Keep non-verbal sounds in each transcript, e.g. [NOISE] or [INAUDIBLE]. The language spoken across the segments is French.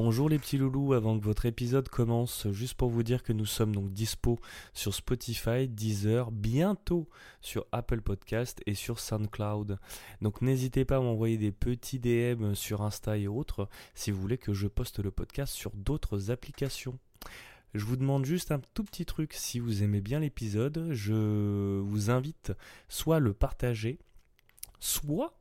Bonjour les petits loulous, avant que votre épisode commence, juste pour vous dire que nous sommes donc dispo sur Spotify, Deezer, bientôt sur Apple Podcast et sur SoundCloud. Donc n'hésitez pas à m'envoyer des petits DM sur Insta et autres si vous voulez que je poste le podcast sur d'autres applications. Je vous demande juste un tout petit truc, si vous aimez bien l'épisode, je vous invite soit à le partager, soit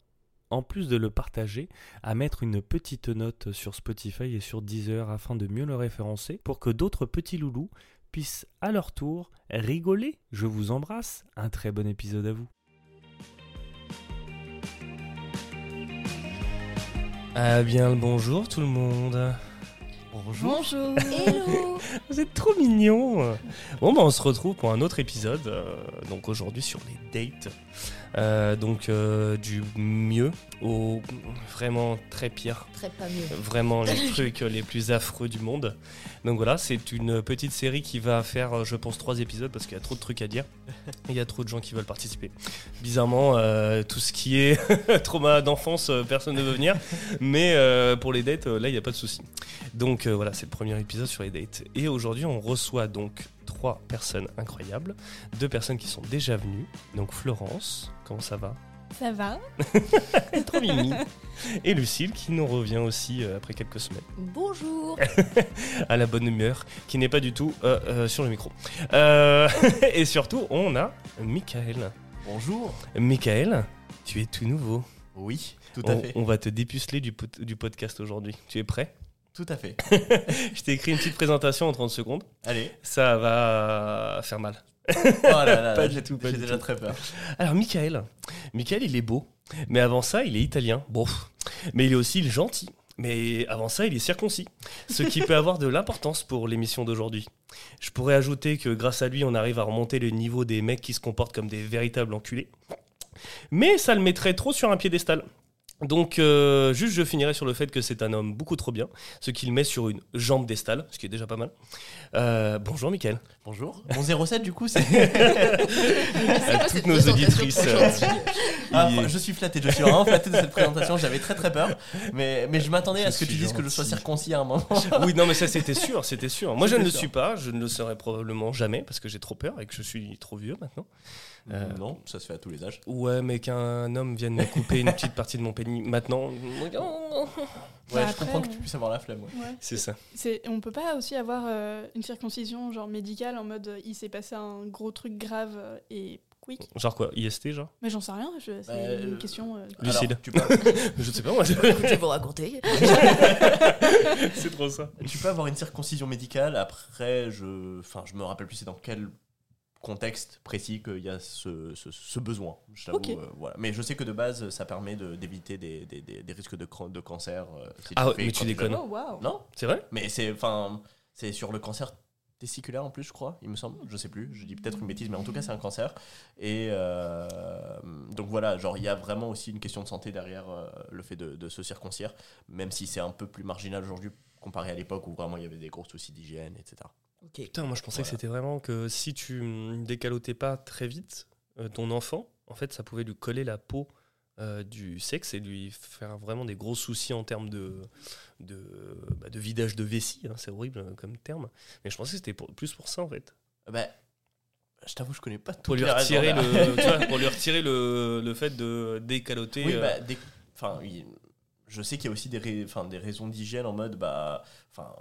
en plus de le partager, à mettre une petite note sur Spotify et sur Deezer afin de mieux le référencer pour que d'autres petits loulous puissent à leur tour rigoler. Je vous embrasse. Un très bon épisode à vous. Ah bien le bonjour tout le monde. Bonjour. Hello [LAUGHS] Vous êtes trop mignons. Bon bah on se retrouve pour un autre épisode. euh, donc aujourd'hui sur les dates. Euh, donc euh, du mieux au vraiment très pire. Très pas mieux. Vraiment les [LAUGHS] trucs les plus affreux du monde. Donc voilà, c'est une petite série qui va faire, euh, je pense, trois épisodes parce qu'il y a trop de trucs à dire. [LAUGHS] Il y a trop de gens qui veulent participer. Bizarrement, euh, tout ce qui est [LAUGHS] trauma d'enfance, personne ne veut venir. Mais pour les dates, là, il n'y a pas de souci. Donc voilà, c'est le premier épisode sur les dates. Et aujourd'hui, on reçoit donc trois personnes incroyables. Deux personnes qui sont déjà venues. Donc Florence, comment ça va? Ça va [LAUGHS] Trop mimi. Et Lucille qui nous revient aussi euh, après quelques semaines. Bonjour [LAUGHS] à la bonne humeur, qui n'est pas du tout euh, euh, sur le micro. Euh, [LAUGHS] et surtout, on a Michael. Bonjour. Michael, tu es tout nouveau. Oui, tout à on, fait. on va te dépuceler du, du podcast aujourd'hui. Tu es prêt? Tout à fait. [LAUGHS] Je t'ai écrit une petite présentation en 30 secondes. Allez. Ça va faire mal. Oh là là, [LAUGHS] Pas là, du tout, J'ai déjà tout. très peur. Alors, Michael. Michael, il est beau. Mais avant ça, il est italien. Bon. Mais il est aussi gentil. Mais avant ça, il est circoncis. Ce qui peut avoir de l'importance pour l'émission d'aujourd'hui. Je pourrais ajouter que grâce à lui, on arrive à remonter le niveau des mecs qui se comportent comme des véritables enculés. Mais ça le mettrait trop sur un piédestal. Donc, euh, juste, je finirai sur le fait que c'est un homme beaucoup trop bien, ce qui le met sur une jambe d'estal, ce qui est déjà pas mal. Euh, bonjour, Michael. Bonjour. Mon 07 du coup c'est. [LAUGHS] À toutes nos auditrices. euh, Ah, est- je suis flatté, je suis vraiment flatté de cette présentation. J'avais très très peur, mais, mais je m'attendais à ce que tu dises que je sois circoncis à un moment. [LAUGHS] Oui, non, mais ça c'était sûr, c'était sûr. Moi je ne le suis pas, je ne le serai probablement jamais parce que j'ai trop peur et que je suis trop vieux maintenant. Euh, Non, ça se fait à tous les âges. Ouais, mais qu'un homme vienne me couper une petite partie de mon pénis maintenant, Ouais, Bah je après, comprends que euh, tu puisses avoir la flemme. ouais. Ouais. c'est ça. C'est, on peut pas aussi avoir euh, une circoncision genre médicale en mode euh, il s'est passé un gros truc grave euh, et quick. Genre quoi, IST genre? Mais j'en sais rien, je- c'est Bah, une euh, question. euh, Lucide. Alors, tu, peux, [LAUGHS] Je sais pas moi, Je vais vous raconter. [LAUGHS] c'est trop ça. tu peux avoir une circoncision médicale. Après, je, enfin, je me rappelle plus c'est dans quel contexte précis qu'il y a ce, ce- ce besoin. Je euh, voilà. Mais je sais que de base, ça permet de- d'éviter des, des- des- des risques de, cancer. euh, si Ah ouais, fais mais tu déconnes. Oh waouh Non, C'est vrai? Mais c'est enfin c'est sur le cancer testiculaire en plus, je crois, il me semble. Je sais plus, je dis peut-être une bêtise, mais en tout cas, c'est un cancer. Et euh, donc voilà, genre il y a vraiment aussi une question de santé derrière euh, le fait de, de se circoncire, même si c'est un peu plus marginal aujourd'hui comparé à l'époque où vraiment il y avait des gros soucis d'hygiène, etc. Putain, moi je pensais que c'était vraiment que si tu hum, décalotais pas très vite euh, ton enfant, en fait ça pouvait lui coller la peau euh, du sexe et lui faire vraiment des gros soucis en termes de, de, bah, de vidage de vessie, hein, c'est horrible euh, comme terme. Mais je pensais que c'était pour- plus pour ça en fait. Bah, je t'avoue, je connais pas Pour lui retirer, derrière. le, tu vois, [LAUGHS] pour lui retirer le, le fait de décaloter. Oui, bah, enfin, oui, je sais qu'il y a aussi des, enfin, des raisons d'hygiène en mode, bah, enfin,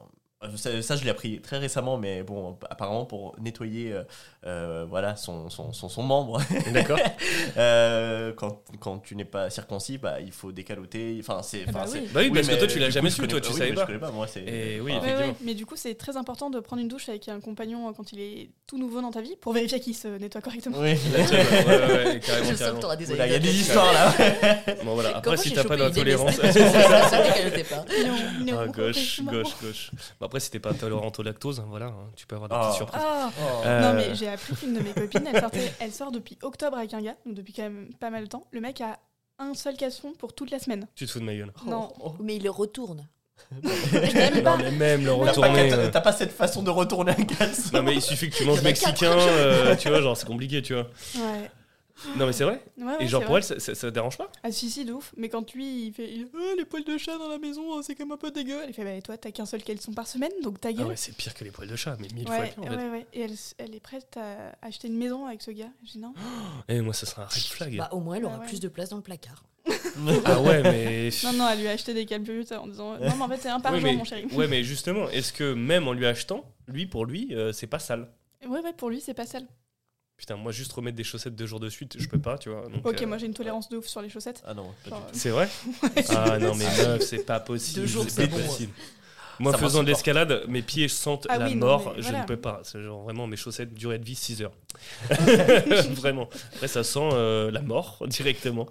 ça, ça, je l'ai appris très récemment, mais bon, apparemment pour nettoyer, euh, euh, voilà, son, son, son, son membre, [LAUGHS] D'accord. [LAUGHS] euh, quand, quand tu n'es pas circoncis, bah, il faut décaloter. Enfin, c'est, Ah bah oui. Bah oui, parce que mais toi, tu l'as jamais je su, toi, tu oui, savais mais pas. Je connais pas, moi, c'est. Et oui, enfin, Ouais, effectivement. ouais, mais du coup, c'est très important de prendre une douche avec un compagnon euh, quand il est tout nouveau dans ta vie pour vérifier qu'il se nettoie correctement. Oui, ouais, carrément, Je sens que carrément. t'auras des il y a des histoires là. [LAUGHS] Bon voilà, après Comment si t'as pas d'intolérance. MST Ça me décalotait pas. Non, non, Ah, gauche, gauche, gauche. Après, si t'es pas intolérante au lactose, hein, voilà, hein, tu peux avoir des Oh. petites surprises. Ah Oh. Euh, Non mais j'ai appris qu'une de mes copines, elle, sortait- elle sort depuis octobre avec un gars, donc depuis quand même pas mal de temps. Le mec a un seul caleçon pour toute la semaine. Tu te fous de ma gueule. Non. Oh. Mais il le retourne. Non, mais même le T'as pas, retourner. t'as- euh, t'as pas cette façon de retourner un caleçon. Non, mais il suffit que tu manges mexicain, euh, tu vois, genre c'est compliqué, tu vois. Ouais. Non, mais c'est vrai. Ouais, ouais, Et genre pour vrai. elle, ça, ça, ça dérange pas? Ah si si de ouf, mais quand lui il fait il- Ah, les poils de chat dans la maison, oh, c'est quand même un peu dégueu. Elle fait bah et toi t'as qu'un seul caleçon par semaine donc ta Ah gueule. ouais, c'est pire que les poils de chat, mais mille fois ouais, pire en fait. ouais, ouais. Et elle, elle est prête à acheter une maison avec ce gars. J'ai dit non. [GASPS] Et moi, ça serait un red flag. Bah, au moins, elle aura Ah ouais. plus de place dans le placard. [LAUGHS] Ah ouais, mais. [LAUGHS] Non non, elle lui a acheté des calbutes en disant non mais en fait c'est un par Ouais, jour mais- mon chéri. Ouais, mais [LAUGHS] justement, est-ce que même en lui achetant, lui, pour lui, euh, c'est pas sale? Ouais ouais pour lui c'est pas sale. Putain, moi, juste remettre des chaussettes deux jours de suite, je peux pas, tu vois. donc, Ok euh, moi j'ai une tolérance de ouf sur les chaussettes. Ah non, pas Genre, du tout. C'est vrai [LAUGHS] Ah non, mais [LAUGHS] meuf, c'est pas possible. Deux jours, c'est bon. possible. Moi, Ça faisant de l'escalade, mes pieds sentent Ah la oui, mort, je voilà. ne peux pas. C'est genre vraiment mes chaussettes durée de vie 6 heures. [LAUGHS] vraiment. Après, ça sent euh, la mort directement.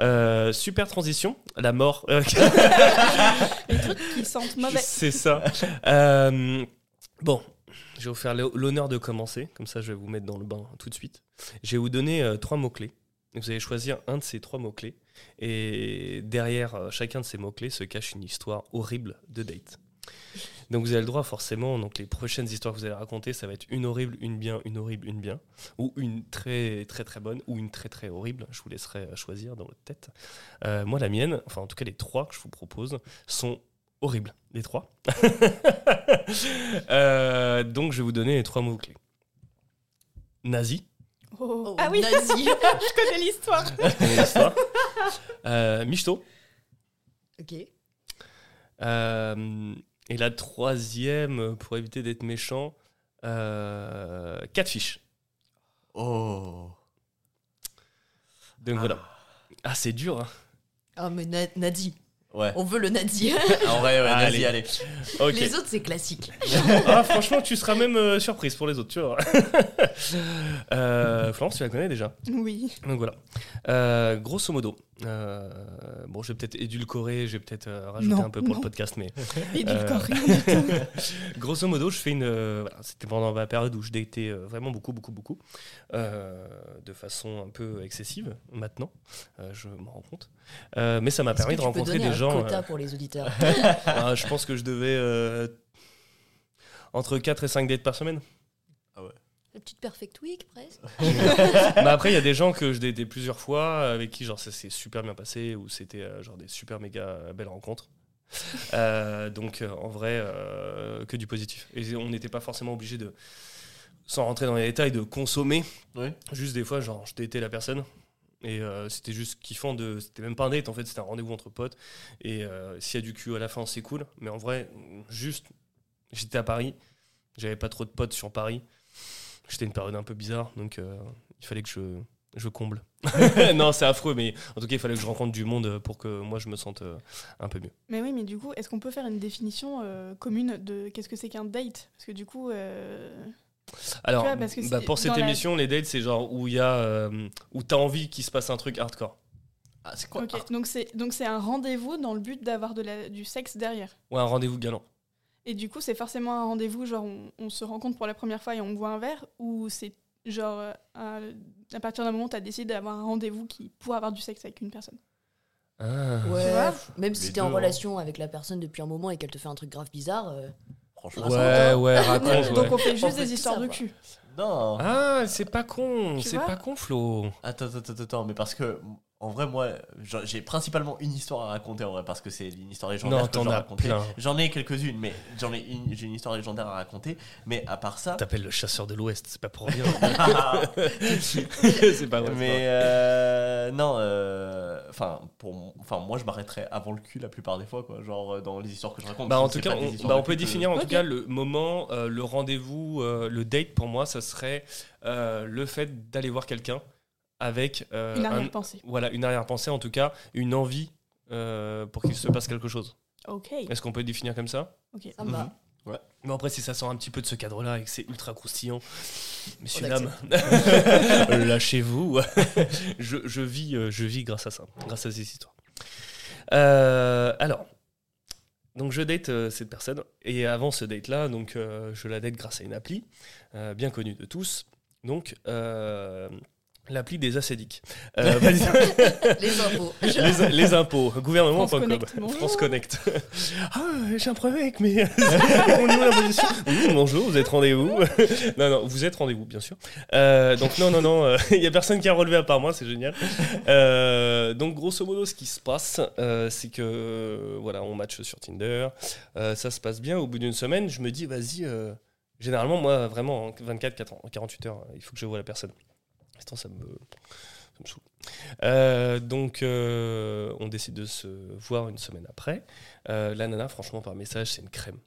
Euh, super transition, la mort. Les trucs qui sentent mauvais. C'est ça. Euh, bon, je vais vous faire l'honneur de commencer. Comme ça, je vais vous mettre dans le bain tout de suite. Je vais vous donner euh, trois mots-clés. Vous allez choisir un de ces trois mots-clés. Et derrière euh, chacun de ces mots-clés se cache une histoire horrible de date. Donc vous avez le droit forcément, donc les prochaines histoires que vous allez raconter, ça va être une horrible, une bien, une horrible, une bien, ou une très très très bonne, ou une très très horrible. Je vous laisserai euh, choisir dans votre tête. Moi la mienne, enfin en tout cas les trois que je vous propose, sont horribles, les trois. [LAUGHS] Euh, donc je vais vous donner les trois mots clés. Nazi, Oh. Oh, Ah oui, nazi. [LAUGHS] je connais l'histoire. je connais l'histoire. Euh, Michto. ok. Euh, et la troisième, pour éviter d'être méchant, euh, Catfish. Oh. Donc voilà. Ah, c'est dur. Hein. Ah, mais na- Nadi. Ouais. On veut le Nadi. [LAUGHS] Ah, en vrai, ouais, Allez. vas-y, allez. Les autres, c'est classique. [LAUGHS] Ah, franchement, tu seras même euh, surprise pour les autres, tu vois. [LAUGHS] euh, Florence, tu la connais déjà. Oui. Donc voilà. Euh, grosso modo, euh, bon, je vais peut-être édulcorer, je vais peut-être euh, rajouter Non, un peu pour non. le podcast, mais [LAUGHS] Euh, tout. [LAUGHS] grosso modo, je fais une. euh, voilà, C'était pendant ma période où je datais euh, vraiment beaucoup, beaucoup, beaucoup, euh, de façon un peu excessive. Maintenant, euh, je m'en rends compte. Euh, mais ça m'a permis que de tu peux rencontrer donner des un gens. quota euh, pour les auditeurs. [LAUGHS] ah, je pense que je devais euh, entre 4 et 5 dates par semaine. La petite perfect week, presque. Mais [LAUGHS] après, il y a des gens que je datais plusieurs fois, avec qui genre ça s'est super bien passé, ou c'était euh, genre des super méga belles rencontres. Euh, donc euh, en vrai, euh, que du positif. Et on n'était pas forcément obligé de, sans rentrer dans les détails, de consommer. Ouais. Juste des fois, genre je datais la personne. Et euh, c'était juste kiffant de. C'était même pas un date en fait, c'était un rendez-vous entre potes. Et euh, s'il y a du cul à la fin, c'est cool. Mais en vrai, juste, j'étais à Paris. J'avais pas trop de potes sur Paris. J'étais une période un peu bizarre, donc euh, il fallait que je, je comble. [LAUGHS] non, c'est affreux, mais en tout cas, il fallait que je rencontre du monde pour que moi je me sente euh, un peu mieux. Mais oui, mais du coup, est-ce qu'on peut faire une définition euh, commune de qu'est-ce que c'est qu'un date? Parce que du coup, euh, Alors, Tu vois, parce que bah, pour cette la- émission, les dates, c'est genre où il y a. euh, où t'as envie qu'il se passe un truc hardcore. Ah, c'est quoi ok. Donc c'est donc c'est un rendez-vous dans le but d'avoir de la, du sexe derrière. Ou un rendez-vous galant. Et du coup, c'est forcément un rendez-vous genre on, on se rencontre pour la première fois et on boit un verre ou c'est genre euh, à, à partir d'un moment tu as décidé d'avoir un rendez-vous qui pour avoir du sexe avec une personne? Ah. Ouais. Même si t'es en hein. relation avec la personne depuis un moment et qu'elle te fait un truc grave bizarre. euh, Franchement. Ouais, ouais, raconte. Donc ouais. on fait juste des histoires de cul. Non. Ah, c'est pas con, c'est pas con, Flo. Attends, attends, attends, attends, mais parce que, en vrai, moi, j'en- j'ai principalement une histoire à raconter, en vrai, parce que c'est une histoire légendaire Non, que plein. J'en ai quelques-unes, mais j'en ai une, j'ai une histoire légendaire à raconter. Mais à part ça, T'appelles le chasseur de l'Ouest, c'est pas pour rien. [LAUGHS] [LAUGHS] c'est pas vrai. mais euh, non, euh, enfin, pour, mon- enfin, moi, je m'arrêterais avant le cul la plupart des fois, quoi. Genre euh, dans les histoires que je raconte. Bah, en tout cas, on, bah, on peut que- définir en tout cas le moment, euh, le rendez-vous, euh, le date pour moi, ça serait euh, le fait d'aller voir quelqu'un avec euh, Une un- arrière-pensée. voilà, une arrière-pensée, en tout cas, une envie euh, pour qu'il se passe quelque chose. Ok. Est-ce qu'on peut le définir comme ça? Ok. Ça me va. Mais après, si ça sort un petit peu de ce cadre-là et que c'est ultra croustillant, messieurs, dames, [LAUGHS] lâchez-vous. [LAUGHS] je, je vis, euh, je vis grâce à ça, grâce à ces histoires. Euh, alors, donc je date euh, cette personne et avant ce date-là, donc euh, je la date grâce à une appli euh, bien connue de tous. Donc, euh, L'appli des acédiques. [LAUGHS] Euh. Les impôts. les, les impôts, gouvernement.com. France Connect, bonjour. France Connect. [LAUGHS] Ah, euh, j'ai un problème avec mes. [LAUGHS] Mmh, bonjour, vous êtes rendez-vous. non, non, vous êtes rendez-vous, bien sûr. Euh, donc, non, non, non, il n'y a personne qui a relevé à part moi, c'est génial. Euh, donc, grosso modo, ce qui se passe, euh, c'est que, euh, voilà, on match sur Tinder. Euh, ça se passe bien. Au bout d'une semaine, je me dis, vas-y. euh, généralement, moi, vraiment, en 24, 4 ans, en 48 heures, il faut que je vois la personne. Ça me, saoule. Euh, donc, euh, on décide de se voir une semaine après. Euh, la nana, franchement, par message, c'est une crème.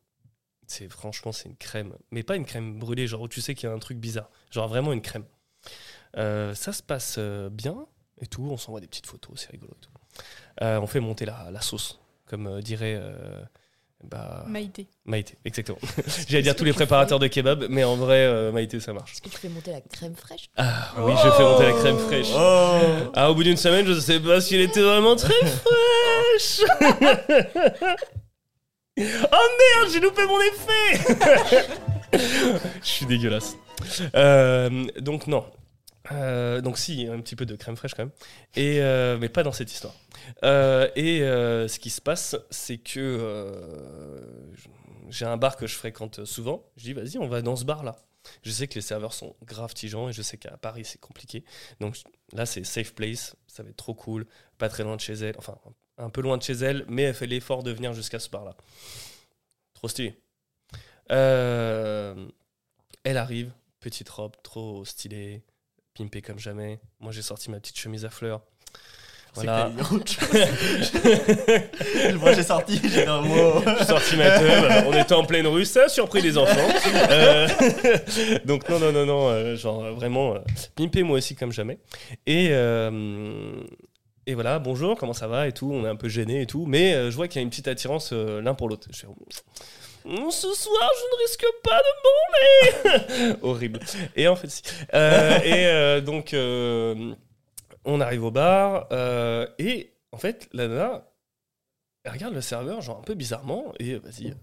C'est franchement, c'est une crème, mais pas une crème brûlée, genre où tu sais qu'il y a un truc bizarre, genre vraiment une crème. Euh, ça se passe bien et tout, on s'envoie des petites photos, c'est rigolo et tout. On fait monter la, sauce, comme dirait bah, Maïté. Maïté, exactement. [LAUGHS] J'allais dire tous les préparateurs de kebab, mais en vrai, euh, Maïté, ça marche. Est-ce que tu fais monter la crème fraîche? Ah oui, je fais monter la crème fraîche. Oh Ah, au bout d'une semaine, je sais pas si elle était vraiment très [LAUGHS] fraîche. [LAUGHS] oh merde, j'ai loupé mon effet. je suis dégueulasse. Euh, donc non. Euh, donc si, un petit peu de crème fraîche quand même. Et, euh, mais pas dans cette histoire. Euh, et ce qui se passe, c'est que j'ai un bar que je fréquente souvent. Je dis, vas-y, on va dans ce bar-là. Je sais que les serveurs sont grave tigeants et je sais qu'à Paris, c'est compliqué. Donc là, c'est safe place. Ça va être trop cool. Pas très loin de chez elle. Enfin, un peu loin de chez elle, mais elle fait l'effort de venir jusqu'à ce bar-là. Trop stylé. Elle arrive, petite robe, trop stylée, pimpée comme jamais. Moi, j'ai sorti ma petite chemise à fleurs. Voilà. [LAUGHS] Moi j'ai sorti, j'ai un mot. J'ai sorti ma teub, on était en pleine rue, ça a surpris les enfants. Euh, [LAUGHS] donc non, non, non, non, euh, genre vraiment, euh, pimpé moi aussi comme jamais. Et, euh, et voilà, bonjour, comment ça va et tout, on est un peu gêné et tout, mais je vois qu'il y a une petite attirance l'un pour l'autre. Je fais, ce soir, je ne risque pas de bomber [LAUGHS] Horrible. Et en fait, si. Euh, et euh, donc, euh, on arrive au bar, et en fait, la nana, elle regarde le serveur, genre un peu bizarrement, et vas-y,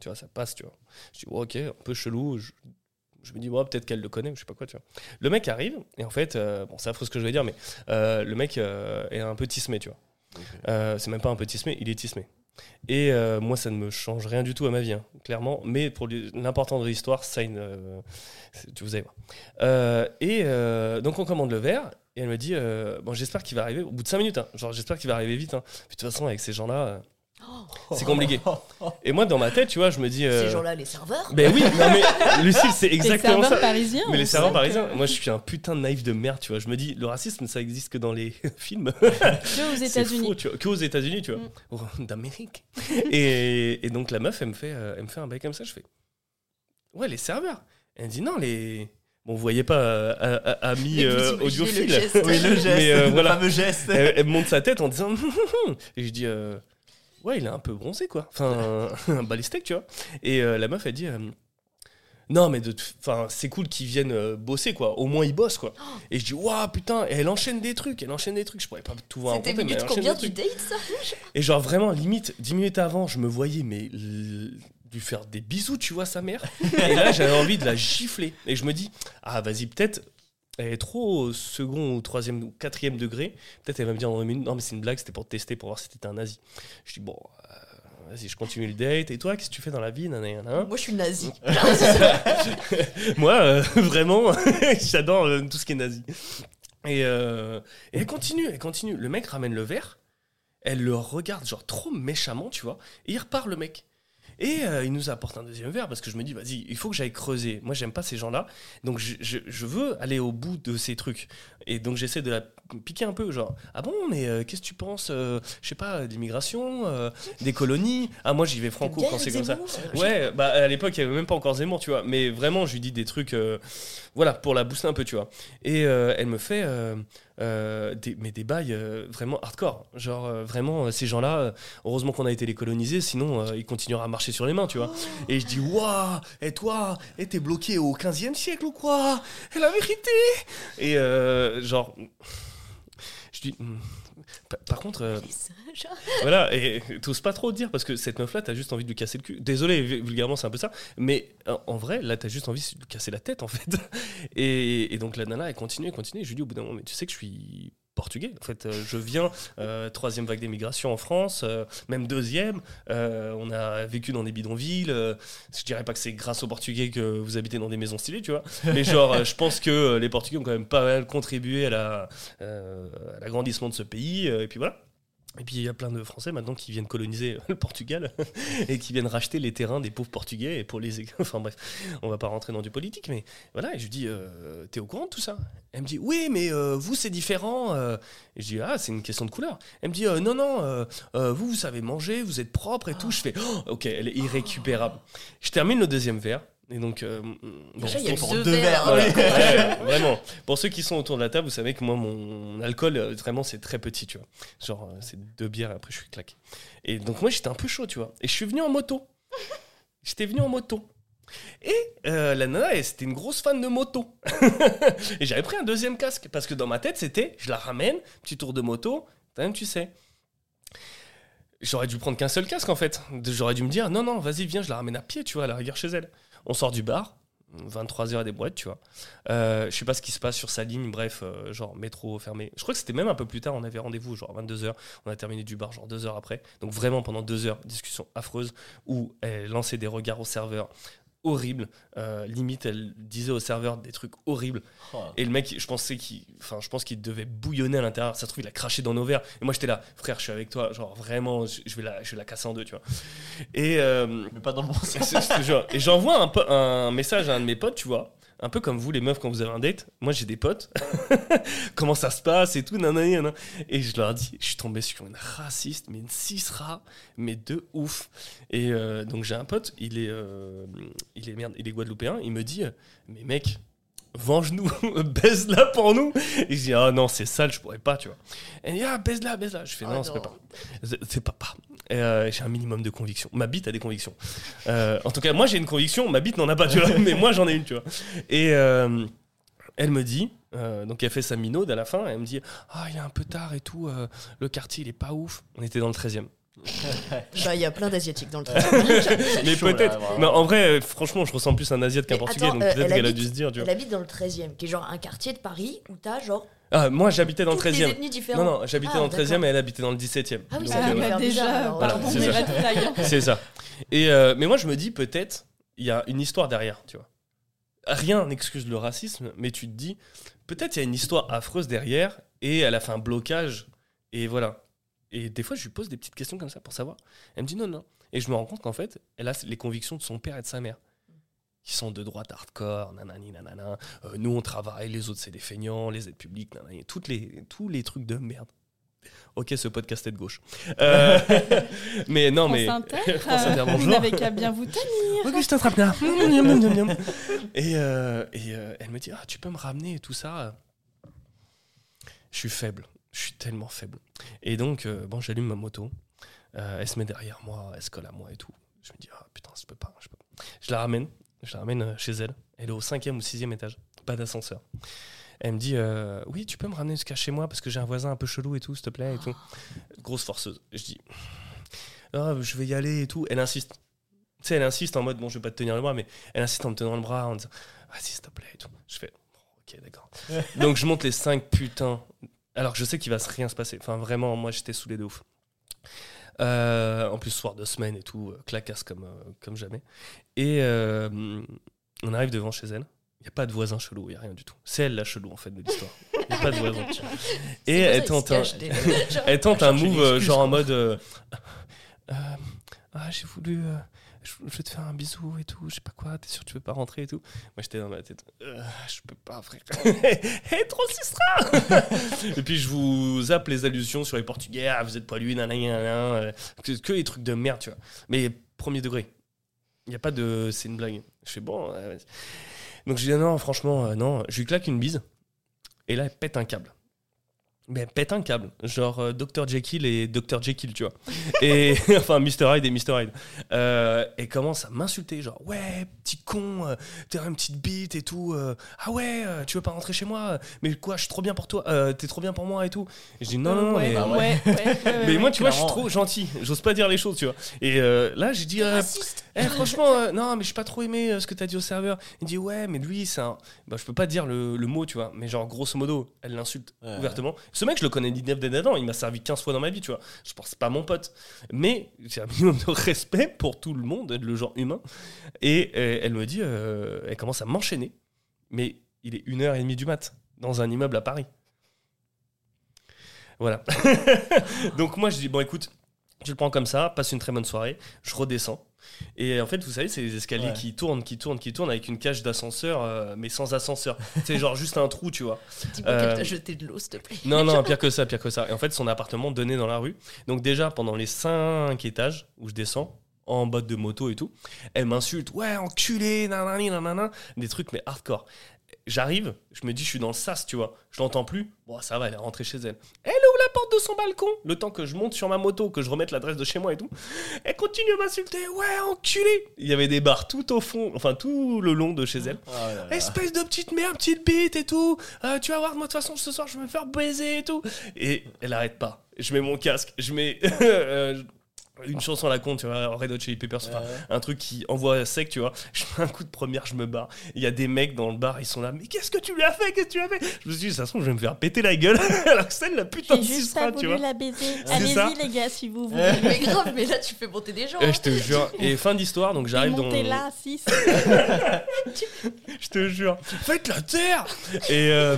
tu vois, ça passe, tu vois. Je dis, ok, un peu chelou. Je, je me dis, ouais, peut-être qu'elle le connaît, ou je sais pas quoi, tu vois. Le mec arrive, et en fait, bon, c'est affreux ce que je vais dire, mais le mec est un peu tismé, tu vois. C'est même pas un peu tismé, il est tismé. Et euh, moi, ça ne me change rien du tout à ma vie, hein, clairement. Mais pour l'important de l'histoire, ça, une, euh, vous allez voir. Euh, et euh, donc, on commande le verre. Et elle me dit euh, Bon, j'espère qu'il va arriver au bout de 5 minutes. hein. Genre, j'espère qu'il va arriver vite. hein. De toute façon, avec ces gens-là, c'est compliqué. Et moi, dans ma tête, tu vois, je me dis. euh, Ces gens-là, les serveurs Ben oui, non mais [LAUGHS] Lucille, c'est Les exactement serveurs ça. parisiens. Mais les serveurs sait parisiens, moi je suis un putain de naïf de merde, tu vois. Je me dis, le racisme, ça existe que dans les [LAUGHS] films. Que aux C'est États-Unis. tu vois. Que aux États-Unis, tu vois. Mm. Oh, D'Amérique. et, et donc la meuf, elle me, fait, euh, elle me fait un bail comme ça. Je fais, ouais, les serveurs. Elle me dit, non, les. Bon, vous voyez pas, euh, Mais vous euh, imaginez audiophile. le geste. Oui, le geste, Mais, euh, le voilà. fameux geste. Elle, elle me monte sa tête en disant [LAUGHS] et je dis euh, ouais il est un peu bronzé quoi. Enfin [LAUGHS] un balistique tu vois. Et euh, la meuf elle dit euh, non mais enfin c'est cool qu'ils viennent euh, bosser quoi. Au moins ils bossent quoi. Et je dis waouh putain. Et elle enchaîne des trucs elle enchaîne des trucs. Je pourrais pas tout vous C'était raconter mais elle minute enchaîne combien tu dates ça et genre vraiment limite 10 minutes avant je me voyais mais lui faire des bisous tu vois sa mère. [LAUGHS] Et là j'avais envie de la gifler. Et je me dis ah vas-y peut-être elle est trop au second ou troisième ou quatrième degré peut-être elle va me dire dans une minute non mais c'est une blague c'était pour te tester pour voir si t'étais un nazi je dis bon euh, vas-y je continue le date et toi qu'est-ce que tu fais dans la vie nanana, Moi, je suis nazi. [LAUGHS] moi, euh, [LAUGHS] vraiment, [LAUGHS] j'adore euh, tout ce qui est nazi. Et, et elle continue, elle continue. Le mec ramène le verre, elle le regarde genre trop méchamment, tu vois, et il repart le mec. Et euh, il nous apporte un deuxième verre parce que je me dis, vas-y, il faut que j'aille creuser. Moi, j'aime pas ces gens-là. Donc, je, je- je veux aller au bout de ces trucs. Et donc, j'essaie de la piquer un peu. Genre, ah bon, mais euh, qu'est-ce que tu penses, euh, je sais pas, d'immigration, euh, des colonies? Ah, moi, j'y vais franco quand c'est comme ça. Ouais, bah à l'époque, il n'y avait même pas encore Zemmour, tu vois. Mais vraiment, je lui dis des trucs, voilà, pour la booster un peu, tu vois. Et elle me fait, euh, mais des bails euh, vraiment hardcore. Genre, euh, vraiment, ces gens-là, heureusement qu'on a été les coloniser, sinon ils continueraient à marcher sur les mains, tu vois. Et je dis, waouh, et toi, et t'es bloqué au 15e siècle ou quoi? Et la vérité? Et genre. Je dis, Hmm. par contre, euh, voilà, et t'oses pas trop dire parce que cette meuf-là, t'as juste envie de lui casser le cul. Désolé, vu- vulgairement, c'est un peu ça, mais en, en vrai, là, t'as juste envie de lui casser la tête, en fait. [LAUGHS] Et, et donc la nana, elle continue, elle continue. Et je lui dis au bout d'un moment, mais tu sais que je suis portugais. En fait, euh, je viens, euh, troisième vague d'émigration en France, euh, même deuxième. Euh, on a vécu dans des bidonvilles. euh, je dirais pas que c'est grâce aux Portugais que vous habitez dans des maisons stylées, tu vois. [LAUGHS] Mais genre, euh, je pense que euh, les Portugais ont quand même pas mal contribué à la, euh, à l'agrandissement de ce pays. euh, et puis voilà. Et puis il y a plein de Français maintenant qui viennent coloniser [LAUGHS] le Portugal [LAUGHS] et qui viennent racheter les terrains des pauvres Portugais et pour les. [LAUGHS] Enfin bref, on va pas rentrer dans du politique, mais voilà. Et je lui dis, euh, t'es au courant de tout ça? Elle me dit, oui, mais euh, vous c'est différent. euh. Et je dis, ah, c'est une question de couleur. Elle me dit, non, non, vous vous savez manger, vous êtes propre et tout. Je fais, Oh, ok, elle est irrécupérable. Je termine le deuxième verre. Et donc, euh, bon, il y a deux deux verres. Ouais. [LAUGHS] Ouais, vraiment. Pour ceux qui sont autour de la table, vous savez que moi, mon alcool, euh, vraiment, c'est très petit, tu vois. Genre, euh, c'est deux bières et après, je suis claqué. Et donc, moi, j'étais un peu chaud, tu vois. Et je suis venu en moto. J'étais venu en moto. Et euh, la nana, c'était une grosse fan de moto. [LAUGHS] et j'avais pris un deuxième casque parce que dans ma tête, c'était je la ramène, petit tour de moto, même tu sais. J'aurais dû prendre qu'un seul casque en fait. J'aurais dû me dire non, non, vas-y, viens, je la ramène à pied, tu vois, à la rigueur chez elle. On sort du bar, 23h à des boîtes, tu vois. Euh, je sais pas ce qui se passe sur sa ligne, bref, euh, genre métro fermé. Je crois que c'était même un peu plus tard, on avait rendez-vous, genre 22h. On a terminé du bar, genre 2 heures après. Donc vraiment pendant 2 heures, discussion affreuse où elle lançait des regards au serveur horribles. Euh, limite, elle disait au serveur des trucs horribles. Oh. Et le mec, je pensais qu'il, enfin, je pense qu'il devait bouillonner à l'intérieur. Ça se trouve, il a craché dans nos verres. Et moi, j'étais là, frère, je suis avec toi. Genre vraiment, je vais la, je vais la casser en deux, tu vois. Et euh, Mais pas dans le bon [LAUGHS] sens. Et j'envoie un, un message à un de mes potes, tu vois. Un peu comme vous, les meufs, quand vous avez un date. Moi, j'ai des potes. [LAUGHS] Comment ça se passe et tout, nanana, nanana. Et je leur dis, je suis tombé sur une raciste, mais une cisra, mais de ouf. Et euh, donc, j'ai un pote, il est, euh, il est, merde, il est guadeloupéen. Il me dit, mais mec, venge-nous, [LAUGHS] baise-la pour nous. Et je dis, ah non, c'est sale, je pourrais pas, tu vois. Elle dit, ah, baise-la, baise-la. Je fais, Oh non, c'est non. pas. C'est c'est papa. Euh, j'ai un minimum de conviction. Ma bite a des convictions. Euh, en tout cas, moi j'ai une conviction, ma bite n'en a pas, tu vois. Mais moi j'en ai une, tu vois. Et euh, elle me dit, euh, donc elle fait sa minaude à la fin, elle me dit Ah, il est un peu tard et tout, euh, le quartier il est pas ouf. On était dans le 13 e [LAUGHS] Bah, il y a plein d'asiatiques dans le train. [LAUGHS] Mais peut-être. Mais en vrai, franchement, je ressemble plus un Asiate qu'un Portugais, attends, donc peut-être elle qu'elle a dû se dire, tu Elle vois. habite dans le 13e, qui est genre un quartier de Paris où t'as genre Ah, moi j'habitais dans le toutes les 13 e. Non, non, j'habitais Ah, dans le 13 e et elle habitait dans le 17 e Ah oui, Donc, euh, Ah, bah déjà. Voilà, ça. [LAUGHS] C'est ça. Et euh, mais moi, je me dis peut-être, il y a une histoire derrière, tu vois. Rien n'excuse le racisme, mais tu te dis, peut-être il y a une histoire affreuse derrière, et elle a fait un blocage, et voilà. Et des fois, je lui pose des petites questions comme ça pour savoir. Elle me dit non, non. Et je me rends compte qu'en fait, elle a les convictions de son père et de sa mère, qui sont de droite hardcore, nanani, nanana. Euh, nous, on travaille, les autres, c'est des feignants, les aides publiques, nanani, toutes les, tous les trucs de merde. Ok, ce podcast est de gauche. Euh, [LAUGHS] mais non, mais. France Inter, [LAUGHS] France Inter, euh, vous bonjour. n'avez qu'à bien vous tenir. Augustin miam. et euh, et euh, elle me dit ah, Tu peux me ramener et tout ça? Je suis faible. Je suis tellement faible. Et donc, euh, bon, j'allume ma moto. Euh, elle se met derrière moi, elle se colle à moi et tout. Je me dis Ah putain, je peux pas. Je, peux pas. je la ramène. Je la ramène euh, chez elle. Elle est au cinquième ou sixième étage. Pas d'ascenseur. Elle me dit euh, Oui, tu peux me ramener jusqu'à chez moi parce que j'ai un voisin un peu chelou et tout, s'il te plaît. Et tout. [GASPS] Grosse forceuse. Je dis Ah, je vais y aller et tout. Elle insiste. Tu sais, elle insiste en mode Bon, je vais pas te tenir le bras, mais elle insiste en me tenant le bras en disant Vas-y, s'il te plaît. Et tout. Je fais Ok, d'accord. [LAUGHS] Donc, je monte les cinq putains. Alors que je sais qu'il va rien se passer. Enfin, vraiment, moi, j'étais saoulé de ouf. Euh, en plus, soir de semaine et tout, euh, clacasse comme, euh, comme jamais. Et euh, on arrive devant chez elle. Il n'y a pas de voisin chelou, il n'y a rien du tout. C'est elle la chelou en fait de l'histoire. Il n'y a pas de voisin. Et [LAUGHS] elle tente, un, elle tente un chercher move genre en mode euh, euh, Ah, j'ai voulu. euh, je, vais te faire un bisou et tout, je sais pas quoi, t'es sûr que tu veux pas rentrer et tout Moi j'étais dans ma tête, Euh, je peux pas frère. [LAUGHS] Hé, trop cistra [LAUGHS] Et puis je vous zappe les allusions sur les portugais, ah, vous êtes pas lui, nanana, nanana, euh, que, que les trucs de merde, tu vois. Mais premier degré. Il n'y a pas de. C'est une blague. Je fais bon. vas-y. Donc je dis non, franchement, euh, non. Je lui claque une bise. Et là, elle pète un câble. Mais pète un câble, genre euh, Dr Jekyll et Dr Jekyll, tu vois. [LAUGHS] Et [LAUGHS] enfin Mr Hyde et Mr Hyde. Euh, et commence à m'insulter, genre ouais, petit con, euh, t'as une petite bite et tout. euh, ah ouais, euh, tu veux pas rentrer chez moi Mais quoi, je suis trop bien pour toi, euh, t'es trop bien pour moi et tout. Et je dis non, non, non. ouais, mais- ouais. ouais, ouais, ouais, [LAUGHS] mais moi, tu vois, je suis trop gentil. J'ose pas dire les choses, tu vois. Et euh, là, j'ai dit, euh, eh, franchement, euh, non, mais j'ai pas trop aimé euh, ce que t'as dit au serveur. Il dit, ouais, mais lui, c'est un. Bah, je peux pas dire le, le mot, tu vois. Mais genre, grosso modo, elle l'insulte Ouais. ouvertement. Ce mec, je le connais d'Inef d'Adam. Il m'a servi 15 fois dans ma vie, tu vois. Je pense pas mon pote. Mais j'ai un minimum de respect pour tout le monde, le genre humain. Et euh, elle me dit, euh, elle commence à m'enchaîner. Mais il est 1h30 du mat, dans un immeuble à Paris. Voilà. [LAUGHS] Donc moi, je dis, bon, écoute, je le prends comme ça, passe une très bonne soirée, je redescends. Et en fait, vous savez, c'est les escaliers Ouais. qui tournent, qui tournent, qui tournent avec une cage d'ascenseur, euh, mais sans ascenseur. c'est genre juste un trou, tu vois. Dis-moi Euh, qu'elle t'a jeté de l'eau, s'il te plaît. Non, non, [LAUGHS] pire que ça, pire que ça. Et en fait, son appartement donnait dans la rue. Donc déjà, pendant les cinq étages où je descends, en bas de moto et tout, elle m'insulte. Ouais, enculé, nanani, nanana. Des trucs, mais hardcore. J'arrive, je me dis, je suis dans le sas, tu vois. Je l'entends plus. Bon, ça va, elle est rentrée chez elle. La porte de son balcon. Le temps que je monte sur ma moto, que je remette l'adresse de chez moi et tout. Elle continue à m'insulter. Ouais, enculé. Il y avait des bars tout au fond, enfin tout le long de chez elle. Oh là là. Espèce de petite merde, petite bite et tout. Euh, tu vas voir, moi de toute façon ce soir je vais me faire baiser et tout. Et elle arrête pas. Je mets mon casque, je mets [LAUGHS] euh, une chanson à la con, tu vois, Red Hot Chili Peppers, Ouais. un truc qui envoie sec, tu vois. Je mets un coup de première, je me barre. Il y a des mecs dans le bar, ils sont là. Mais qu'est-ce que tu lui as fait Qu'est-ce que tu lui as fait? Je me suis dit, de toute façon, je vais me faire péter la gueule. [LAUGHS] Alors que c'est la putain de J'ai juste cisra, pas tu voulu vois. la baiser. Allez-y, les gars, si vous voulez. Mais grave, mais là, tu fais monter des gens. Eh, hein. je te jure. Et fin d'histoire, donc j'arrive dans. Là, 6. [LAUGHS] Je te jure. Faites la terre et, euh,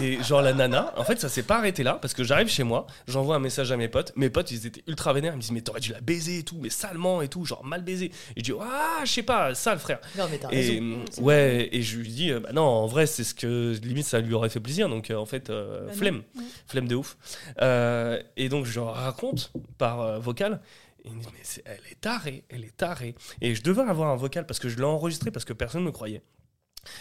et genre la nana, en fait ça s'est pas arrêté là parce que j'arrive chez moi, j'envoie un message à mes potes. Mes potes ils étaient ultra vénères, ils me disent mais t'aurais dû la baiser et tout, mais salement et tout, genre mal baisé. Et je dis ah je sais pas, sale frère. Non, mais t'as Et raison. euh, ouais, et je lui dis euh, bah non en vrai c'est ce que limite ça lui aurait fait plaisir donc euh, en fait euh, Bah flemme, flemme de ouf. Euh, et donc je raconte par euh, vocal. Et me mais elle est tarée, elle est tarée. Et je devais avoir un vocal parce que je l'ai enregistré parce que personne ne me croyait.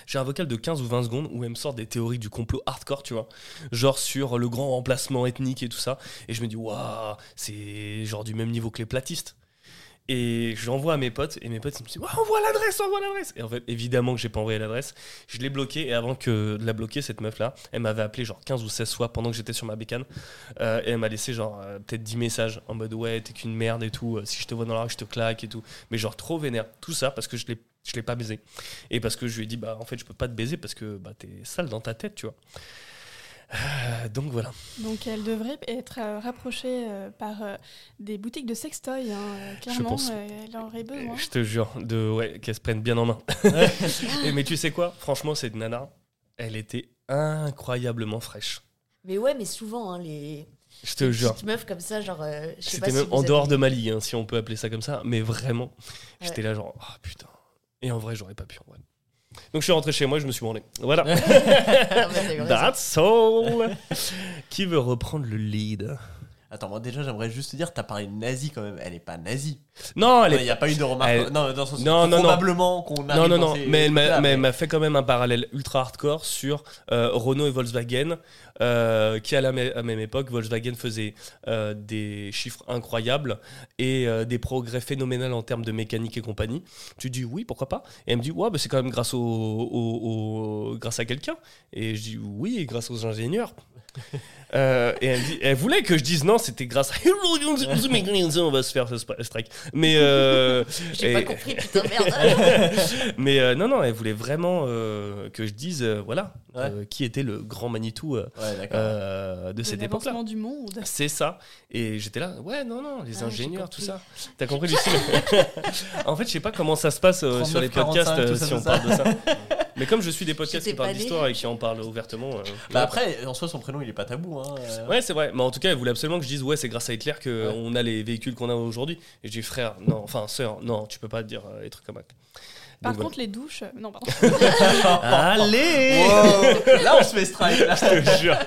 J'ai un vocal de 15 ou 20 secondes où elle me sort des théories du complot hardcore, tu vois. Genre sur le grand remplacement ethnique et tout ça. Et je me dis, waouh, c'est genre du même niveau que les platistes. Et je l'envoie à mes potes, et mes potes ils me disent ouais, envoie l'adresse, envoie l'adresse. Et en fait, évidemment que j'ai pas envoyé l'adresse. Je l'ai bloqué, et avant que de la bloquer, cette meuf-là, elle m'avait appelé genre 15 ou 16 fois pendant que j'étais sur ma bécane. Euh, et elle m'a laissé genre euh, peut-être 10 messages en mode ouais, t'es qu'une merde et tout. euh, si je te vois dans la rue, je te claque et tout. Mais genre trop vénère. Tout ça parce que je l'ai. Je l'ai pas baisé. Et parce que je lui ai dit, bah en fait, je peux pas te baiser parce que bah, t'es sale dans ta tête, tu vois. Euh, donc voilà. Donc elle devrait être euh, rapprochée euh, par euh, des boutiques de sextoy. Hein. Clairement, pense. euh, elle en aurait besoin. Je te jure, de, ouais, qu'elle se prenne bien en main. [LAUGHS] Et, mais tu sais quoi? Franchement, cette nana, elle était incroyablement fraîche. Mais ouais, mais souvent, hein, les, Je te les jure. petites meufs comme ça, genre. euh, je sais pas C'était même en avez- dehors de ma ligue, hein, si on peut appeler ça comme ça. Mais vraiment, Ouais. j'étais là genre, ah putain. Et en vrai, j'aurais pas pu. en vrai. Donc je suis rentré chez moi, je me suis branlé. Voilà. [LAUGHS] Ah. That's all. Qui veut reprendre le lead? Attends, moi déjà, j'aimerais juste te dire, t'as parlé de nazie quand même. Elle est pas nazie. Non, elle Il est n'y a pas eu de remarque. elle- Non, dans Non, non, non. probablement qu'on Non, non, dans non, ces mais elle m'a, mais fait quand même un parallèle ultra hardcore sur euh, Renault et Volkswagen, euh, qui à la, à même époque, Volkswagen faisait euh, des chiffres incroyables et des progrès phénoménaux en termes de mécanique et compagnie. Tu dis oui, pourquoi pas? Et elle me dit, ouais, bah, c'est quand même grâce, au, au- au- grâce à quelqu'un. Et je dis oui, grâce aux ingénieurs. Euh, et elle, me dit, elle voulait que je dise non, c'était grâce à. [LAUGHS] On va se faire ce strike. Mais. euh, [LAUGHS] J'ai et- pas compris, putain, merde. [LAUGHS] mais euh, non, non, elle voulait vraiment euh, que je dise, euh, voilà, Ouais. euh, qui était le grand Manitou euh, Ouais, euh, de cette époque-là. l'avancement du monde. C'est ça. Et j'étais là, ouais, non, non, les Ah, ingénieurs, tout ça. T'as compris, Lucie En fait, je sais pas comment ça se passe euh, sur les 39, podcasts 45, euh, tout ça, si on ça. parle de ça. Mais comme je suis des podcasts qui parlent d'histoire et qui en parlent ouvertement. euh, Bah après, en soi, son prénom, il est pas tabou. Hein. Euh. Ouais, c'est vrai. Mais en tout cas, elle voulait absolument que je dise ouais, c'est grâce à Hitler que Ouais. on a les véhicules qu'on a aujourd'hui. Et je dis frère, non, enfin sœur, non, tu peux pas dire euh, des trucs comme ça. Par Donc, contre, les douches. euh, Non, pardon. [LAUGHS] allez. Wow. Là, on se fait strike. Là. [LAUGHS] Je te jure.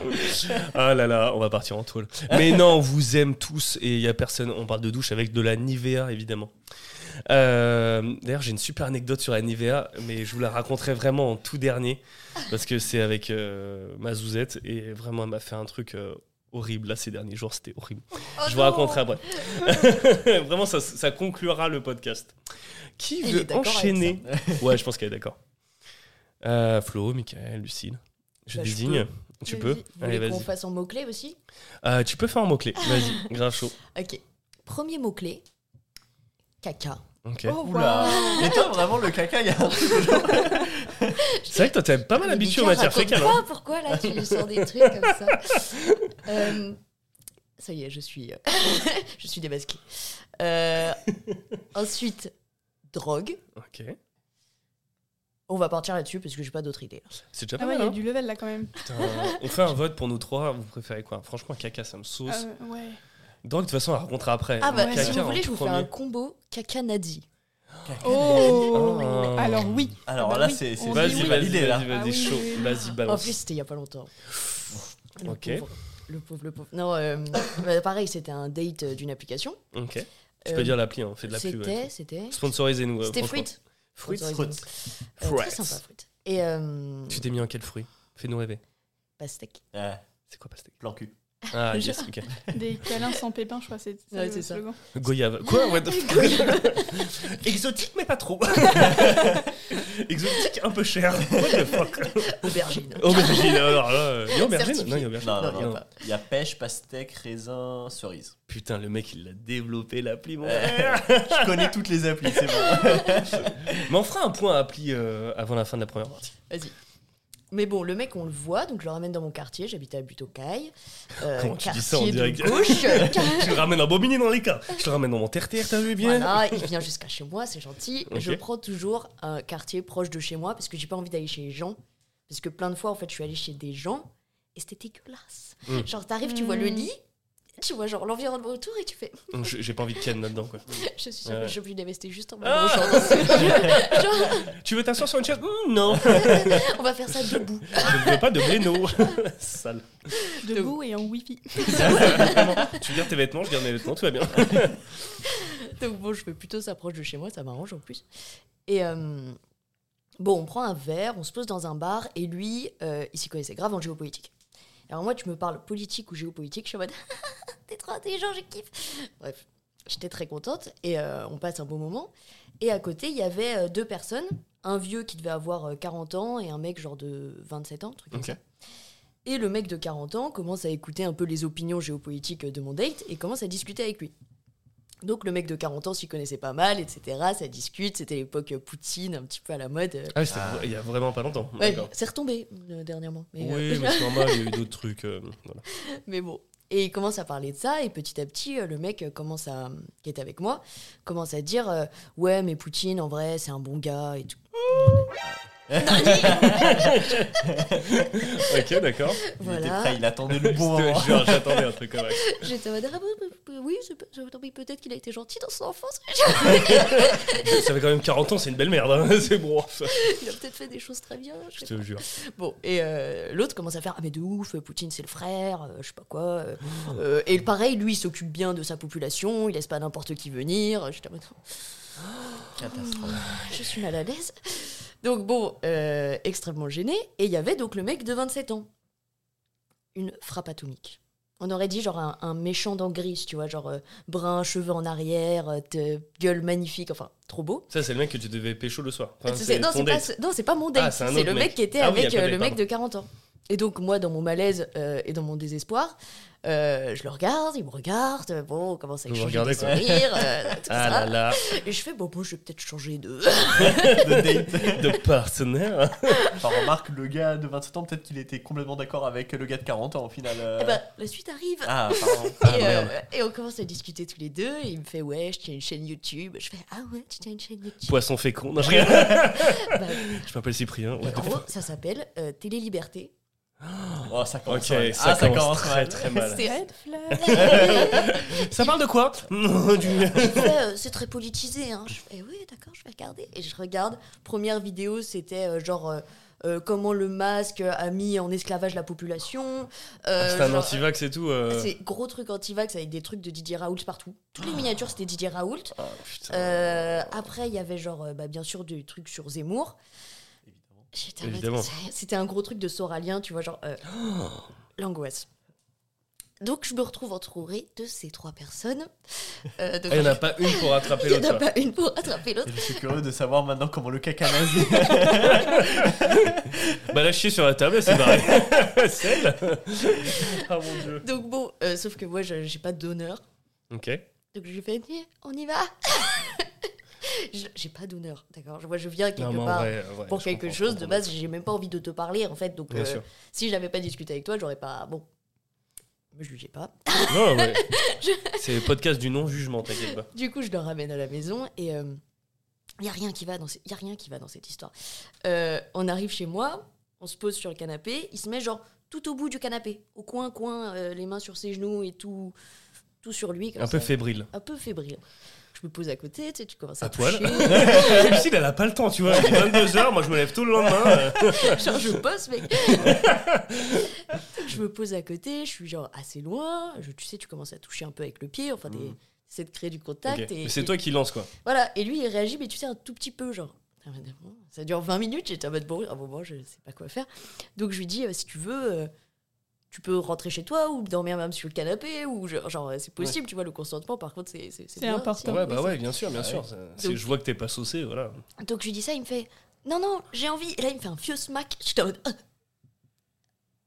Ah là là, on va partir en tôle. Mais non, on vous aime tous et il y a personne. On parle de douche avec de la Nivea évidemment. Euh, D'ailleurs, j'ai une super anecdote sur la Nivea, mais je vous la raconterai vraiment en tout dernier, parce que c'est avec euh, ma zouzette, et vraiment, elle m'a fait un truc euh, horrible là ces derniers jours, c'était horrible. Oh je vous raconterai après. [LAUGHS] vraiment, ça, ça conclura le podcast. Qui Il veut enchaîner [LAUGHS] Ouais, je pense qu'elle est d'accord. Euh, Flo, Michael, Lucille. Je Bah, désigne. Tu Vas-y. peux Vous Allez, voulez qu'on vas-y. fasse en mots-clés aussi? Euh, tu peux faire un mot-clé. Vas-y, [LAUGHS] grave chaud. Ok. Premier mot-clé caca. Ok. Oh, Oula. wow. Et toi, vraiment, le caca, il y a un truc. [LAUGHS] C'est vrai que toi, t'es pas mal habitué aux matières fécales. hein. pas, Pourquoi là tu sors des trucs comme ça [LAUGHS] Euh, Ça y est, je suis, [LAUGHS] je suis démasquée. Euh, ensuite, drogue. Ok. On va partir là-dessus parce que j'ai pas d'autre idée. C'est déjà Ah pas ouais, il mal. y a hein. du level là quand même. Putain, on fait un vote pour nous trois. Vous préférez quoi? Franchement, caca, ça me sauce. Ah, ouais. Donc, de toute façon, on la racontera après. Ah bah si Caca vous voulez, en je vous fais premier. un combo caca nadi. Oh Ah. Alors oui. Alors Ah bah là, oui, c'est c'est- on Vas-y, dit c'est oui. vas-y, validé, là. vas-y, vas-y, Ah oui, chaud. oui, oui. Vas-y, En balance. plus, c'était il y a pas longtemps. Le Ok. pauvre, le pauvre, le pauvre. Non, euh, bah, pareil, c'était un date euh, d'une application. Ok. Tu Euh, peux dire l'appli, hein, on fait de la pub. C'était, c'était. Sponsorisez-nous. euh, C'était franchement. Fruit. Fruit. Sponsorisé. Fruit. Euh, très Fruits. sympa, Fruit. Et euh, Tu t'es mis en quel fruit? Fais-nous rêver. pastèque. Ouais, C'est quoi pastèque? Plan cul. Ah, yes, ok. [LAUGHS] Des câlins sans pépins, je crois, c'est ça Ouais, le ça. slogan. Goyave. [LAUGHS] Quoi What the fuck [LAUGHS] Exotique, mais pas trop. Exotique, un peu cher. What the fuck Aubergine. Aubergine, alors là. euh, Il y a aubergine. Non, il y a aubergine. Non, non, Non, non. y a pas. Il y a pêche, pastèque, raisin, cerise. Putain, le mec, il l'a développé, l'appli, mon frère. Je connais toutes les applis, c'est bon. Mais on fera un point à appli euh, avant la fin de la première partie. Vas-y. Mais bon, le mec, on le voit, donc je le ramène dans mon quartier. J'habite à Butokai. Euh, Comment tu dis quartier ça, de que- gauche. [LAUGHS] Je le ramène en Bobigny dans les cas. Je le ramène dans mon terre-terre, t'as vu bien Voilà, il vient jusqu'à chez moi, c'est gentil. Je prends toujours un quartier proche de chez moi parce que j'ai pas envie d'aller chez les gens. Parce que plein de fois, en fait, je suis allée chez des gens et c'était dégueulasse. Mm. Genre, t'arrives, tu vois le Mm. lit, tu vois genre l'environnement autour et tu fais [LAUGHS] J'ai pas envie de Ken là-dedans, quoi. [LAUGHS] Je suis sûre Ouais. que je suis obligée d'investir juste en Ah [LAUGHS] genre, Tu veux t'asseoir sur une chaise? Hmm, Non. on va faire ça debout. Je ne veux pas de bléno. Sale. Debout et en wifi. Tu gardes tes vêtements, je garde mes vêtements, tout va bien. Donc bon, je fais plutôt ça proche de chez moi, ça m'arrange en plus. Et euh, bon, on prend un verre, on se pose dans un bar, et lui, euh, il s'y connaissait grave en géopolitique. Alors moi, tu me parles politique ou géopolitique, je suis en mode, [LAUGHS] t'es trop intelligent, je kiffe. Bref, j'étais très contente, et euh, on passe un beau moment. Et à côté, il y avait euh, deux personnes, un vieux qui devait avoir euh, 40 ans, et un mec genre de 27 ans, truc comme ça. Et le mec de 40 ans commence à écouter un peu les opinions géopolitiques de mon date, et commence à discuter avec lui. Donc le mec de 40 ans s'y connaissait pas mal, etc. Ça discute, c'était l'époque Poutine, un petit peu à la mode. Ah, c'était il y a vraiment pas longtemps. Ouais, c'est retombé euh, dernièrement. Mais, Oui, euh, mais c'est normal, il y a eu [LAUGHS] d'autres trucs. euh, voilà. mais bon. Et il commence à parler de ça, et petit à petit, le mec commence à, qui est avec moi, commence à dire Ouais, mais Poutine, en vrai, c'est un bon gars et tout. Ok, d'accord. [LAUGHS] Il était Voilà. prêt, il attendait le bon moment. J'attendais un truc comme ça. [LAUGHS] J'étais en mode Ah, Oui, pas- peut-être qu'il a été gentil dans son enfance. [LAUGHS] Ça fait quand même 40 ans, c'est une belle merde. hein, C'est bon. il a peut-être fait des choses très bien. je te jure. Bon, et euh, l'autre commence à faire Ah, mais de ouf, Poutine c'est le frère, euh, je sais pas quoi. euh, euh, et pareil, lui il s'occupe bien de sa population, il laisse pas n'importe qui venir. J'étais en mode, Catastrophe. Je suis mal à l'aise. Donc, bon, euh, extrêmement gêné. Et il y avait donc le mec de 27 ans. Une frappe atomique. On aurait dit genre un, un méchant dans gris, tu vois, genre euh, brun, cheveux en arrière, euh, te- gueule magnifique, enfin, trop beau. Ça, c'est le mec que tu devais pécho le soir. Enfin, C'est- c'est non, ton c'est pas, date. ce- non, c'est pas mon date. Ah, c'est un c'est autre le mec mec. qui était Ah oui, avec euh, le mec pardon. de 40 ans. Et donc, moi, dans mon malaise euh, et dans mon désespoir, euh, je le regarde, il me regarde, euh, bon, on commence à échanger des quoi. sourires, euh, tout [LAUGHS] Ah ça. là là, Et je fais, bon, bon, je vais peut-être changer de. [LAUGHS] [LAUGHS] de date. de partenaire. Enfin, remarque, le gars de 27 ans, peut-être qu'il était complètement d'accord avec le gars de 40 ans au final. euh. Eh ben, la suite arrive. Ah, pardon. Ah, et, euh, merde. et on commence à discuter tous les deux. Et il me fait Ouais, je tiens une chaîne YouTube. Je fais Ah ouais, tu tiens une chaîne YouTube. Poisson fécond. Non, je rigole. Bah, Je m'appelle Cyprien. The en gros, ça s'appelle euh, Télé Liberté. Oh, ça commence ça, ah, ça commence commence très mal. très mal. C'est Red Flag. [LAUGHS] Ça parle de quoi? [LAUGHS] Euh, C'est très politisé. Hein. Je fais Oui, d'accord, je vais regarder. Et je regarde. Première vidéo, c'était euh, genre. euh, euh, comment le masque a mis en esclavage la population. euh, C'est un anti-vax et tout. euh. c'est gros truc anti-vax avec des trucs de Didier Raoult partout. Toutes les miniatures, c'était Didier Raoult. Ah. Euh, après, il y avait genre, bah, bien sûr, des trucs sur Zemmour. Évidemment. C'était un gros truc de Soralien, tu vois, genre euh, [GASPS] l'angoisse. Donc, je me retrouve entourée de ces trois personnes. Euh, donc, Ah, Il n'y en a pas une pour attraper [LAUGHS] il y en l'autre. a pas une pour attraper l'autre. Je suis curieux de savoir maintenant comment le caca nazi. [LAUGHS] Bah, la chier sur la table, c'est barré. Celle Ah mon dieu. Donc, bon, euh, sauf que moi, je- j'ai pas d'honneur. Ok. Donc, je lui fais, on y va Je- [LAUGHS] J'ai pas d'honneur, d'accord? Moi, je viens quelque Non, part. vrai, ouais, pour je quelque je chose, de base, j'ai même pas envie de te parler, en fait. Donc, euh, si j'avais pas discuté avec toi, j'aurais pas. Bon. Me jugez pas. Non, mais. [LAUGHS] C'est le podcast du non-jugement, t'inquiète pas. Du coup, je le ramène à la maison et il y a rien qui va dans ce- y a rien qui va dans cette histoire. Euh, on arrive chez moi, on se pose sur le canapé, il se met genre tout au bout du canapé, au coin coin, euh, les mains sur ses genoux et tout, tout sur lui. comme Un peu fébrile. Un peu fébrile. Je me pose à côté, tu sais, tu commences à, À toucher. Lucille, [LAUGHS] elle a pas le temps, tu vois. Il est 22h, moi je me lève tout le lendemain. euh. [LAUGHS] genre je bosse mec je me pose à côté je suis genre assez loin je, tu sais tu commences à toucher un peu avec le pied enfin des c'est de créer du contact et, C'est et- toi qui lance, quoi. voilà et lui il réagit mais tu sais un tout petit peu genre ça dure 20 minutes j'étais en mode bon à un moment je sais pas quoi faire donc je lui dis euh, si tu veux euh, tu peux rentrer chez toi ou dormir même sur le canapé ou genre, genre, c'est possible tu vois le consentement par contre c'est c'est important. Ouais, bah ouais, bien sûr, bien sûr. Donc- je vois que t'es pas saucé, voilà. donc je lui dis ça il me fait non non j'ai envie et là il me fait un vieux smack j'étais en mode Ah.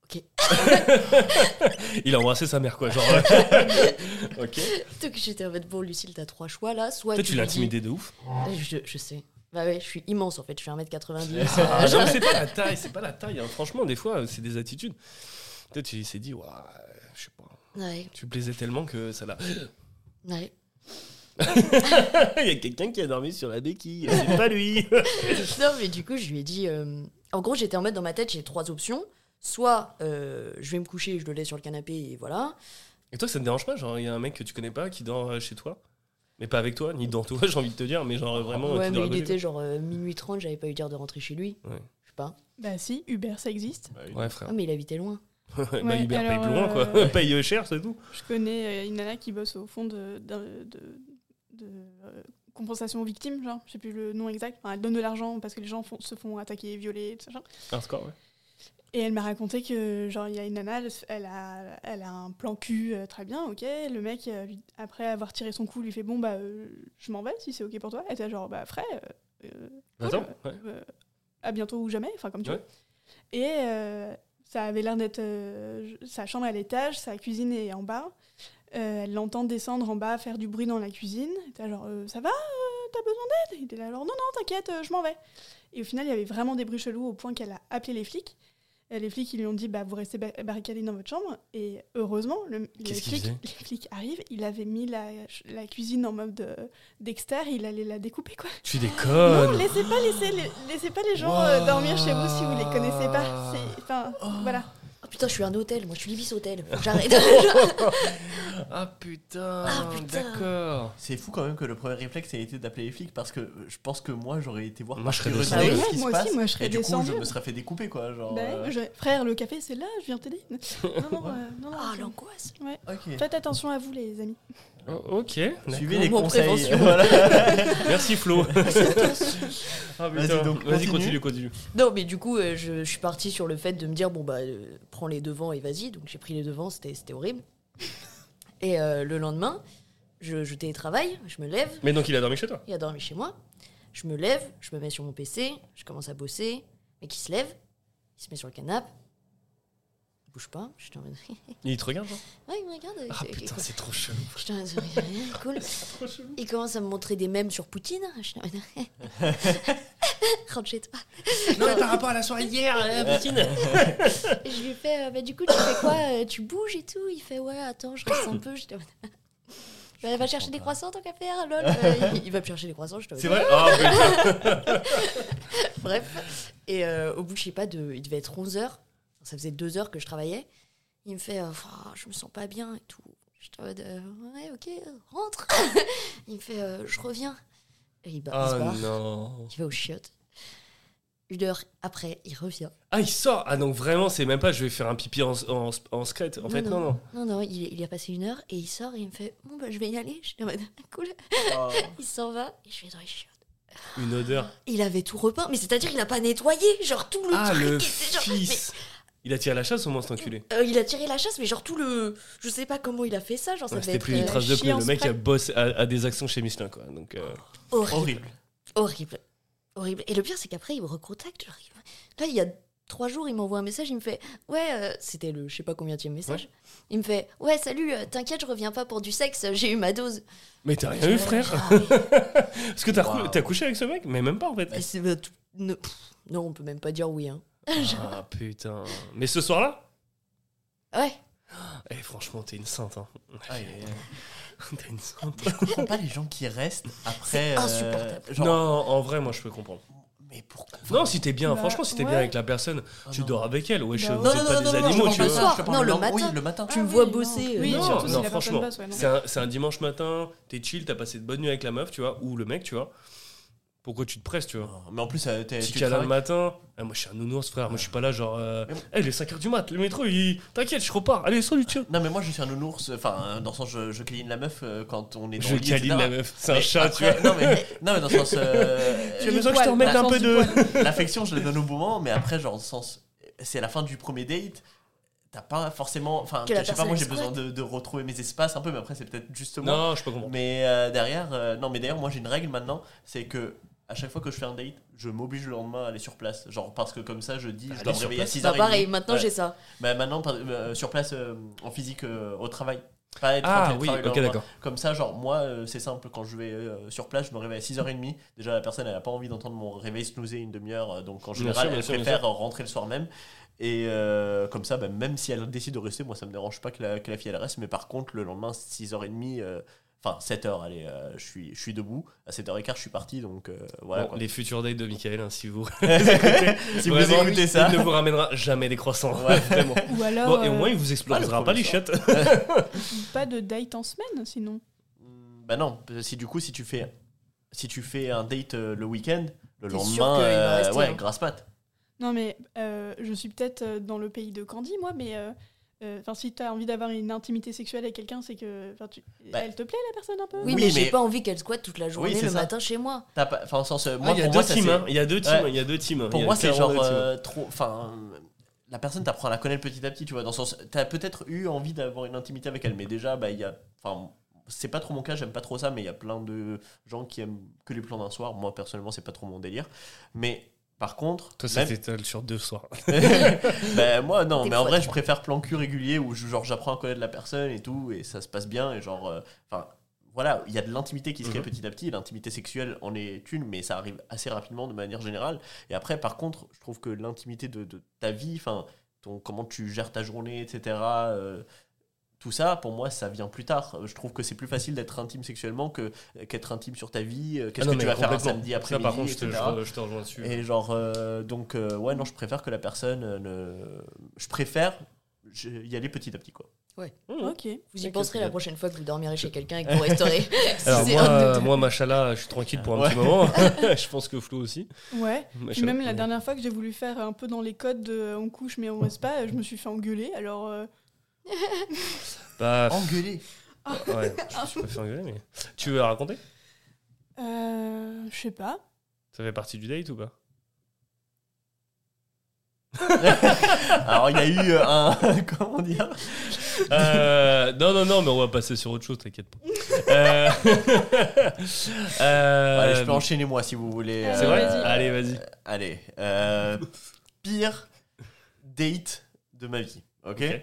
ok [LAUGHS] Il a embrassé sa mère, quoi. Genre. [LAUGHS] ok. Donc j'étais en mode bon Lucille t'as trois choix là soit Peut-être tu lui l'as dis- intimidé de ouf. je, je sais bah ouais je suis immense en fait je fais 1m90 Ah, [LAUGHS] euh, c'est pas la taille, c'est pas la taille. hein. Franchement, des fois, c'est des attitudes. Peut-être il s'est dit, Ouah, je sais pas. ouais Tu plaisais tellement que ça l'a. ouais [LAUGHS] Il y a quelqu'un qui a dormi sur la béquille. C'est pas lui. [LAUGHS] non mais du coup je lui ai dit euh, en gros j'étais en mode dans ma tête j'ai trois options soit euh, je vais me coucher je le laisse sur le canapé et voilà Et toi, ça te dérange pas Genre, il y a un mec que tu connais pas qui dort euh, chez toi? Mais pas avec toi, ni dans toi, [LAUGHS] j'ai envie de te dire, mais genre vraiment. ouais qui mais à il côté, était genre euh, minuit 30 j'avais pas eu dire de rentrer chez lui Ouais. je sais pas Bah si, Uber ça existe. Bah, quoi. Ouais, frère. ah mais il habitait loin bah, Ouais, Uber paye alors, plus loin, quoi. euh, [LAUGHS] paye cher, c'est tout. Je connais euh, une nana qui bosse au fond de, d'un- de, de, euh, compensation aux victimes, genre, je sais plus le nom exact. Enfin, elle donne de l'argent parce que les gens font- se font attaquer, violer, tout ça. genre. Un score, ouais. Et elle m'a raconté que, genre, il y a une nana, elle, a, elle a un plan cul euh, très bien, ok. Le mec, lui- après avoir tiré son coup, lui fait Bon, bah, je m'en vais si c'est ok pour toi. Elle était genre, bah, frais. cool, Attends, ouais. à bientôt ou jamais, enfin, comme tu Ouais. veux. Et ça avait l'air d'être euh, sa chambre à l'étage, sa cuisine est en bas. Euh, elle l'entend descendre en bas, faire du bruit dans la cuisine. Était genre, euh, ça va T'as besoin d'aide? Il était là, alors non, non, t'inquiète, je m'en vais. Et au final, il y avait vraiment des bruits chelous au point qu'elle a appelé les flics. Les flics, ils lui ont dit, bah, vous restez ba- barricadés dans votre chambre. Et heureusement, le, les, flics, [LAUGHS] les flics arrivent. Il avait mis la, la cuisine en mode euh, Dexter, il allait la découper, quoi. Tu Non, déconnes laissez pas, laissez, les- laissez pas les gens euh, dormir chez vous si vous les connaissez pas. Enfin, voilà. Putain je suis un hôtel moi je suis l'Ibis hôtel Faut que j'arrête [LAUGHS] [LAUGHS] Ah putain, Ah, putain. d'accord. C'est fou quand même que le premier réflexe ait été d'appeler les flics parce que je pense que moi j'aurais été voir Moi, je serais curiosité descendu. ce Ah qui ouais, se moi aussi, passe, moi, je serais et du coup descendu. je me serais fait découper quoi genre Bah, euh, je- Frère, le café, c'est là, je viens t'aider. [LAUGHS] Non, non, euh, non, non, ah c'est- l'angoisse ok Faites attention à vous, les amis. Oh, ok, suivez les conseils [LAUGHS] voilà. [LAUGHS] Merci Flo. [LAUGHS] Ah, Vas-y, donc, Vas-y, continue. continue, continue. Non, mais du coup, euh, je, je suis partie sur le fait de me dire, bon, bah, euh, prends les devants et vas-y. Donc, j'ai pris les devants, c'était c'était horrible. Et euh, le lendemain, je, je télétravaille, je me lève, Mais donc il a dormi chez toi? Il a dormi chez moi. Je me lève, je me mets sur mon PC, je commence à bosser. Mais qui se lève, il se met sur le canapé, bouge pas. Je suis en mode, Il te regarde, genre [LAUGHS] ouais, il me regarde. Ah putain, c'est trop chelou. Je suis en mode, rien, cool. [LAUGHS] Il commence à me montrer des mèmes sur Poutine. Je suis en mode, rentre chez toi. Non, mais par rapport à la soirée d'hier, euh, [LAUGHS] Poutine. Je lui fais, euh, bah, du coup, tu fais quoi euh, Tu bouges et tout? Il fait, ouais, attends, je reste un peu. Je bah, va chercher des croissants tant qu'à faire, lol. Euh, il, il va me chercher des croissants, je te C'est vrai? Putain. Bref. Et euh, au bout, je sais pas, de, il devait être 11h. Ça faisait 2 heures que je travaillais. Il me fait, euh, Ah, je me sens pas bien et tout. J'étais en mode, euh, ouais, ok, rentre. [LAUGHS] il me fait, euh, je reviens. Et il, ba- il se barre. non. Il va aux chiottes. Une heure après, il revient. Ah, il sort Ah, donc vraiment, c'est même pas je vais faire un pipi en, en, en. En Non, fait, non, non. Non, non, il, il a passé une heure et il sort et il me fait Bon, bah, je vais y aller. Je suis en mode [LAUGHS] Cool. Oh. Il s'en va et je vais dans les chiottes. Une odeur. Il avait tout repeint, mais c'est-à-dire qu'il a pas nettoyé. Genre tout le Ah, truc le était genre- fils Il a tiré la chasse au moins, cet enculé euh, il a tiré la chasse, mais genre tout le. Je sais pas comment il a fait ça. Genre, ça devait C'était être plus une euh, trace de pneu. en Le mec a, bossé, a, a des actions chez Michelin, quoi. Donc, euh, horrible. Horrible. Horrible. Horrible. Et le pire, c'est qu'après, il me recontacte. genre, il- Là, il y a trois jours, il m'envoie un message. Il me fait Ouais, euh, c'était le je sais pas combien de message. Il me fait Ouais, salut, euh, t'inquiète, je reviens pas pour du sexe, j'ai eu ma dose. Mais t'as rien eu, frère Ah, mais- [LAUGHS] Parce que t'as couché avec ce mec? Mais même pas, en fait. Et c'est- tout- ne- pff, Non, on peut même pas dire oui. Hein. Ah, [LAUGHS] putain. Mais ce soir-là Ouais. Eh, franchement, t'es une sainte, hein. Aïe. [LAUGHS] T'es une sainte. Je comprends pas les gens qui restent après. C'est euh, insupportable. genre, Non, en vrai, moi, je peux comprendre. Mais pourquoi Non, si t'es bien, Bah, franchement, si t'es bien ouais. avec la personne, Ah, tu non. dors avec elle. Ouais, je Bah vous ouais. êtes Non, pas non, des non, non, animaux, je tu parle vois. pas de ça, je parle Non, de le matin. Oui, le matin. Tu me Ah vois oui, bosser, non. euh, Oui, non, surtout non, si la personne franchement, bosse, ouais, non. C'est un, c'est un dimanche matin, t'es chill, t'as passé de bonnes nuits avec la meuf, tu vois, ou le mec, tu vois. Pourquoi tu te presses, tu vois Mais en plus, euh, t'es- Si tu tu es là le matin, ah, moi je suis un nounours, frère, moi je suis pas là, genre, euh, Mais. Eh, il est 5h du mat, le métro, il. T'inquiète, je repars, allez, salut, tiens. Non, mais moi, je suis un nounours. Enfin, euh, dans le sens, je, je câline la meuf euh, quand on est dans Je le lit, câline etc. la meuf, c'est un Mais chat, tu vois. Non, mais, non, mais dans le sens. euh, [LAUGHS] Tu as besoin que je te remette un peu de. [LAUGHS] L'affection, je la donne au moment, mais après, genre, dans le sens. C'est la fin du premier date. T'as pas forcément. Enfin, je sais pas, moi, j'ai besoin de, de retrouver mes espaces un peu, mais après, c'est peut-être justement. Non, je peux comprendre. Mais euh, derrière, euh, non, mais d'ailleurs, moi j'ai une règle maintenant, c'est que à chaque fois que je fais un date, je m'oblige le lendemain à aller sur place. Genre parce que comme ça, je dis, je dois me réveiller à place 6h30. Bah pareil, maintenant Ouais. j'ai ça. Bah maintenant, par- euh, sur place, euh, en physique, euh, au travail. Pas être en Ah oui, le ok, lendemain. d'accord. Comme ça, genre, moi, euh, c'est simple, quand je vais euh, sur place, je me réveille à 6h30. Déjà, la personne, elle a pas envie d'entendre mon réveil snoozer une demi-heure, euh, donc en Bien général, sûr, bien elle sûr, bien préfère rentrer le soir même. Et euh, comme ça, bah, même si elle décide de rester, moi, ça me dérange pas que la, que la fille, elle reste. Mais par contre, le lendemain, 6h30, euh, enfin 7h, allez, euh, je, suis, je suis debout. À 7h15, je suis parti, donc euh, voilà. Bon, quoi. les futurs dates de Michael, hein, si vous. [LAUGHS] [LAUGHS] si vous Vraiment, écoutez ça, Il ne vous ramènera jamais des croissants, Ouais. [LAUGHS] vraiment. Ou alors, Bon, et au moins, il vous explosera Ah, le pas les chiottes. pas de date en semaine, sinon. Mm, Bah non, parce que si du coup, si tu fais, si tu fais un date euh, le week-end, le lendemain, euh, rester, ouais, hein. grasse mat. Non, mais euh, je suis peut-être dans le pays de Candy, moi, mais euh, euh, enfin, si tu as envie d'avoir une intimité sexuelle avec quelqu'un, c'est que. enfin, tu- Bah. Elle te plaît, la personne, un peu? Oui, Oui, mais, j'ai mais- pas envie qu'elle squatte toute la journée c'est le ça. matin chez moi. T'as pas, enfin, au sens, euh, Ah, moi, Il y a pour deux moi, teams, hein. Il y a deux teams, Ouais. il y a deux teams. Pour moi, c'est genre euh, trop. Enfin, la personne t'apprend à la connaître petit à petit, tu vois. Dans le sens, t'as peut-être eu envie d'avoir une intimité avec elle, mais déjà, bah, il y a. Enfin, c'est pas trop mon cas, j'aime pas trop ça, mais il y a plein de gens qui aiment que les plans d'un soir. Moi, personnellement, c'est pas trop mon délire. Mais par contre, Toi, ça même- t'étale sur deux soirs. [LAUGHS] ben, moi non mais en vrai je préfère plan cul régulier où je- genre j'apprends à connaître la personne et tout et ça se passe bien et genre euh, enfin voilà il y a de l'intimité qui se crée Mhm. petit à petit l'intimité sexuelle en est une mais ça arrive assez rapidement de manière générale et après par contre je trouve que l'intimité de, de ta vie enfin ton comment tu gères ta journée etc euh, tout ça, pour moi, ça vient plus tard. Je trouve que c'est plus facile d'être intime sexuellement que qu'être intime sur ta vie. euh, Qu'est-ce Ah que tu vas faire un samedi Ça, après-midi, par contre, je te, etc. je, je te rejoins dessus. Et genre, euh, donc, euh, ouais, non, je préfère que la personne euh, ne. Je préfère y aller petit à petit, quoi. Mmh. Ok. Vous y penserez la prochaine fois que vous dormirez chez quelqu'un et que vous resterez. [LAUGHS] [LAUGHS] Alors moi, machallah, je suis tranquille pour un Ouais. petit moment. [LAUGHS] je pense que Flo aussi. Ouais. Puis même la dernière fois que j'ai voulu faire un peu dans les codes de on couche mais on reste pas, je me suis fait engueuler. Alors, euh, [LAUGHS] Bah, Engueuler ouais, je, je peux faire engueuler, mais. Tu veux la raconter? Euh, je sais pas. Ça fait partie du date ou pas? [LAUGHS] Alors, il y a eu euh, un. [LAUGHS] Comment dire? Euh, non, non, non, mais on va passer sur autre chose, t'inquiète pas. Euh, euh, Allez, je peux enchaîner, moi, si vous voulez. C'est vrai? Allez, vas-y. Allez. euh, pire date de ma vie, ok, Ok.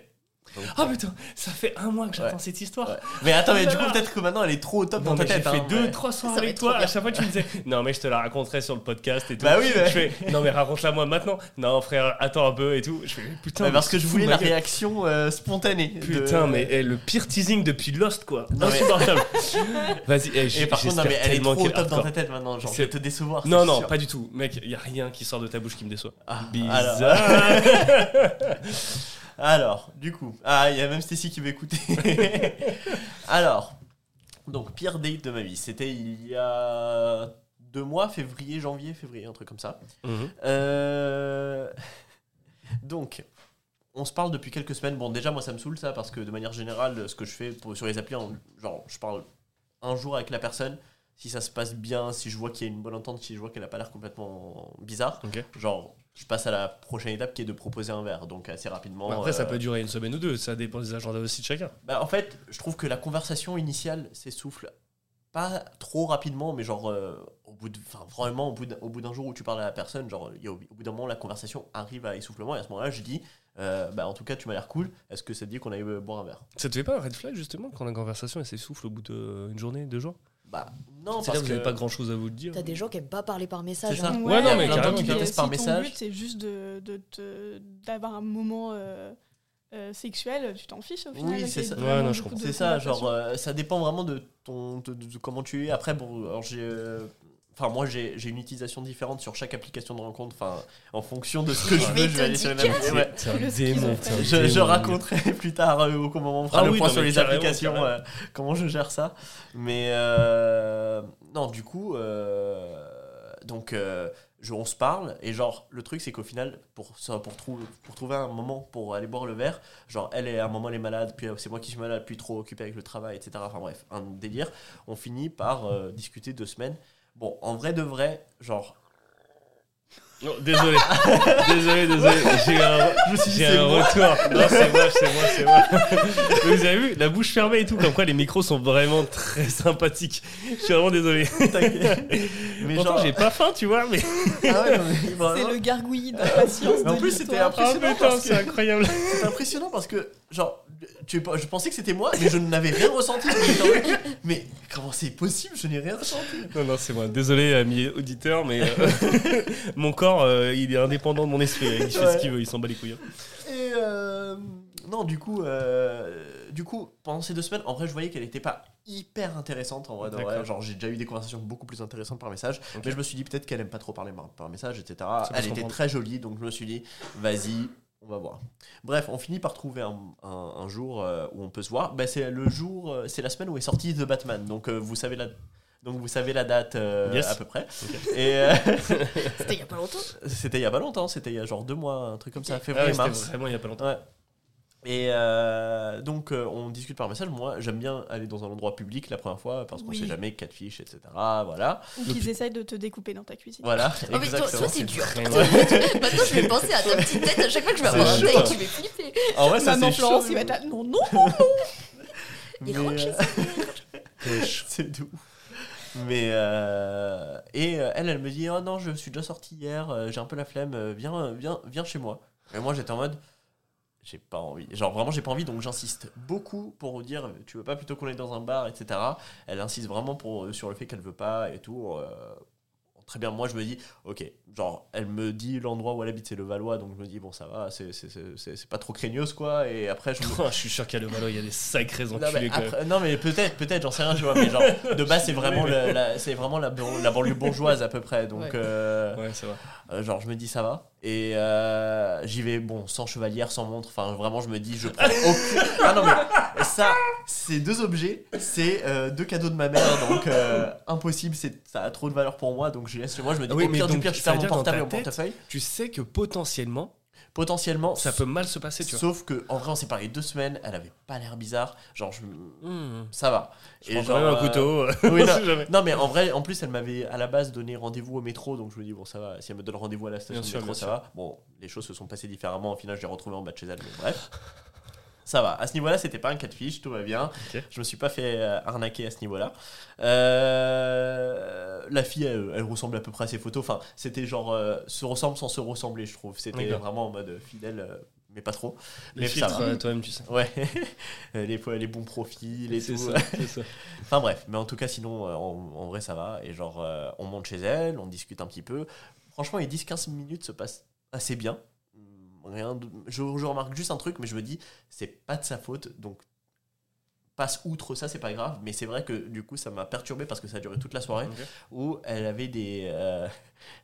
Ah putain, ça fait un mois que j'attends Ouais. cette histoire. Ouais. Mais attends, mais Oh du coup, peut-être que maintenant elle est trop au top Non, dans ta mais j'ai tête. fait hein, deux, mais- trois soirs avec toi. À chaque fois, tu me disais [LAUGHS] Non, mais je te la raconterai sur le podcast et tout. Bah oui, mais. Je fais Non, mais raconte-la moi maintenant. Non, frère, attends un peu et tout. Je fais Putain, Mais parce que je voulais ma la gueule. réaction euh, spontanée. de- Putain, mais eh, le pire teasing depuis Lost, quoi. Insupportable. [LAUGHS] Vas-y, eh, Et par contre, non, mais elle est trop au top dans ta tête maintenant. Genre, je C'est- vais te décevoir. Non, non, pas du tout. Mec, il y a rien qui sort de ta bouche qui me déçoit. Ah, Bizarre. [LAUGHS] Alors, du coup, ah, il y a même Stacy qui écouter. [LAUGHS] alors, donc, pire date de ma vie, c'était il y a deux mois, février, janvier, février, un truc comme ça. Mhm. Euh, Donc, on se parle depuis quelques semaines. Bon, déjà, moi, ça me saoule ça parce que de manière générale, ce que je fais pour- sur les applis, en- genre, je parle un jour avec la personne. Si ça se passe bien, si je vois qu'il y a une bonne entente, si je vois qu'elle a pas l'air complètement bizarre, genre, je passe à la prochaine étape qui est de proposer un verre. Donc, assez rapidement. Bah, Après, ça euh, peut durer une semaine ou deux, ça dépend des agendas aussi de chacun. bah, en fait, je trouve que la conversation initiale s'essouffle pas trop rapidement, mais genre euh, au bout de, enfin vraiment au bout d'un, au bout d'un jour où tu parles à la personne, genre il y a- au, bout d'un moment la conversation arrive à essoufflement et à ce moment-là je dis, euh, bah en tout cas tu m'as l'air cool. Est-ce que ça te dit qu'on aille boire un verre? Ça te fait pas un red flag justement quand la conversation elle s'essouffle au bout d'une journée, deux jours? Bah non parce que vous n'avez pas grand chose à vous dire. T'as des gens qui aiment pas parler par message. C'est ça. hein. Ouais, non, mais il y a plein de carrément, gens qui carrément. détestent par si message. ton but c'est juste de, de te- d'avoir un moment euh, euh, sexuel, tu t'en fiches au final. Oui, c'est ça. Ouais, non, je comprends. de C'est ça, genre euh, ça dépend vraiment de ton de, de- de comment tu es. Après bon, alors j'ai euh, Enfin, moi, j'ai j'ai une utilisation différente sur chaque application de rencontre. Enfin, en fonction de ce que je veux, je vais aller sur une dire. appli. Ouais. C'est un Le démon. schizophrène. c'est un Je, raconterai [LAUGHS] plus tard euh, au moment où on fera Ah le oui, point sur les carrément, applications, carrément. euh, comment je gère ça. Mais euh, non, du coup, euh, donc je- on se parle et genre le truc c'est qu'au final pour ça- pour trouver pour trouver un moment pour aller boire le verre, genre elle est à un moment elle est malade, puis c'est moi qui suis malade, puis trop occupé avec le travail, etc. Enfin bref, un délire. On finit par euh, discuter deux semaines. Bon, en vrai de vrai, genre Non, désolé. [LAUGHS] désolé, désolé. J'ai un, je me suis dit j'ai c'est un moi. retour. [LAUGHS] Non, c'est moi, c'est moi, c'est moi. Vous avez vu, la bouche fermée et tout, comme quoi les micros sont vraiment très sympathiques. Je suis vraiment désolé. T'inquiète. Mais Pourtant, genre j'ai pas faim, tu vois, mais. ah ouais, mais C'est le gargouillis de la patience. En plus, c'était. Ah Impressionnant parce c'est que- incroyable. C'est impressionnant parce que, genre, tu, je pensais que c'était moi, mais je n'avais rien ressenti. Mais comment c'est possible Je n'ai rien ressenti. Non, non, c'est moi. Désolé, ami auditeur, mais euh, [LAUGHS] mon corps, euh, il est indépendant de mon esprit. Il fait Ouais. ce qu'il veut, il s'en bat les couilles. Et euh, non, du coup, du coup, pendant ces deux semaines, en vrai, je voyais qu'elle n'était pas hyper intéressante en vrai. Genre, j'ai déjà eu des conversations beaucoup plus intéressantes par message, Ok. mais je me suis dit peut-être qu'elle aime pas trop parler par, par message, etc. Elle était comprendre. très jolie, donc je me suis dit, vas-y. On va voir. Bref, on finit par trouver un, un- un jour euh, où on peut se voir. Bah, c'est le jour, euh, c'est la semaine où est sorti The Batman. Donc euh, vous savez la, donc vous savez la date euh, Yes. à peu près. Euh, [LAUGHS] C'était il y a pas longtemps. [LAUGHS] c'était il y a pas longtemps. C'était il y a genre deux mois, un truc comme ça, Ah ouais, février, c'était mars. vraiment il y a pas longtemps. Ouais. Et euh, donc, euh, on discute par message. Moi, j'aime bien aller dans un endroit public la première fois parce qu'on Oui. sait jamais, quatre fiches, etc. Voilà. Ou qu'ils essayent de te découper dans ta cuisine. Voilà, Oh, mais toi, exactement. toi, c'est dur. [LAUGHS] Maintenant, je vais penser à ta petite tête à chaque fois que je vais avoir un date qui vais flipper. En vrai, ça Maman c'est Florence, chaud. il va être là. Non, non. [LAUGHS] Il rentre chez euh, [LAUGHS] c'est doux. Mais euh, et euh, elle, elle me dit oh non, je suis déjà sortie hier, j'ai un peu la flemme, viens, viens, viens chez moi. Et moi, j'étais en mode j'ai pas envie. Genre vraiment, j'ai pas envie, donc j'insiste beaucoup pour dire tu veux pas plutôt qu'on aille dans un bar, etc. Elle insiste vraiment pour euh, sur le fait qu'elle veut pas et tout. euh, très bien, moi je me dis ok, genre elle me dit l'endroit où elle habite c'est le Valois, donc je me dis bon ça va, c'est c'est- c'est- c'est- c'est pas trop craignos quoi. Et après je me [LAUGHS] je suis sûr qu'à le Valo, il y a des sacrés non enculés mais, quand même. après- non, mais peut-être, peut-être, j'en sais rien, tu vois, mais genre, de base, c'est vraiment, Oui, la, c'est vraiment la, ban- la banlieue bourgeoise à peu près, donc, Ouais. euh, Ouais, c'est vrai. euh, genre, je me dis, ça va, et euh, j'y vais, bon, sans chevalière, sans montre, enfin, vraiment, je me dis, je prends [LAUGHS] aucun... Ah non, mais ça, ces deux objets, c'est euh, deux cadeaux de ma mère, donc euh, impossible, c'est, ça a trop de valeur pour moi, donc je laisse chez moi, je me dis, Oui, au mais pire du pire, je perds mon portable ta et mon portefeuille, Tu sais que potentiellement, potentiellement, ça peut mal se passer, tu vois. Sauf que, en vrai, on s'est parlé deux semaines, elle avait pas l'air bizarre, genre, je, Mmh. ça va. Je prends quand même un euh, couteau. [LAUGHS] oui, [LAUGHS] on non. Non, mais en vrai, en plus, elle m'avait à la base donné rendez-vous au métro, donc je me dis, bon, ça va, si elle me donne rendez-vous à la station Bien de sûr, métro, ça sûr. va. Bon, les choses se sont passées différemment, au final, je l'ai retrouvée en bas de chez elle, mais bref. [LAUGHS] Ça va. À ce niveau-là, c'était pas un cas de fiche, tout va bien. Je me suis pas fait euh, arnaquer à ce niveau-là. Euh, la fille, elle, elle ressemble à peu près à ses photos. Enfin, c'était genre euh, se ressemble sans se ressembler, je trouve. C'était vraiment en mode fidèle, euh, mais pas trop. Les mais filtres, toi-même, tu sais. Ouais, [LAUGHS] les, les bons profils et tout. ça, ça. [LAUGHS] Enfin bref, mais en tout cas, sinon, en, en vrai, ça va. Et genre, on monte chez elle, on discute un petit peu. Franchement, les 10-15 minutes se passent assez bien. Rien de- je, je remarque juste un truc, mais je me dis, c'est pas de sa faute. Donc, passe outre ça, c'est pas grave. Mais c'est vrai que du coup, ça m'a perturbé parce que ça a duré toute la soirée où elle avait des, euh,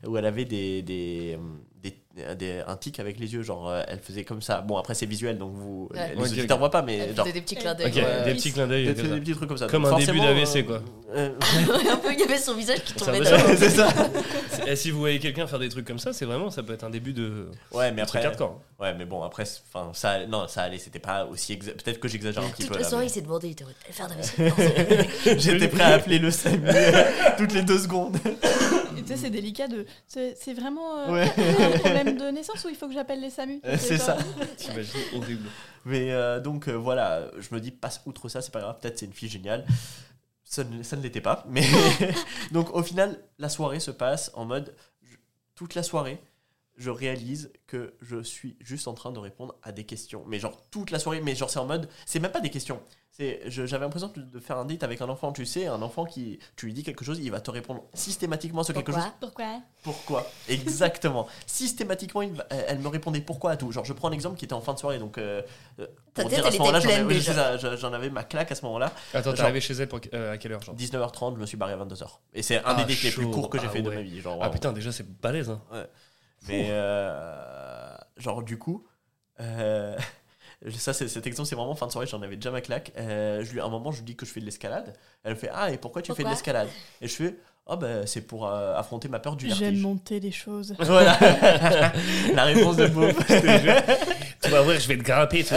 où elle avait des, des, des, des- un tic avec les yeux, genre euh, elle faisait comme ça. Bon, après c'est visuel, donc vous, Ouais. les Ok, auditeurs voient pas, mais Elle genre. faisait des petits clins d'œil. Ok, Ouais. des petits clins d'œil. Des petits trucs comme ça. Comme Donc un début d'AVC, euh, quoi. euh, [LAUGHS] un peu, il y avait son visage qui tombait [LAUGHS] c'est ça. [LAUGHS] Et si vous voyez quelqu'un faire des trucs comme ça, c'est vraiment, ça peut être un début de. Ouais, mais après. hardcore. Ouais, mais bon, après, enfin, ça, non, ça allait, c'était pas aussi. exa- Peut-être que j'exagère un petit Toute peu. la là, soirée, mais- il s'est demandé, il était en mode, faire d'AVC. J'étais prêt à appeler le SAMU toutes les deux secondes. Et tu sais, c'est délicat de. C'est c'est vraiment euh, Ouais. [LAUGHS] un problème de naissance ou il faut que j'appelle les SAMU? Euh, c'est ça. [LAUGHS] T'imagines horrible. Mais euh, donc euh, voilà, je me dis, passe outre ça, c'est pas grave, peut-être c'est une fille géniale. Ça ne, ça ne l'était pas. Mais [LAUGHS] donc au final, la soirée se passe en mode. je- toute la soirée, je réalise que je suis juste en train de répondre à des questions. Mais genre toute la soirée, mais genre c'est en mode. C'est même pas des questions. C'est, je- j'avais l'impression de, de faire un date avec un enfant, tu sais, un enfant qui, tu lui dis quelque chose, il va te répondre systématiquement sur quelque chose. Pourquoi Pourquoi Pourquoi Exactement. [LAUGHS] Systématiquement, il va- elle me répondait pourquoi à tout. Genre, je prends un exemple qui était en fin de soirée, donc. euh, euh, pour dire, à ce moment-là, j'en avais- ma claque à ce moment-là. Attends, t'es arrivé chez elle pour- euh, à quelle heure, genre? 19h30, je me suis barré à 22h. Et c'est un Ah, des dates les plus courts que j'ai Ah fait de ma vie. Genre, Ah putain, déjà c'est balèze. Hein. Mais, euh, genre, du coup. euh, [LAUGHS] Ça, c'est- cet exemple, c'est vraiment fin de soirée, j'en avais déjà ma claque. Euh, je lui, à un moment, je lui dis que je fais de l'escalade. Elle me fait Ah, et pourquoi tu fais de l'escalade? Et je fais Ah, ben, c'est pour euh, affronter ma peur du J'aime vertige. monter les choses. [LAUGHS] Voilà [LAUGHS] La réponse de Beauf. Tu vas voir, je vais te grimper tout.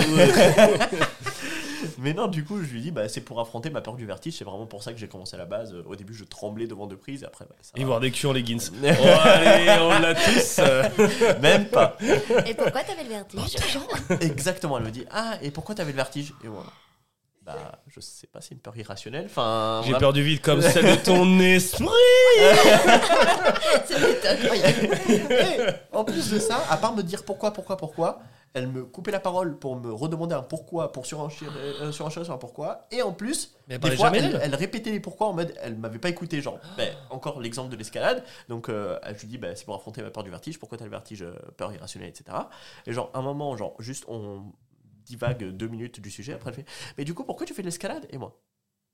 Mais non, du coup, je lui dis, bah, c'est pour affronter ma peur du vertige. C'est vraiment pour ça que j'ai commencé à la base. Au début, je tremblais devant deux prises. Après, bah, ça Et va. voir des culs en leggings. [LAUGHS] Oh, allez, on l'a tous. [LAUGHS] Même pas. Et pourquoi t'avais le vertige [LAUGHS] Exactement. Elle me dit, ah, et pourquoi t'avais le vertige Et moi, bah, je sais pas, c'est une peur irrationnelle. Enfin, J'ai peur du vide comme celle de ton esprit. C'était incroyable. Et en plus de ça, à part me dire pourquoi, pourquoi, pourquoi, elle me coupait la parole pour me redemander un pourquoi, pour surenchérir euh, surenchérir sur un pourquoi. Et en plus, Mais des fois, elle, répétait les pourquoi en mode elle m'avait pas écouté. Genre, ben, encore l'exemple de l'escalade. Donc, euh, je lui dis, ben, c'est pour affronter ma peur du vertige. Pourquoi t'as le vertige, euh, peur irrationnelle, etc. Et genre, un moment, genre, juste on divague deux minutes du sujet. Après, elle fait, mais du coup, pourquoi tu fais de l'escalade? Et moi,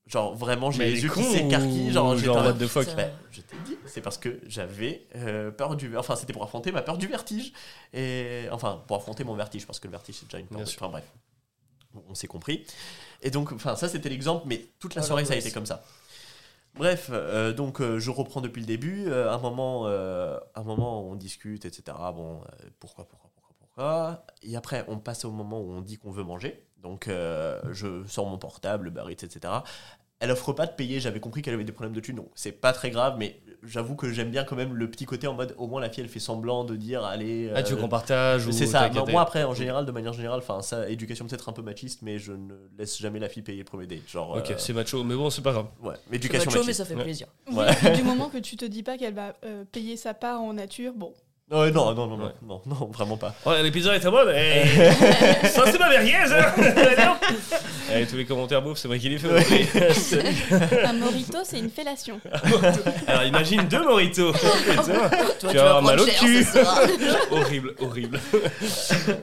genre, vraiment, j'ai les yeux qui s'écarquillent. Genre, j'étais genre en what mode, the fuck. Ben, je t'ai dit, c'est parce que j'avais euh, peur du. Enfin, c'était pour affronter ma peur du vertige. Et enfin, pour affronter mon vertige, parce que le vertige, c'est déjà une peur. Bien de- sûr. Enfin, bref. On- s'est compris. Et donc, enfin, ça, c'était l'exemple, mais toute la Oh, soirée, ça a été comme ça. Bref, euh, donc euh, je reprends depuis le début. Euh, un moment, euh, un moment, on discute, etc. Bon, euh, pourquoi, pourquoi, pourquoi, pourquoi? Et après, on passe au moment où on dit qu'on veut manger. Donc, euh, je sors mon portable, le Barits, etc. Elle offre pas de payer. J'avais compris qu'elle avait des problèmes de thunes, donc c'est pas très grave. Mais j'avoue que j'aime bien quand même le petit côté en mode, au moins la fille, elle fait semblant de dire, allez. Ah, tu euh, veux qu'on partage ou c'est ça. Non, moi après, en général, de manière générale, enfin ça, éducation peut-être un peu machiste, mais je ne laisse jamais la fille payer le premier date. Genre, Ok, euh, c'est macho, mais bon, c'est pas grave. ouais, C'est éducation macho, mais ça fait Ouais. plaisir. Ouais. du moment que tu te dis pas qu'elle va euh, payer sa part en nature, bon. Ouais, non, non, non, non, Ouais. non, non, [LAUGHS] vraiment pas. Ouais, l'épisode est à mode. Eh, ça, c'est ma merguez. hein. [LAUGHS] Allez, tous les commentaires bouffes, c'est moi qui les fais. [LAUGHS] Un morito, c'est une fellation. Alors, imagine deux moritos. Toi, tu, vas avoir mal prendre au cher cul. ce soir. horrible, horrible.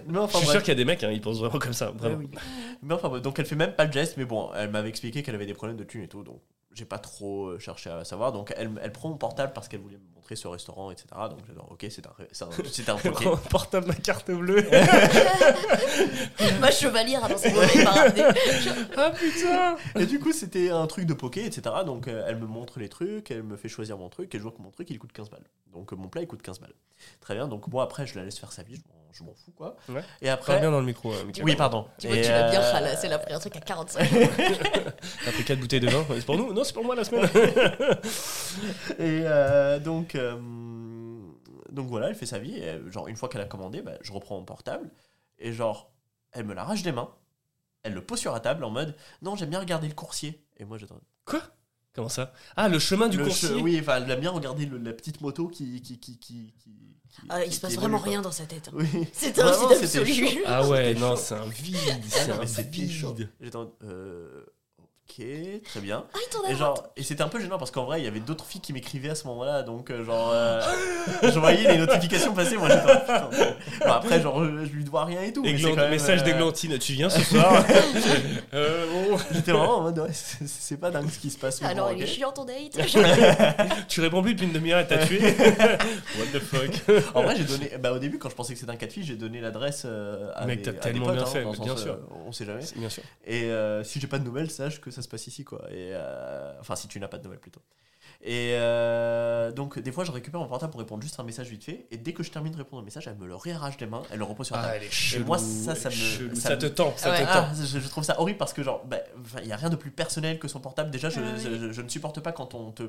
Mais enfin, Je suis bref. sûr qu'il y a des mecs, hein, ils pensent vraiment comme ça. Vraiment. Ouais, oui. Mais enfin, bref, donc elle fait même pas le geste, mais bon, elle m'avait expliqué qu'elle avait des problèmes de thunes et tout, donc j'ai pas trop euh, cherché à savoir. Donc elle, elle prend mon portable parce qu'elle voulait me montrer ce restaurant, etc. Donc j'ai dit, ok, c'est un, c'est un, c'est un portable, ma carte bleue. [LAUGHS] [LAUGHS] Ma chevalière, ramené. [LAUGHS] ah putain. Et du coup, c'était un truc de poké, etc. Donc euh, elle me montre les trucs, elle me fait choisir mon truc, et je vois que mon truc il coûte 15 balles. Donc euh, mon plat il coûte 15 balles. Très bien, donc moi après je la laisse faire sa vie, je m'en- je m'en fous quoi. Ouais. Et Parle après. bien dans le micro, euh. Oui, pardon. Tu vois, Et, tu vas bien euh, ralasser la pris un truc à 45. [LAUGHS] T'as pris 4 bouteilles de vin. C'est pour nous Non, c'est pour moi la semaine. [LAUGHS] Et euh, donc, euh, donc voilà, elle fait sa vie. Et, genre, une fois qu'elle a commandé, bah, je reprends mon portable. Et genre, elle me l'arrache des mains. Elle le pose sur la table en mode Non, j'aime bien regarder le coursier. Et moi, j'attends. Comment ça? Ah, le chemin du Le coursier? che- Oui, enfin, elle aime bien regarder le- la petite moto qui. qui, qui, qui, qui- Ah, il qui- se passe vraiment rien dans sa tête. hein. Oui. C'était un c'était absolu. Ah ouais, non, c'est un vide. Ah C'est un vide. J'étais en- euh, Ok, très bien. Ah, il Et genre, et c'était un peu gênant parce qu'en vrai, il y avait d'autres filles qui m'écrivaient à ce moment-là, donc euh, genre, euh, [LAUGHS] je voyais les notifications passer, moi j'étais en putain. Bon, après, genre, je, je lui dois rien et tout. mais c'est Églan- quand même, Message euh, d'Églantine, tu viens ce [LAUGHS] soir [LAUGHS] Euh, bon. J'étais vraiment en mode, ouais, c'est c'est pas dingue ce qui se passe. Alors, bon, il est ok. chiant ton date Tu réponds plus depuis une demi-heure, elle t'a tué What the fuck En vrai, j'ai donné, bah au début, quand je pensais que c'était un cas de fille, j'ai donné l'adresse à, Mec, t'as tellement potes, bien hein, fait, bien sens, sûr. euh, on sait jamais. Bien sûr. Et euh, si j'ai pas de nouvelles, sache que ça se passe ici, quoi. Et euh, enfin, si tu n'as pas de nouvelles plutôt. Et euh, donc, des fois, je récupère mon portable pour répondre juste à un message vite fait. Et dès que je termine de répondre au message, elle me le réarrache des mains, elle le repose sur la Ah, table. elle est chelou. moi, ça, ça me- chelou. ça te tend, ça Ah te tend. Ah, je, je trouve ça horrible parce que, genre, bah, il y a rien de plus personnel que son portable. Déjà, je, Ah oui. je- je ne supporte pas quand on te.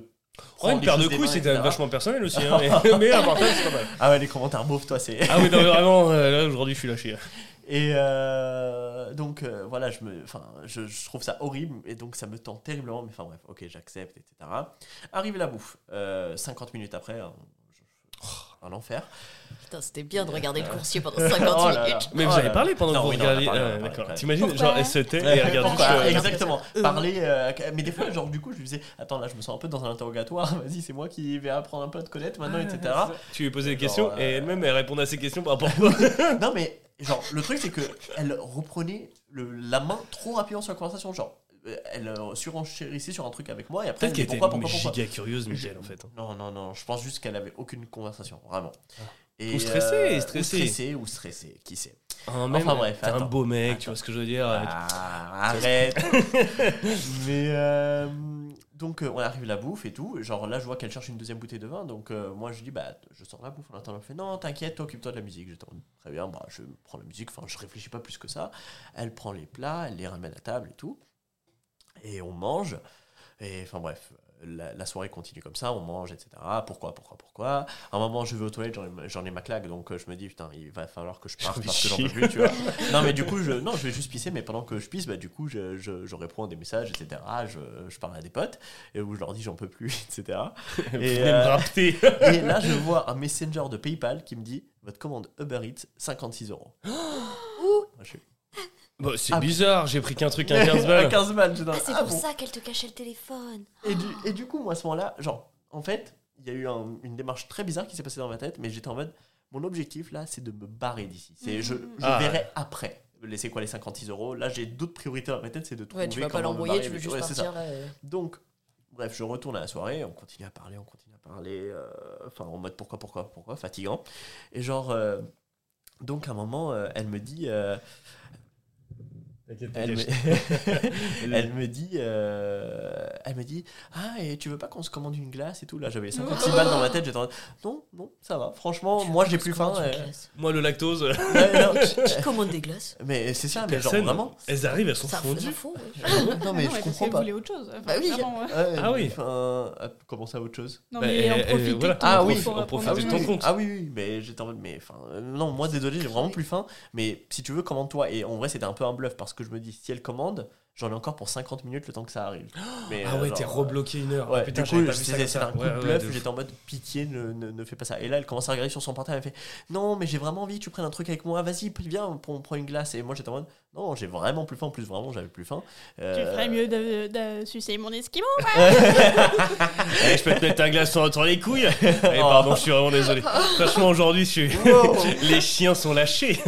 Prend une paire de couilles, etc. vachement personnel aussi. Hein, [LAUGHS] mais, mais un portable, c'est pas mal. Ah ouais, les commentaires beaufs, toi, c'est. Ah oui, non, mais vraiment, euh, là, aujourd'hui, je suis lâché. Et euh, donc euh, voilà, je, me, enfin, je, je trouve ça horrible et donc ça me tend terriblement. Mais enfin bref, ok, j'accepte, etc. Arrive la bouffe. Euh, 50 minutes après, un, je- un enfer. Putain, c'était bien de regarder le coursier pendant 50 [LAUGHS] Oh là là. minutes. Mais Oh vous avez là parlé pendant Non, que vous oui, regardiez. D'accord. T'imagines, genre, elle se tait et elle regarde Pourquoi juste. euh, Exactement. Euh. Parler, euh, mais des fois, genre du coup, je lui disais, attends là, je me sens un peu dans un interrogatoire. [LAUGHS] Vas-y, c'est moi qui vais apprendre un peu à te connaître maintenant, etc. Tu lui posais des questions euh, et elle-même, elle répondait à ces questions par rapport [LAUGHS] à non mais genre le truc c'est que elle reprenait le, la main trop rapidement sur la conversation. Genre euh, elle euh, surenchérissait sur un truc avec moi et après elle était pourquoi pourquoi pourquoi giga curieuse, Mickaël, en fait. non non non je pense juste qu'elle avait aucune conversation vraiment et, Ou stressée, euh, stressée. ou stressée ou stressée qui sait. Ah, même, Enfin, bref, t'es un beau mec, tu vois ce que je veux dire ah, arrête. [LAUGHS] mais euh, donc euh, on arrive à la bouffe et tout. Genre là je vois qu'elle cherche une deuxième bouteille de vin. Donc euh, moi je dis bah je sors la bouffe. En attendant elle fait non t'inquiète toi occupe-toi de la musique. J'étais très bien bah je prends la musique. Enfin je réfléchis pas plus que ça. Elle prend les plats elle les ramène à table et tout. Et on mange. Et enfin bref la, la soirée continue comme ça, on mange, etc. Pourquoi, pourquoi, pourquoi? À un moment, je vais aux toilettes, j'en ai, ma claque, donc euh, je me dis, putain, il va falloir que je parte parce que j'en peux plus, tu vois. [LAUGHS] Non, mais du coup, je, non, je vais juste pisser, mais pendant que je pisse, bah, du coup, je, je, je réponds à des messages, etc. Je, je parle à des potes, et où je leur dis, j'en peux plus, etc. [LAUGHS] Et, euh, [LAUGHS] et là, je vois un messenger de PayPal qui me dit, votre commande Uber Eats, 56 euros. Ouh. Moi, je suis- Bon, c'est Ah. bizarre, j'ai pris qu'un truc à 15 À balles. 15 balles, j'étais dans- Ah, c'est ah pour bon. ça qu'elle te cachait le téléphone. Et du, et du coup, moi, à ce moment-là, genre, en fait, il y a eu un- une démarche très bizarre qui s'est passée dans ma tête, mais j'étais en mode, mon objectif là, c'est de me barrer d'ici. C'est, je, je Ah. verrai après. Laissez quoi les 56 euros? Là, j'ai d'autres priorités dans ma tête, c'est de trouver Ouais, tu vas pas comment me l'embrouiller, barrer. tu veux juste Ouais, c'est ça. partir là. euh. Donc, bref, je retourne à la soirée, on continue à parler, on continue à parler, euh, enfin, en mode pourquoi, pourquoi, pourquoi, fatigant. Et genre, euh, donc à un moment, euh, elle me dit. euh, elle, me... [LAUGHS] elle me dit euh, elle me dit ah et tu veux pas qu'on se commande une glace et tout? Là j'avais [LAUGHS] 56 balles dans ma tête j'étais non non ça va franchement moi j'ai plus faim euh, Moi, le lactose, ouais, non, [LAUGHS] Qui commande des glaces? Mais c'est ça mais genre vraiment Elles arrivent, elles sont Ça fondues. ouais. non mais Ah je comprends pas autre chose. Enfin, Bah oui. Ah oui. enfin, euh, comment ça autre chose? Non, Bah, mais voilà. ton Ah oui, profiter à de ton compte. Ah oui, mais j'étais en mode, mais enfin, non, moi désolé, j'ai vraiment plus faim. Mais si tu veux, commande-toi. Et en vrai, c'était un peu un bluff parce que je me dis, si elle commande, j'en ai encore pour 50 minutes le temps que ça arrive. [GASPS] Mais, Ah euh, ouais, genre, t'es rebloqué une heure. Ouais, Ah, putain, du coup, c'était un coup Ouais, de ouais, bluff. J'étais en mode pitié, ne, ne, ne fais pas ça. Et là, elle commence à regarder sur son portable. Elle fait Non, mais j'ai vraiment envie que tu prennes un truc avec moi. Vas-y, viens, on prend une glace. Et moi, j'étais en mode Non, j'ai vraiment plus faim. En plus, vraiment, j'avais plus faim. Tu Euh, ferais mieux de, de sucer mon esquimau. [LAUGHS] Eh, je peux te mettre un glaçon sur les couilles [LAUGHS] Eh, pardon, je suis vraiment désolé. Franchement, aujourd'hui, je suis... Wow. [LAUGHS] les chiens sont lâchés.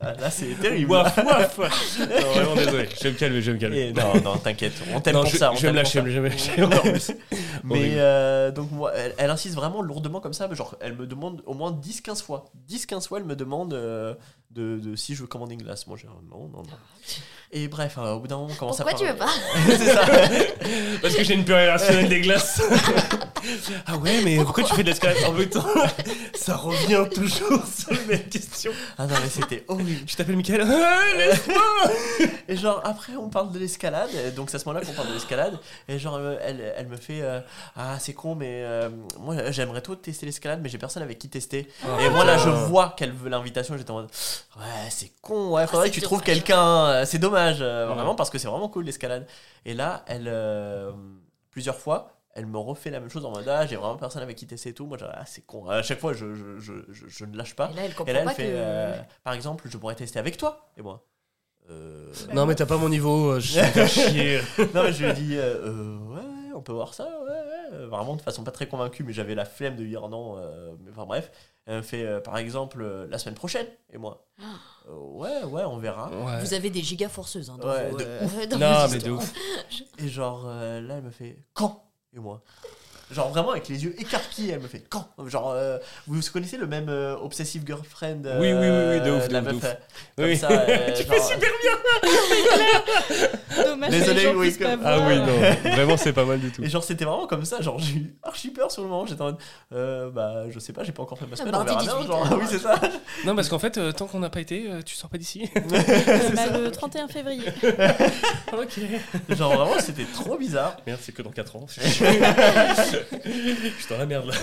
Ah, Là, c'est terrible. Waf, waf. Non, vraiment désolé. Je vais me calmer, je vais me calmer. Et non, non, t'inquiète. On t'aime pour je, ça. on je vais me lâcher, je vais me lâcher encore plus. [LAUGHS] Mais euh, donc moi, elle, elle insiste vraiment lourdement comme ça, mais genre elle me demande au moins 10-15 fois. 10-15 fois elle me demande euh, de, de si je veux commander une glace. Moi j'ai un non, non, non. Et bref, euh, au bout d'un moment on commence Pourquoi à tu veux pas [LAUGHS] [LAUGHS] C'est ça. Parce que j'ai une purée rationnelle des glaces. Ah ouais, mais pourquoi tu fais de l'escalade en même temps [LAUGHS] Ça revient toujours [LAUGHS] sur les mêmes questions. Ah non mais c'était horrible. Tu t'appelles Michael Ah, laisse-moi [LAUGHS] Et genre après on parle de l'escalade, donc c'est à ce moment-là qu'on parle de l'escalade. Et genre euh, elle, elle me fait euh, ah c'est con mais euh, moi j'aimerais trop tester l'escalade mais j'ai personne avec qui tester. Oh, et moi là je vois qu'elle veut l'invitation, j'étais en mode ouais c'est con, ouais faudrait que tu trouves quelqu'un, euh, c'est dommage euh, Ouais. vraiment parce que c'est vraiment cool l'escalade. Et là elle euh, plusieurs fois elle me refait la même chose en mode ah j'ai vraiment personne avec qui tester et tout. Moi genre, ah c'est con. À chaque fois je, je, je, je, je ne lâche pas. Et là, elle Et comprend là elle pas fait que. euh, par exemple je pourrais tester avec toi et moi. Euh, Non, mais t'as pas mon niveau, euh, je [LAUGHS] faire chier. non, mais je lui ai dit, euh, ouais, on peut voir ça, ouais, ouais. Vraiment de façon pas très convaincue, mais j'avais la flemme de dire non. euh, mais enfin bref, elle me fait, euh, par exemple, euh, la semaine prochaine. Et moi, Euh, ouais, ouais, on verra. Ouais. Vous avez des gigas forceuses. Hein, dans Ouais, vos, de euh, [LAUGHS] dans Non, mais de ouf. Et genre, euh, là, elle me fait, quand? Et moi Genre vraiment avec les yeux écarquillés, elle me fait quand? Genre, euh, vous connaissez le même euh, Obsessive Girlfriend euh, Oui, oui, oui, oui, de ouf, de la ouf, de meuf, ouf. euh, comme Oui. ça, euh, [LAUGHS] Tu genre, fais super [LAUGHS] Dommage Désolé, que oui, Ah oui, non, [LAUGHS] vraiment, c'est pas mal du tout. Et genre, c'était vraiment comme ça. Genre, j'ai eu archi peur sur le moment. J'étais en mode, euh, bah, je sais pas, j'ai pas encore fait ma semaine. On verra bien. 18, Genre, oui, c'est ça. Non, parce qu'en fait, euh, tant qu'on n'a pas été, euh, tu sors pas d'ici. Euh, bah, le 31 février. ok. genre, vraiment, c'était trop bizarre. Merde, c'est que dans 4 ans. Je suis dans la merde là.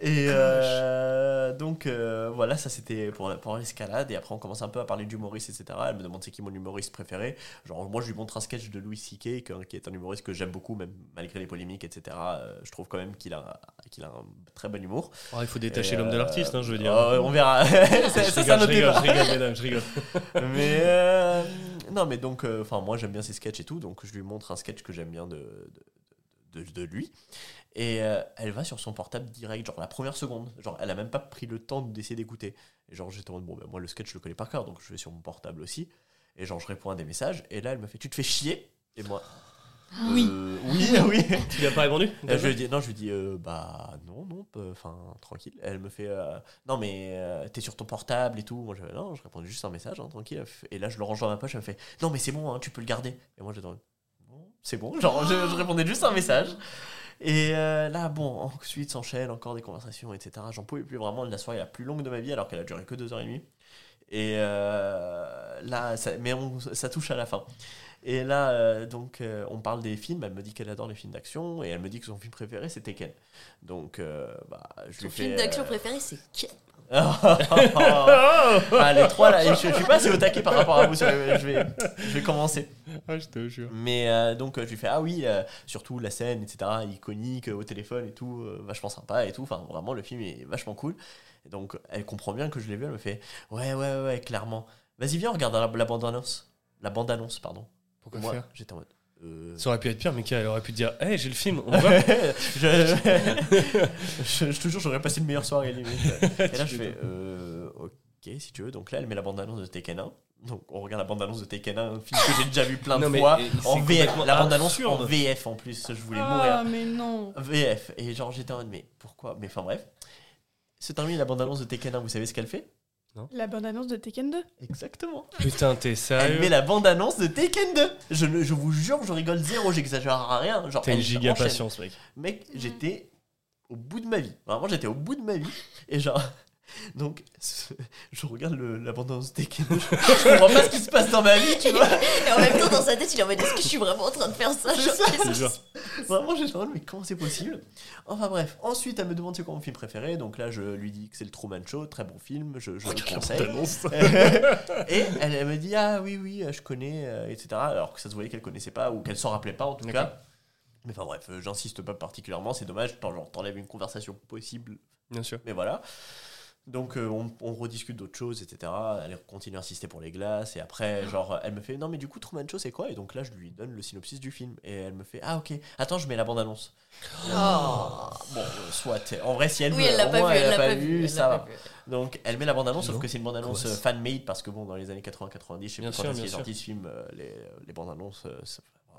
Et euh, donc, euh, voilà, ça c'était pour, pour l'escalade. Et après, on commence un peu à parler d'humoriste, etc. Elle me demande c'est qui mon humoriste préféré? Genre, moi, je lui montre un sketch de Louis C.K., qui est un humoriste que j'aime beaucoup, même malgré les polémiques, etc. Euh, je trouve quand même qu'il a, qu'il a un très bon humour. Oh, il faut détacher Et, l'homme de l'artiste, hein, je veux dire. on verra. [LAUGHS] je ça, ça, rigole, je notez rigole, pas. je rigole, mesdames, je rigole. [LAUGHS] mais euh, non mais donc euh, enfin moi j'aime bien ses sketchs et tout donc je lui montre un sketch que j'aime bien de, de, de- de lui et euh, elle va sur son portable direct genre la première seconde genre elle a même pas pris le temps d'essayer d'écouter et genre j'étais en mode bon ben moi le sketch je le connais par cœur donc je vais sur mon portable aussi et genre je réponds à des messages et là elle me fait tu te fais chier? Et moi Oui. euh, oui [LAUGHS] oui Tu lui as pas répondu euh, je lui dis non, je lui dis euh, bah non non, enfin tranquille. Elle me fait euh, non mais euh, t'es sur ton portable et tout. Moi je non, je répondais juste un message hein, tranquille. Et là je le range dans ma poche. Elle me fait non mais c'est bon, hein, tu peux le garder. Et moi j'étais en mode, bon, c'est bon. Genre je, je répondais juste un message. Et euh, là bon ensuite s'enchaîne encore des conversations etc. J'en pouvais plus vraiment la soirée la plus longue de ma vie alors qu'elle a duré que deux heures et demie. Et euh, là, ça, mais on- ça touche à la fin. Et là, euh, donc, euh, on parle des films. Elle me dit qu'elle adore les films d'action et elle me dit que son film préféré c'est Tekken. Donc, bah, je Son film d'action préféré, c'est Ken. [LAUGHS] ah, les trois là, je, je suis pas assez au taquet par rapport à vous. Je vais, je vais commencer. Ah, je te jure. Mais euh, donc, euh, je lui fais Ah oui, euh, surtout la scène, etc., iconique, au téléphone et tout, vachement sympa et tout. Enfin, vraiment, le film est vachement cool. Et donc, elle comprend bien que je l'ai vu. Elle me fait Ouais, ouais, ouais, clairement. Vas-y, viens, on regarde la, la bande-annonce. La bande-annonce, pardon. Pourquoi Moi, faire? j'étais en mode. euh, Ça aurait pu être pire, Mika, elle aurait pu te dire Hé, j'ai le film, on [LAUGHS] va. je, je, je te jure, j'aurais passé une meilleure soirée limite. [LAUGHS] Et là, je fais euh, Ok, si tu veux. Donc là, elle met la bande-annonce de Tekken 1. Donc on regarde la bande-annonce de Tekken 1, un film que j'ai déjà vu plein de Non, fois. En VF. La bande-annonce en. VF en plus. Je voulais Ah, mourir. mais non. VF. Et genre, j'étais en mode Mais pourquoi? Mais enfin, bref. Se termine la bande-annonce de Tekken 1. Vous savez ce qu'elle fait? La bande-annonce de Tekken 2. Exactement. Putain, t'es Elle sérieux met la bande-annonce de Tekken 2. Je, ne- je vous jure, je rigole zéro, j'exagère à rien. Genre, T'as une elle giga enchaîne. patience, mec. Mec, j'étais au bout de ma vie. Vraiment, j'étais au bout de ma vie. Et genre. Donc, [LAUGHS] je regarde le, la bande-annonce de Tekken 2. Je, je comprends pas ce qui se passe dans ma vie, tu vois. Et en même temps, dans sa tête, il est en mode Est-ce que je suis vraiment en train de faire ça Genre, ça. Vraiment, j'étais en mode, mais comment c'est possible? Enfin bref. Ensuite, elle me demande c'est quoi mon film préféré. Donc là, je lui dis que c'est le Truman Show. Très bon film. Je, je le conseille. [LAUGHS] Et elle, elle me dit ah oui oui je connais euh, etc alors que ça se voyait qu'elle connaissait pas ou qu'elle s'en rappelait pas en tout cas mais enfin bref euh, j'insiste pas particulièrement c'est dommage t'en- genre, t'enlèves une conversation possible Bien sûr. mais voilà donc euh, on, on rediscute d'autres choses etc elle continue à insister pour les glaces et après genre elle me fait non mais du coup Truman Show c'est quoi? Et donc là je lui donne le synopsis du film et elle me fait ah ok. Attends je mets la bande annonce Oh. bon euh, soit en vrai si elle Oui, l'a au pas moins, vu, elle l'a pas vu ça va. vu. donc elle met la bande-annonce, sauf que c'est une bande-annonce euh, fan-made parce que bon, dans les années 80-90, je sais Bien plus quand sûr, bien est sorti ce film, les, les bandes-annonces,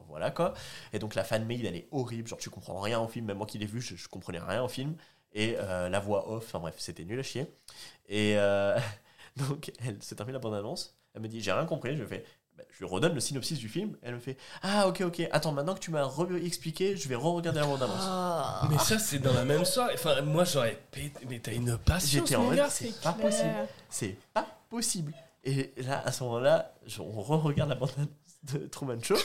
voilà quoi. Et donc la fan-made, elle est horrible, genre tu comprends rien au film, même moi qui l'ai vu, je, je comprenais rien au film. Et euh, la voix off, enfin bref, c'était nul à chier. Et euh, [LAUGHS] donc elle se termine la bande-annonce, elle me dit j'ai rien compris, je fais. bah, je lui redonne le synopsis du film, elle me fait Ah, ok, ok, attends, maintenant que tu m'as expliqué, je vais re-regarder la bande-annonce. Oh. Mais ça, c'est dans la même soirée. Enfin, moi, j'aurais pété. Mais t'as une patience, J'étais en mode, c'est pas clair. possible. C'est pas possible. Et là, à ce moment-là, je- on re-regarde la bande-annonce. De Truman Show.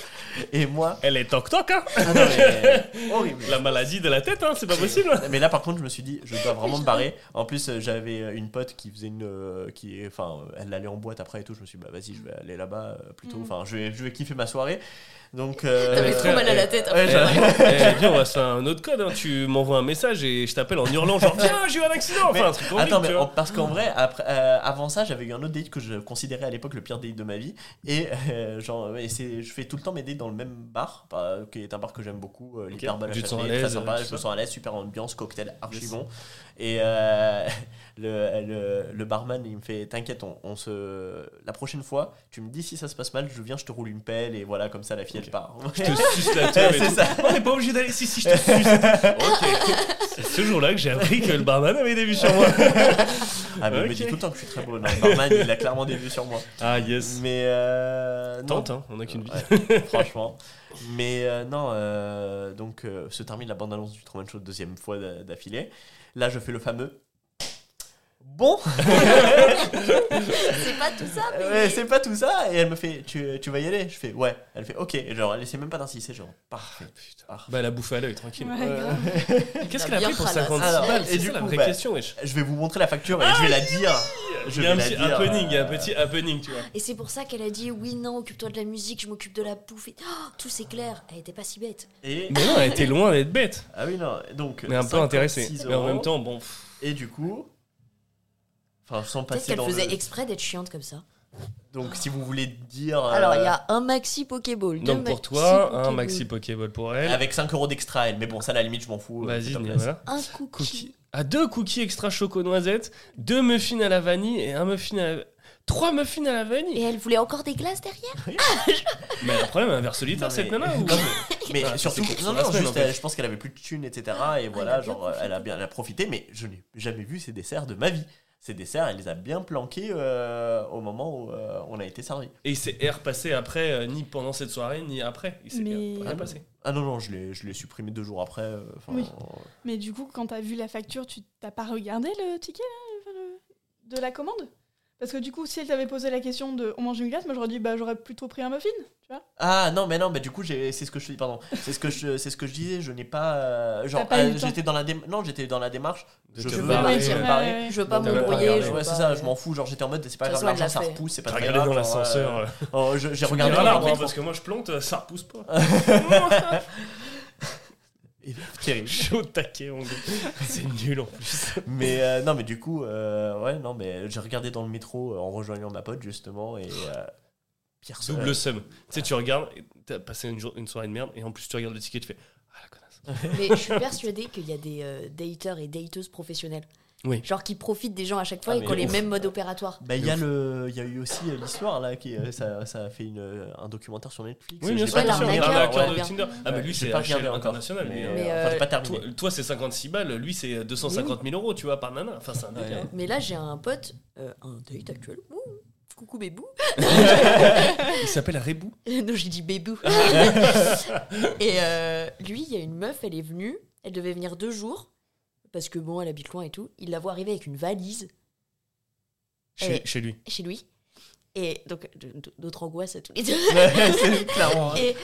Et moi. Elle est toc-toc, hein Ah non, mais. [LAUGHS] horrible. La maladie de la tête, hein, c'est pas possible. [LAUGHS] Mais là, par contre, je me suis dit, je dois vraiment me barrer. En plus, j'avais une pote qui faisait une. euh, qui, enfin, elle allait en boîte après et tout. Je me suis dit, bah vas-y, je vais aller là-bas euh, plutôt. Mm. Enfin, je vais, je vais kiffer ma soirée. Donc. [LAUGHS] euh, T'avais trop mal à la tête. ouais, Eh, viens, on va se faire un autre code. hein. Tu m'envoies un message et je t'appelle en hurlant, genre, viens, j'ai eu un accident. Enfin, Mais- un truc horrible, Attends, mais en- parce qu'en vrai, après, euh, avant ça, j'avais eu un autre date que je considérais à l'époque le pire date de ma vie. Et euh, genre, et je fais tout le temps mes dates dans le même bar, bah, qui est un bar que j'aime beaucoup, euh, à te sens à Châtelet, très sympa, je me sens à l'aise, super ambiance, cocktail archi bon. Et euh, [LAUGHS] le, le, le barman, il me fait T'inquiète, on, on se. La prochaine fois, tu me dis si ça se passe mal, je viens, je te roule une pelle, et voilà, comme ça, la fille, elle part. Je te suce la [LAUGHS] tête. C'est ça. On n'est pas obligé d'aller. Si, si, je te suce. [LAUGHS] ok. C'est ce jour-là que j'ai appris que le barman avait des vues sur moi. Ah, mais il me dit tout le temps que je suis très beau. Non, le barman, il a clairement des vues sur moi. Ah, yes. Mais. Euh. Tente, hein, on a qu'une vie. Ouais, franchement. Mais euh, non, euh, donc euh, se termine la bande-annonce du Truman Show deuxième fois d'a- d'affilée. Là, je fais le fameux. Bon, [LAUGHS] C'est pas tout ça, mais. Ouais, c'est pas tout ça. Et elle me fait, tu, tu vas y aller? Je fais, ouais. Elle fait, ok. Et genre, elle essaie même pas d'insister. Genre, parfait. parfait. Bah, elle a bouffé à l'œil, tranquille. Ouais, Euh. [LAUGHS] Qu'est-ce qu'elle a pris pour ralasse. 56 Alors, balles et C'est du ça la coup, vraie bah, question, wesh. Je vais vous montrer la facture et je vais la dire. Je Il y a un petit dire. happening, il y a un petit happening, tu vois. Et c'est pour ça qu'elle a dit oui, non, occupe-toi de la musique, je m'occupe de la bouffe. Et... Oh, tout s'éclaire. Elle était pas si bête. Et... Mais non, elle était loin d'être bête. Ah oui, non. Donc, Mais un peu intéressée. 56 Mais en même temps, bon. Et du coup. Enfin, sans Peut-être passer qu'elle dans faisait le... exprès d'être chiante comme ça. Donc, si vous voulez dire. Alors, il y euh, a un maxi Pokéball. deux Donc pour maxi toi, un Pokéball, maxi Pokéball pour elle. Avec 5 euros d'extra, elle. Mais bon, ça, à la limite, je m'en fous. euh, Vas-y, top voilà. Un cookie. Cookie. Ah, deux cookies extra choco noisette, deux muffins à la vanille et un muffin à la... Trois muffins à la Et vanille elle voulait encore des glaces derrière Mais le problème, un verre solitaire, Non, cette nana ou... Non, mais Ah, surtout, pour non, la non, semaine, juste, en fait. elle- je pense qu'elle avait plus de thunes, etc. Et elle voilà, a bien genre, elle a bien elle a profité, mais je n'ai jamais vu ces desserts de ma vie. Ces desserts, elle les a bien planqués euh, au moment où euh, on a été servi. Et il s'est repassé après, euh, ni pendant cette soirée, ni après. Il s'est Mais- rien passé. Ah non, non, je l'ai, je l'ai supprimé deux jours après. euh, Oui. euh, Mais du coup, quand t'as vu la facture, tu t'as pas regardé le ticket là, enfin, le- de la commande? Parce que du coup, si elle t'avait posé la question de on mange une glace, moi j'aurais dit bah j'aurais plutôt pris un muffin, tu vois Ah non, mais non, mais du coup, j'ai, c'est ce que je dis, pardon. C'est ce que je, c'est ce que je disais. Je n'ai pas, euh, genre, pas euh, j'étais dans la dém- non, j'étais dans la démarche. Je veux me ouais. ouais. Je veux pas pas m'embrouiller. Ouais, c'est pas- ça, je m'en fous. Genre, j'étais en mode, c'est pas grave, l'argent ça repousse, c'est pas regardé grave. dans l'ascenseur. euh, oh, j'ai regardé dans hein, métro. parce que moi je plante, ça repousse pas. [LAUGHS] Et- Terrible. [LAUGHS] Au taquet, mon gars. [LAUGHS] C'est nul en plus. Mais euh, non, mais du coup, euh, ouais, non, mais j'ai regardé dans le métro euh, en rejoignant ma pote justement et euh, Pierre Double somme. Tu sais, tu regardes, t'as passé une, jour- une soirée de merde, et en plus tu regardes le ticket, tu fais Ah la connasse. Mais je suis persuadée qu'il y a des euh, dateurs et dateuses professionnelles. Oui. Genre qui profitent des gens à chaque fois Ah, et qui ont les mêmes modes opératoires. Bah, il y a le, il y a eu aussi l'histoire là qui, euh, ça, ça a fait une, euh, un documentaire sur Netflix. Oui, Je bien sûr, l'arnaqueur, de. Tinder. Ah, mais lui, c'est mais, euh, Mais, enfin, j'ai pas terminé. Toi, toi, c'est 56 balles, lui c'est 250 000 euros, tu vois, par nana. Enfin, c'est un délire. Mais là, j'ai un pote, euh, un date actuel. Ouh, coucou bébou. [LAUGHS] Il s'appelle Rebou. [LAUGHS] non, j'ai dit bébou. [LAUGHS] et euh, lui, il y a une meuf, elle est venue. Elle devait venir deux jours. Parce que bon, elle habite loin et tout. Il la voit arriver avec une valise Chez, chez lui. chez lui. Et donc, d'autres angoisses à tous les deux. Ouais, clairement. hein. Et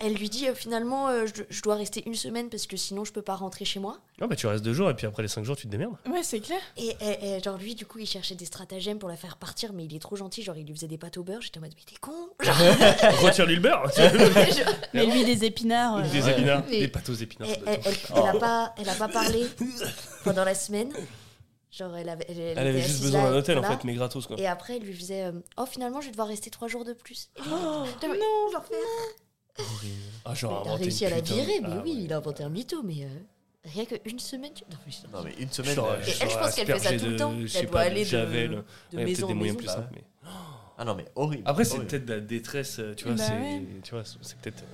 elle lui dit euh, finalement, euh, je, je dois rester une semaine parce que sinon je peux pas rentrer chez moi. Ah bah tu restes deux jours et puis après les cinq jours tu te démerdes. Ouais, c'est clair. Et, et- et genre lui, du coup, il cherchait des stratagèmes pour la faire partir, mais il est trop gentil. Genre, il lui faisait des pâtes au beurre. J'étais en mode, mais t'es con. Genre, [LAUGHS] Retire-lui le beurre. [LAUGHS] Mais lui, des épinards. euh, Des Ouais. épinards. Mais- Des pâtes aux épinards. Elle, a pas, elle a pas parlé [LAUGHS] pendant la semaine. Genre, elle avait, elle, Elle avait juste besoin d'un hôtel en fait, mais gratos quoi. Et après, elle lui faisait euh, Oh, finalement, je vais devoir rester trois jours de plus. Et Oh, Non, mais- non, genre, Ah, genre, il a réussi à la virer, de- mais Ah, oui, ouais. il a inventé un mytho, mais euh, rien qu'une semaine. Tu... Non, mais- Non, mais une semaine. Genre, euh, Et elle, je pense qu'elle fait ça tout le de- temps. je Elle doit pas, aller de- Javel. de Ouais, il y a maison peut-être en des moyens maison. plus bah simples. mais- Ah non, mais horrible. Après, c'est horrible. peut-être de la détresse, euh, tu vois, Bah c'est ouais. tu vois, c'est peut-être. euh,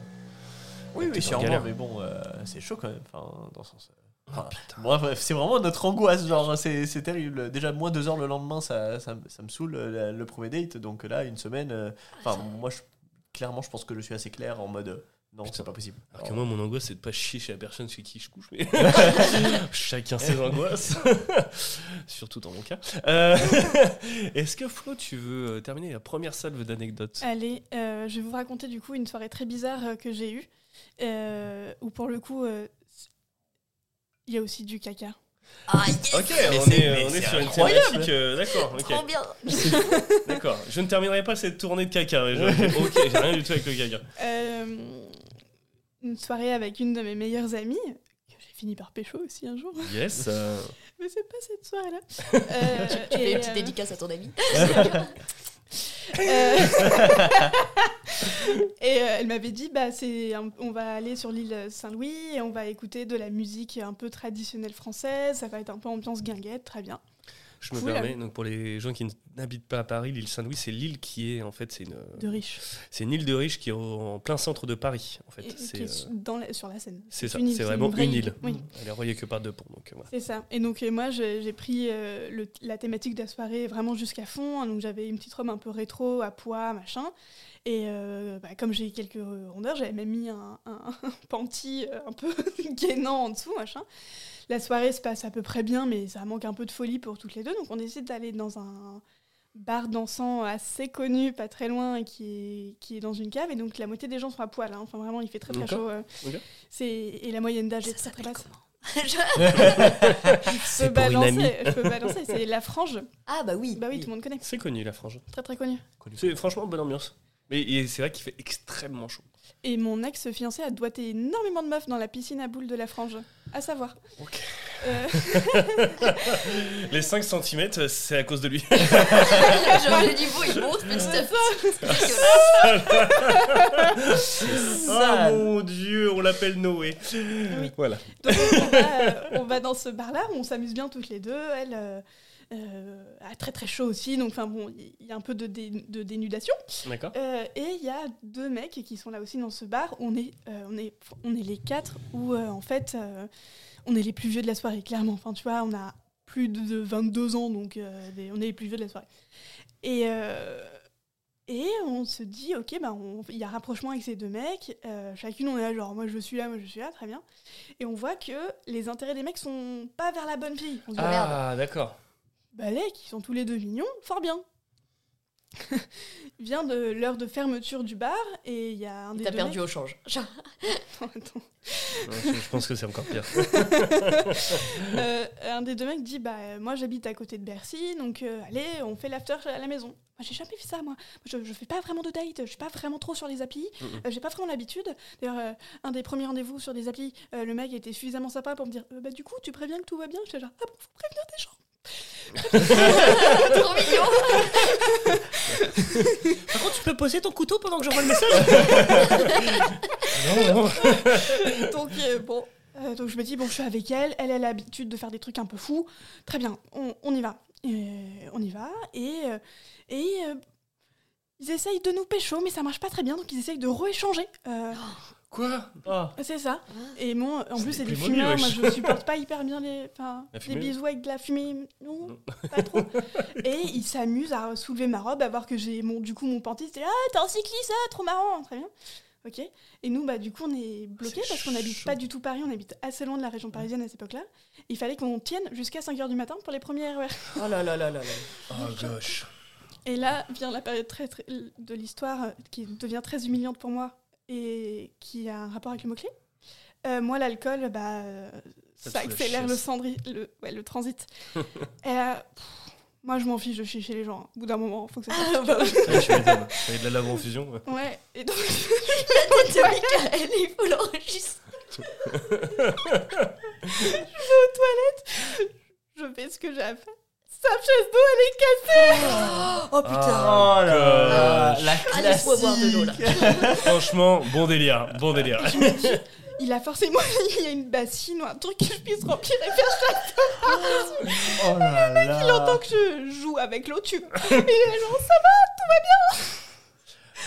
Oui, oui, sûrement, galère. mais bon, euh, c'est chaud quand même. Enfin, dans le sens. euh, Enfin, putain. Bref, c'est vraiment notre angoisse, genre c'est c'est terrible. Déjà moins deux heures le lendemain, ça, ça, me- ça me saoule euh, le, le premier date. Donc là, une semaine, euh, enfin moi, je, clairement, je pense que je suis assez clair en mode euh, non, c'est pas possible. Alors que moi, mon angoisse, c'est de pas chier chez la personne chez qui je couche. Mais... [LAUGHS] Chacun ses angoisses. [LAUGHS] Surtout dans mon cas. Euh, [LAUGHS] Est-ce que Flo, tu veux euh, terminer la première salve d'anecdotes? Allez, euh, je vais vous raconter du coup une soirée très bizarre que j'ai eue, euh, où pour le coup, euh, il y a aussi du caca. Ah, yes Ok, Mais on est, mais on est sur une thématique. euh, D'accord, ok. Trop bien [LAUGHS] D'accord. Je ne terminerai pas cette tournée de caca. je- [LAUGHS] Ok, j'ai rien du tout avec le caca. Euh, une soirée avec une de mes meilleures amies, que j'ai fini par pécho aussi un jour, Yes. euh, [LAUGHS] mais c'est pas cette soirée-là. Euh, Tu fais une petite euh, dédicace à ton ami Euh, [LAUGHS] et euh, elle m'avait dit bah c'est un- on va aller sur l'île Saint-Louis et on va écouter de la musique un peu traditionnelle française, ça va être un peu ambiance guinguette, très bien. Je me permets, donc pour les gens qui n'habitent pas à Paris, l'île Saint-Louis, c'est l'île qui est en fait, c'est une, De riche. c'est une île de riche qui est en plein centre de Paris. En fait, c'est, euh, sur la Seine. c'est ça, c'est vraiment une île. Oui. Elle est reliée que par deux ponts, donc euh, voilà. C'est ça. Et donc, euh, moi, j'ai pris euh, le- la thématique de la soirée vraiment jusqu'à fond. hein. Donc, j'avais une petite robe un peu rétro, à pois, machin. Et euh, bah, comme j'ai quelques rondeurs, j'avais même mis un, un, un [LAUGHS] panty euh, un peu [LAUGHS] gainant en dessous, machin. La soirée se passe à peu près bien, mais ça manque un peu de folie pour toutes les deux. Donc, on décide d'aller dans un bar dansant assez connu, pas très loin, et qui est, qui est dans une cave. Et donc, la moitié des gens sont à poil. hein. Enfin, vraiment, il fait très, très chaud. euh. C'est Et la moyenne d'âge est très, très basse. Je [LAUGHS] peux balancer, je peux balancer, c'est la frange. Ah bah oui Bah oui, tout le monde connaît. C'est connu la frange. Très très connu. C'est franchement bonne ambiance. Mais et c'est vrai qu'il fait extrêmement chaud. Et mon ex-fiancé a doigté énormément de meufs dans la piscine à boules de la frange. À savoir. Ok. Euh, Les 5 cm, c'est à cause de lui. [LAUGHS] Genre le niveau il monte petit à petit. C'est Oh mon dieu, on l'appelle Noé. Oui. Voilà. donc on va, euh, on va dans ce bar-là, on s'amuse bien toutes les deux. Elle euh, euh, très très chaud aussi, donc enfin bon, il y a un peu de, dé- de dénudation. D'accord. Euh, et il y a deux mecs qui sont là aussi dans ce bar. On est, euh, on est, on est les quatre où en fait on est les plus vieux de la soirée, clairement. Enfin, tu vois, on a plus de 22 ans, donc des- on est les plus vieux de la soirée. Et, et on se dit, ok, bah, il y a rapprochement avec ces deux mecs. euh, chacune, on est là, genre, moi je suis là, moi je suis là, très bien. Et on voit que les intérêts des mecs sont pas vers la bonne fille. On se dit, Ah, d'accord. Bah les, qui sont tous les deux mignons, fort bien. [LAUGHS] Vient de l'heure de fermeture du bar et il y a un des T'as deux perdu mecs- au change. [LAUGHS] Attends. Je, je pense que c'est encore pire. [LAUGHS] Euh, un des deux mecs dit bah moi j'habite à côté de Bercy donc euh, allez on fait l'after à la maison. Moi j'ai jamais fait ça moi. Je, je fais pas vraiment de date, je suis pas vraiment trop sur les applis, Mhm. Euh, j'ai pas vraiment l'habitude. D'ailleurs euh, un des premiers rendez-vous sur des applis, euh, le mec était suffisamment sympa pour me dire Euh, bah du coup tu préviens que tout va bien? J'étais genre ah bon faut prévenir des gens. Trop mignon. Par contre, tu peux poser ton couteau pendant que j'envoie le message Non, non. donc euh, bon, euh, donc je me dis bon, je suis avec elle, elle a l'habitude de faire des trucs un peu fous. Très bien, on, on y va, Euh, on y va et euh, et euh, ils essayent de nous pécho, mais ça marche pas très bien, donc ils essayent de rééchanger. Euh, Quoi Ah. c'est ça. Et moi, en plus, C'est c'est des Playmobil, fumeurs. Moi, wesh. je supporte pas hyper bien les, enfin, La les fumée bisous avec de la fumée. Non, Non. pas trop. [LAUGHS] Et ils s'amusent à soulever ma robe, à voir que j'ai mon, du coup mon panty. C'était ah, t'es en cycliste, ah, trop marrant, très bien. Ok. Et nous, bah, du coup, on est bloqués C'est parce qu'on n'habite chaud. pas du tout Paris, on habite assez loin de la région parisienne à cette époque-là. Il fallait qu'on tienne jusqu'à 5h du matin pour les premiers RER. Oh là là là là là. Oh gosh. Et là vient la période très, très- de l'histoire euh, qui devient très humiliante pour moi et qui a un rapport avec le mot-clé. Euh, moi, l'alcool, bah, euh, Ça accélère le, chiasse. cendri- le, ouais, le transit. [LAUGHS] et pff, moi, je m'en fiche de chier chez les gens. Au bout d'un moment, faut que ça sorte. [LAUGHS] Ouais, je m'étonne. Il y a de la lave en fusion. ouais. Ouais, et donc, [LAUGHS] La tête de Michael, il faut l'enregistrer. je fais ce que j'ai à faire. Sa chaise d'eau, elle est cassée Oh putain. Ah. Oh là là, la Ah, laisse-moi boire de l'eau là. [LAUGHS] Franchement, bon délire. Bon délire. Je me dis, il a forcément [LAUGHS] il y a une bassine ou un truc que je puisse remplir et faire chaque Oh là là. il entend que je joue avec l'eau, tu... Et il est genre, ça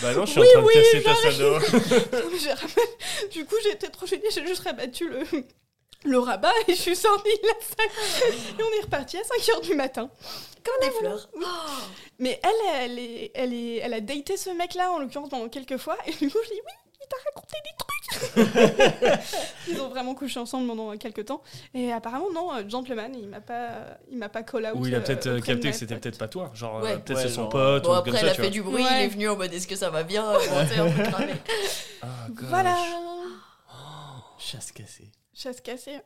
Bah non, je suis Oui, en train de casser ta j'arrive. salle de [LAUGHS] bain. va J'ai Du coup, j'étais trop gênée, j'ai juste rabattu le, le rabat et je suis sortie de la salle. Et on est reparti à 5h du matin. Comme des fleurs. Mais elle, elle, est, elle, est, elle a daté ce mec-là, en l'occurrence, pendant quelques fois. Et du coup, je dis, oui, il t'a raconté des trucs. [LAUGHS] Ils ont vraiment couché ensemble pendant quelques temps. Et apparemment, non, euh, Gentleman, il m'a pas, il m'a pas call out. Ou il a euh, peut-être euh, de capté que c'était peut-être pas toi. Genre, Ouais. euh, peut-être Ouais, c'est son pote Bon, ou après, comme elle ça, a fait vois. du bruit, Ouais. il est venu en mode est-ce que ça va bien. [LAUGHS] Ah. Voilà, Chasse cassée. Chasse cassée.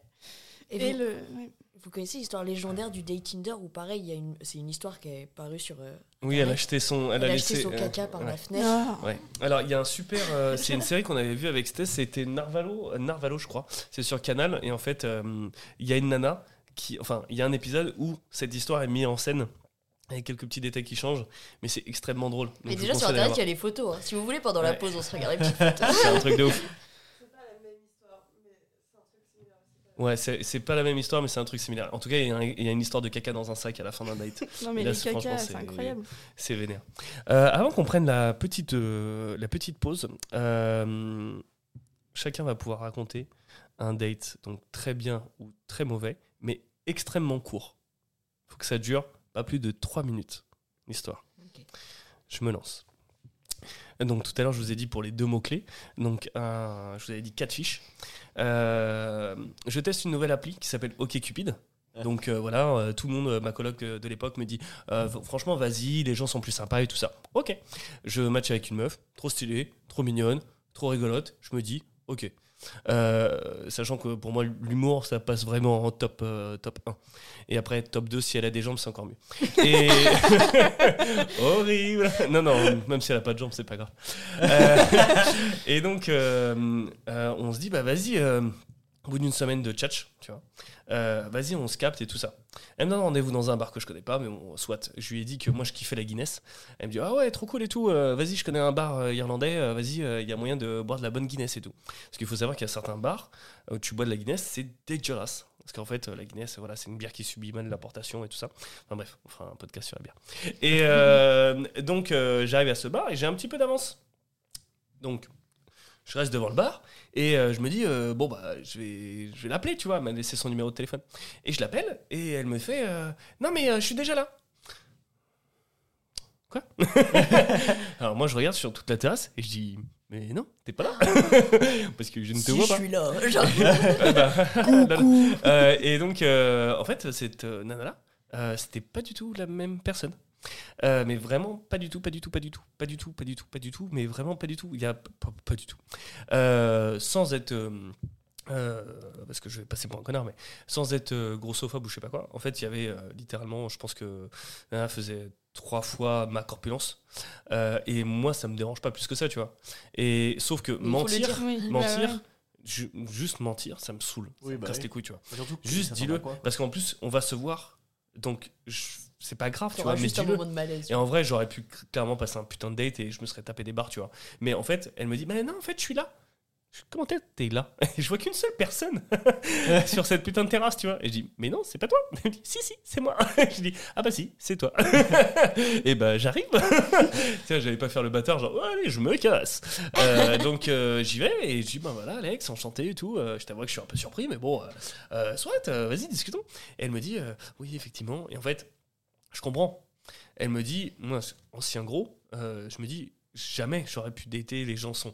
Et, Et vous, le. ouais. vous connaissez l'histoire légendaire du date Tinder où pareil, il y a une, c'est une histoire qui est parue sur. euh, Oui, elle a acheté son. Elle, elle a laissé, son euh, caca par ouais. la fenêtre. Ah. Ouais. Alors, il y a un super. euh, c'est une série qu'on avait vue avec Steph, c'était Narvalo, Narvalo, je crois. C'est sur Canal. Et en fait, euh, il y a une nana qui. Enfin, il y a un épisode où cette histoire est mise en scène. Avec quelques petits détails qui changent, mais c'est extrêmement drôle. Donc, Mais déjà sur internet, il y a les photos. hein. Si vous voulez, pendant la pause, on se regarde les [LAUGHS] petites photos. C'est un truc de ouf. Ouais, c'est pas la même histoire, mais c'est un truc similaire. En tout cas, il y, a un- il y a une histoire de caca dans un sac à la fin d'un date. [LAUGHS] Non, mais Là, les cacas, c'est- incroyable. C'est vénère. Euh, avant qu'on prenne la petite, euh, la petite pause, euh, chacun va pouvoir raconter un date donc très bien ou très mauvais, mais extrêmement court. faut que ça dure pas plus de 3 minutes, l'histoire. Ok. Je me lance. Donc tout à l'heure, je vous ai dit pour les deux mots-clés. Donc un- je vous avais dit quatre fiches. Euh, je teste une nouvelle appli qui s'appelle OkCupid. Donc euh, voilà, euh, tout le monde, euh, ma coloc de l'époque me dit franchement vas-y, les gens sont plus sympas et tout ça. Ok. Je match avec une meuf, trop stylée, trop mignonne, trop rigolote. Je me dis ok. Euh, sachant que pour moi l'humour ça passe vraiment en top, euh, top 1. Et après top 2 si elle a des jambes c'est encore mieux. Et... [LAUGHS] Horrible Non non, même si elle a pas de jambes c'est pas grave. Euh, et donc on se dit bah vas-y, au bout d'une semaine de tchatch, tu vois, euh, vas-y on se capte et tout ça. Elle me donne rendez-vous dans un bar que je connais pas, mais soit. Je lui ai dit que moi je kiffais la Guinness. Elle me dit ah ouais trop cool et tout. euh, vas-y je connais un bar euh, irlandais. vas-y il y a moyen de boire de la bonne Guinness et tout. Parce qu'il faut savoir qu'il y a certains bars où tu bois de la Guinness c'est dégueulasse. Parce qu'en fait, la Guinness, voilà, c'est une bière qui subit mal l'importation et tout ça. Enfin bref, on fera un podcast sur la bière. Et donc, j'arrive à ce bar et j'ai un petit peu d'avance. Donc, je reste devant le bar et euh, je me dis, euh, bon, bah, je vais, je vais l'appeler, tu vois. Elle m'a laissé son numéro de téléphone. Et je l'appelle et elle me fait, euh, non, mais je suis déjà là. Quoi [LAUGHS] Alors, moi, je regarde sur toute la terrasse et je dis, mais non, t'es pas là. [LAUGHS] Parce que je ne te Si vois je pas. suis là, genre, [LAUGHS] Ah bah, et donc, en fait, cette nana-là, c'était pas du tout la même personne. Euh, mais vraiment pas du tout, pas du tout, pas du tout, pas du tout, pas du tout, pas du tout, mais vraiment pas du tout. Il y a pas, pas du tout. Euh, sans être, euh, euh, parce que je vais passer pour un connard, mais sans être euh, grossophobe ou je sais pas quoi. En fait, il y avait euh, littéralement, je pense que nana faisait trois fois ma corpulence. Euh, et moi, ça me dérange pas plus que ça, tu vois. Et sauf que mentir, dire. Oui, mentir, bah ouais. ju- juste mentir, ça me saoule. Oui, ça me bah casse oui. les couilles, tu vois. Surtout que Juste dis-le, parce qu'en plus, on va se voir, donc je- c'est pas grave, tu vois, mais juste un moment de malaise. Et en vrai, j'aurais pu cl- clairement passer un putain de date et je me serais tapé des barres, tu vois. Mais en fait, elle me dit, mais non, en fait, je suis là. Comment t'es là? [LAUGHS] Je vois qu'une seule personne [LAUGHS] sur cette putain de terrasse, tu vois. Et je dis, mais non, c'est pas toi. Elle me dit, si, si, c'est moi. [LAUGHS] je dis, ah bah si, c'est toi. et bah j'arrive. Tiens, j'allais pas faire le bâtard, genre, oh, allez, je me casse. Euh, donc euh, j'y vais et je dis, bah voilà, Alex, enchanté et tout. Euh, je t'avoue que je suis un peu surpris, mais bon, soit, vas-y, discutons. Et elle me dit, oui, effectivement. Et en fait, je comprends. Elle me dit, moi, ancien gros, euh, je me dis, jamais j'aurais pu dater, les gens sont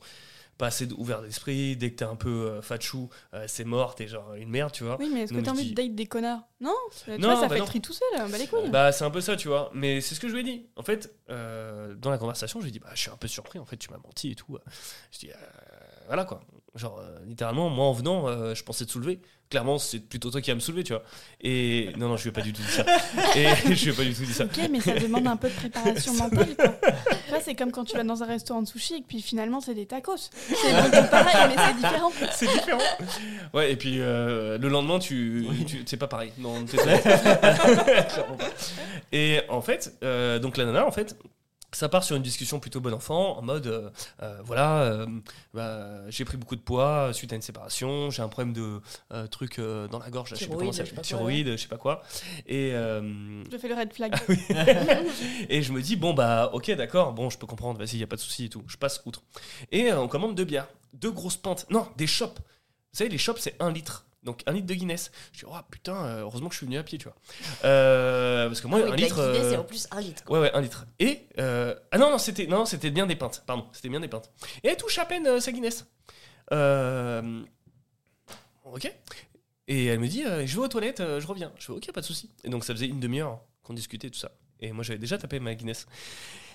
pas assez ouverts d'esprit, dès que t'es un peu euh, fatchou, euh, c'est mort, t'es genre une merde, tu vois. Oui, mais est-ce que t'as envie dis- de date des connards? Non Tu Non, vois, ça bah fait non. tri tout seul, bah les couilles. Bah, c'est un peu ça, tu vois. Mais c'est ce que je lui ai dit. En fait, euh, dans la conversation, je lui ai dit, bah, je suis un peu surpris, en fait, tu m'as menti et tout. Je dis, euh, voilà quoi. Genre, euh, littéralement, moi en venant, euh, je pensais te soulever. Clairement, c'est plutôt toi qui vas me soulever, tu vois. Et [LAUGHS] non, non, je lui ai pas du tout dit ça. Et [LAUGHS] je lui ai pas du tout dit ça. Ok, mais ça demande un peu de préparation [LAUGHS] mentale. Quoi. C'est comme quand tu vas dans un restaurant de sushi et puis finalement c'est des tacos. C'est bon, c'est pareil, mais c'est différent. C'est différent. Ouais, et puis euh, le lendemain, tu, tu- c'est pas pareil. Non, pas. et en fait, euh, donc la nana, en fait, ça part sur une discussion plutôt bon enfant, en mode, euh, euh, voilà, euh, bah, j'ai pris beaucoup de poids suite à une séparation, j'ai un problème de truc dans la gorge, là, je sais pas comment ça Thyroïde, je sais pas quoi, thyroïde, je sais pas quoi. Et Je fais le red flag. [LAUGHS] [LAUGHS] et je me dis, bon, bah, ok, d'accord, bon, je peux comprendre, vas-y, y a pas de souci et tout. Je passe outre. Et on commande deux bières, deux grosses pintes. Non, des chopes. Vous savez, les chopes, c'est un litre. Donc un litre de Guinness. Je dis, oh putain, euh, heureusement que je suis venu à pied, tu vois. Euh, parce que moi, Avec un de la litre. Guinness euh, et en plus un litre. Ouais, ouais, un litre. Et. euh, Ah non, non, c'était non, c'était bien des pintes. Pardon, c'était bien des pintes. Et elle touche à peine euh, sa Guinness. Euh, Ok. Et elle me dit euh, Je vais aux toilettes, euh, je reviens. Je fais Ok, pas de souci. Et donc ça faisait une demi-heure qu'on discutait, tout ça. Et moi, j'avais déjà tapé ma Guinness.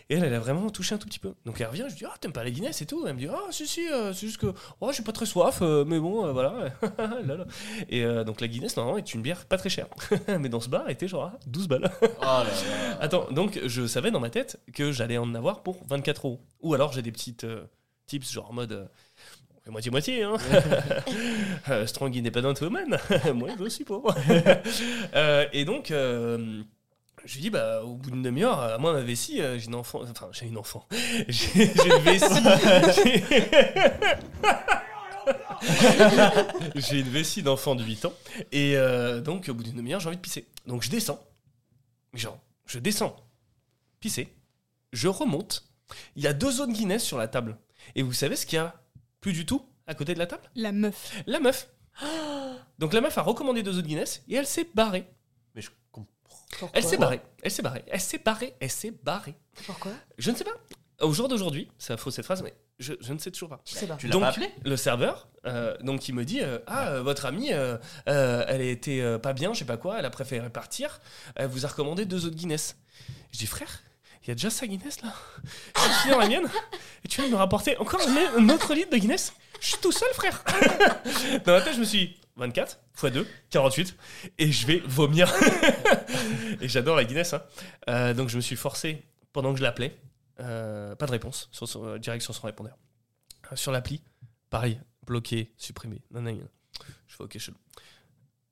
Et elle, elle a vraiment touché un tout petit peu. Donc elle revient, je dis Ah, t'aimes pas la Guinness et tout? Elle me dit Ah, si, si, euh, c'est juste que oh, j'ai pas très soif, euh, mais bon, euh, voilà. [LAUGHS] Là, là. Et donc la Guinness, normalement, est une bière pas très chère. [LAUGHS] mais dans ce bar, elle était genre à 12 balles. [LAUGHS] Oh là là. Attends, donc je savais dans ma tête que j'allais en avoir pour 24 euros. Ou alors j'ai des petites tips, genre en mode. Moitié-moitié, hein. Strong independent woman. Moi, je suis pauvre. Et donc, je lui dis, bah, au bout d'une demi-heure, à moi, ma vessie, euh, j'ai une enfant. Enfin, j'ai une enfant. [LAUGHS] J'ai j'ai une vessie. J'ai- [LAUGHS] J'ai une vessie d'enfant de 8 ans. Et euh, donc, au bout d'une demi-heure, j'ai envie de pisser. Donc, je descends. Genre, je descends, pisser, je remonte. Il y a deux zones Guinness sur la table. Et vous savez ce qu'il y a plus du tout à côté de la table? La meuf. La meuf. [GASPS] Donc la meuf a recommandé deux autres Guinness et elle s'est barrée. Mais je comprends. Pourquoi Elle s'est barrée. Elle s'est barrée. Elle s'est barrée. Elle s'est barrée. Pourquoi? Je ne sais pas. Au jour d'aujourd'hui, ça faux cette phrase, mais je, je ne sais toujours pas. Je sais pas. Tu l'as Donc, pas appelé le serveur, euh, donc il me dit euh, ah euh, votre amie, euh, euh, elle était euh, pas bien, je sais pas quoi, elle a préféré partir, elle vous a recommandé deux autres Guinness. Je dis frère, il y a déjà sa Guinness là. Je suis dans la mienne et tu viens de me rapporter encore un, un autre litre de Guinness? Je suis tout seul frère. [LAUGHS] Dans la tête je me suis dit, 24 x 2, 48 et je vais vomir. [LAUGHS] et j'adore la Guinness, hein. Euh, donc je me suis forcé pendant que je l'appelais, euh, pas de réponse sur euh, direct sur son répondeur. Sur l'appli, pareil, bloqué, supprimé. Non, non, non. Je fais ok, chelou.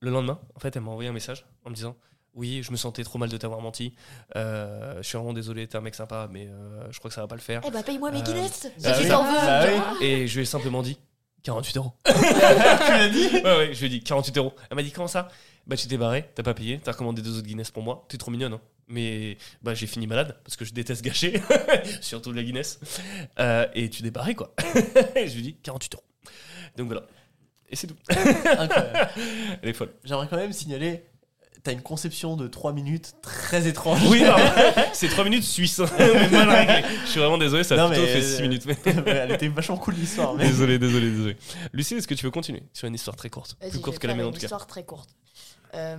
Le lendemain, en fait, elle m'a envoyé un message en me disant Oui, je me sentais trop mal de t'avoir menti. Euh, je suis vraiment désolé, t'es un mec sympa, mais euh, je crois que ça va pas le faire. Eh bah paye-moi mes Euh, Guinness bah Si oui. Bah oui. genre. Et je lui ai simplement dit 48 euros. [LAUGHS] Tu l'as dit Ouais, ouais, je lui ai dit 48 euros. Elle m'a dit Comment ça? Bah, tu t'es barré, t'as pas payé, t'as recommandé deux autres Guinness pour moi. T'es trop mignonne, hein. Mais bah, j'ai fini malade parce que je déteste gâcher, [LAUGHS] surtout de la Guinness. Euh, et tu t'es barré, quoi. [LAUGHS] Je lui ai dit 48 euros. Donc voilà. Et c'est tout. Incroyable. Elle est folle. J'aimerais quand même signaler, t'as une conception de 3 minutes très étrange. Oui, non, [LAUGHS] c'est 3 minutes suisse. [LAUGHS] Je suis vraiment désolé, ça a Non, plutôt mais, fait 6 euh, minutes. [LAUGHS] Ouais, Elle était vachement cool l'histoire. Mais... Désolé, désolé, désolé. Lucie, est-ce que tu veux continuer sur une histoire très courte Plus courte que la mienne en une tout cas. histoire très courte. Euh,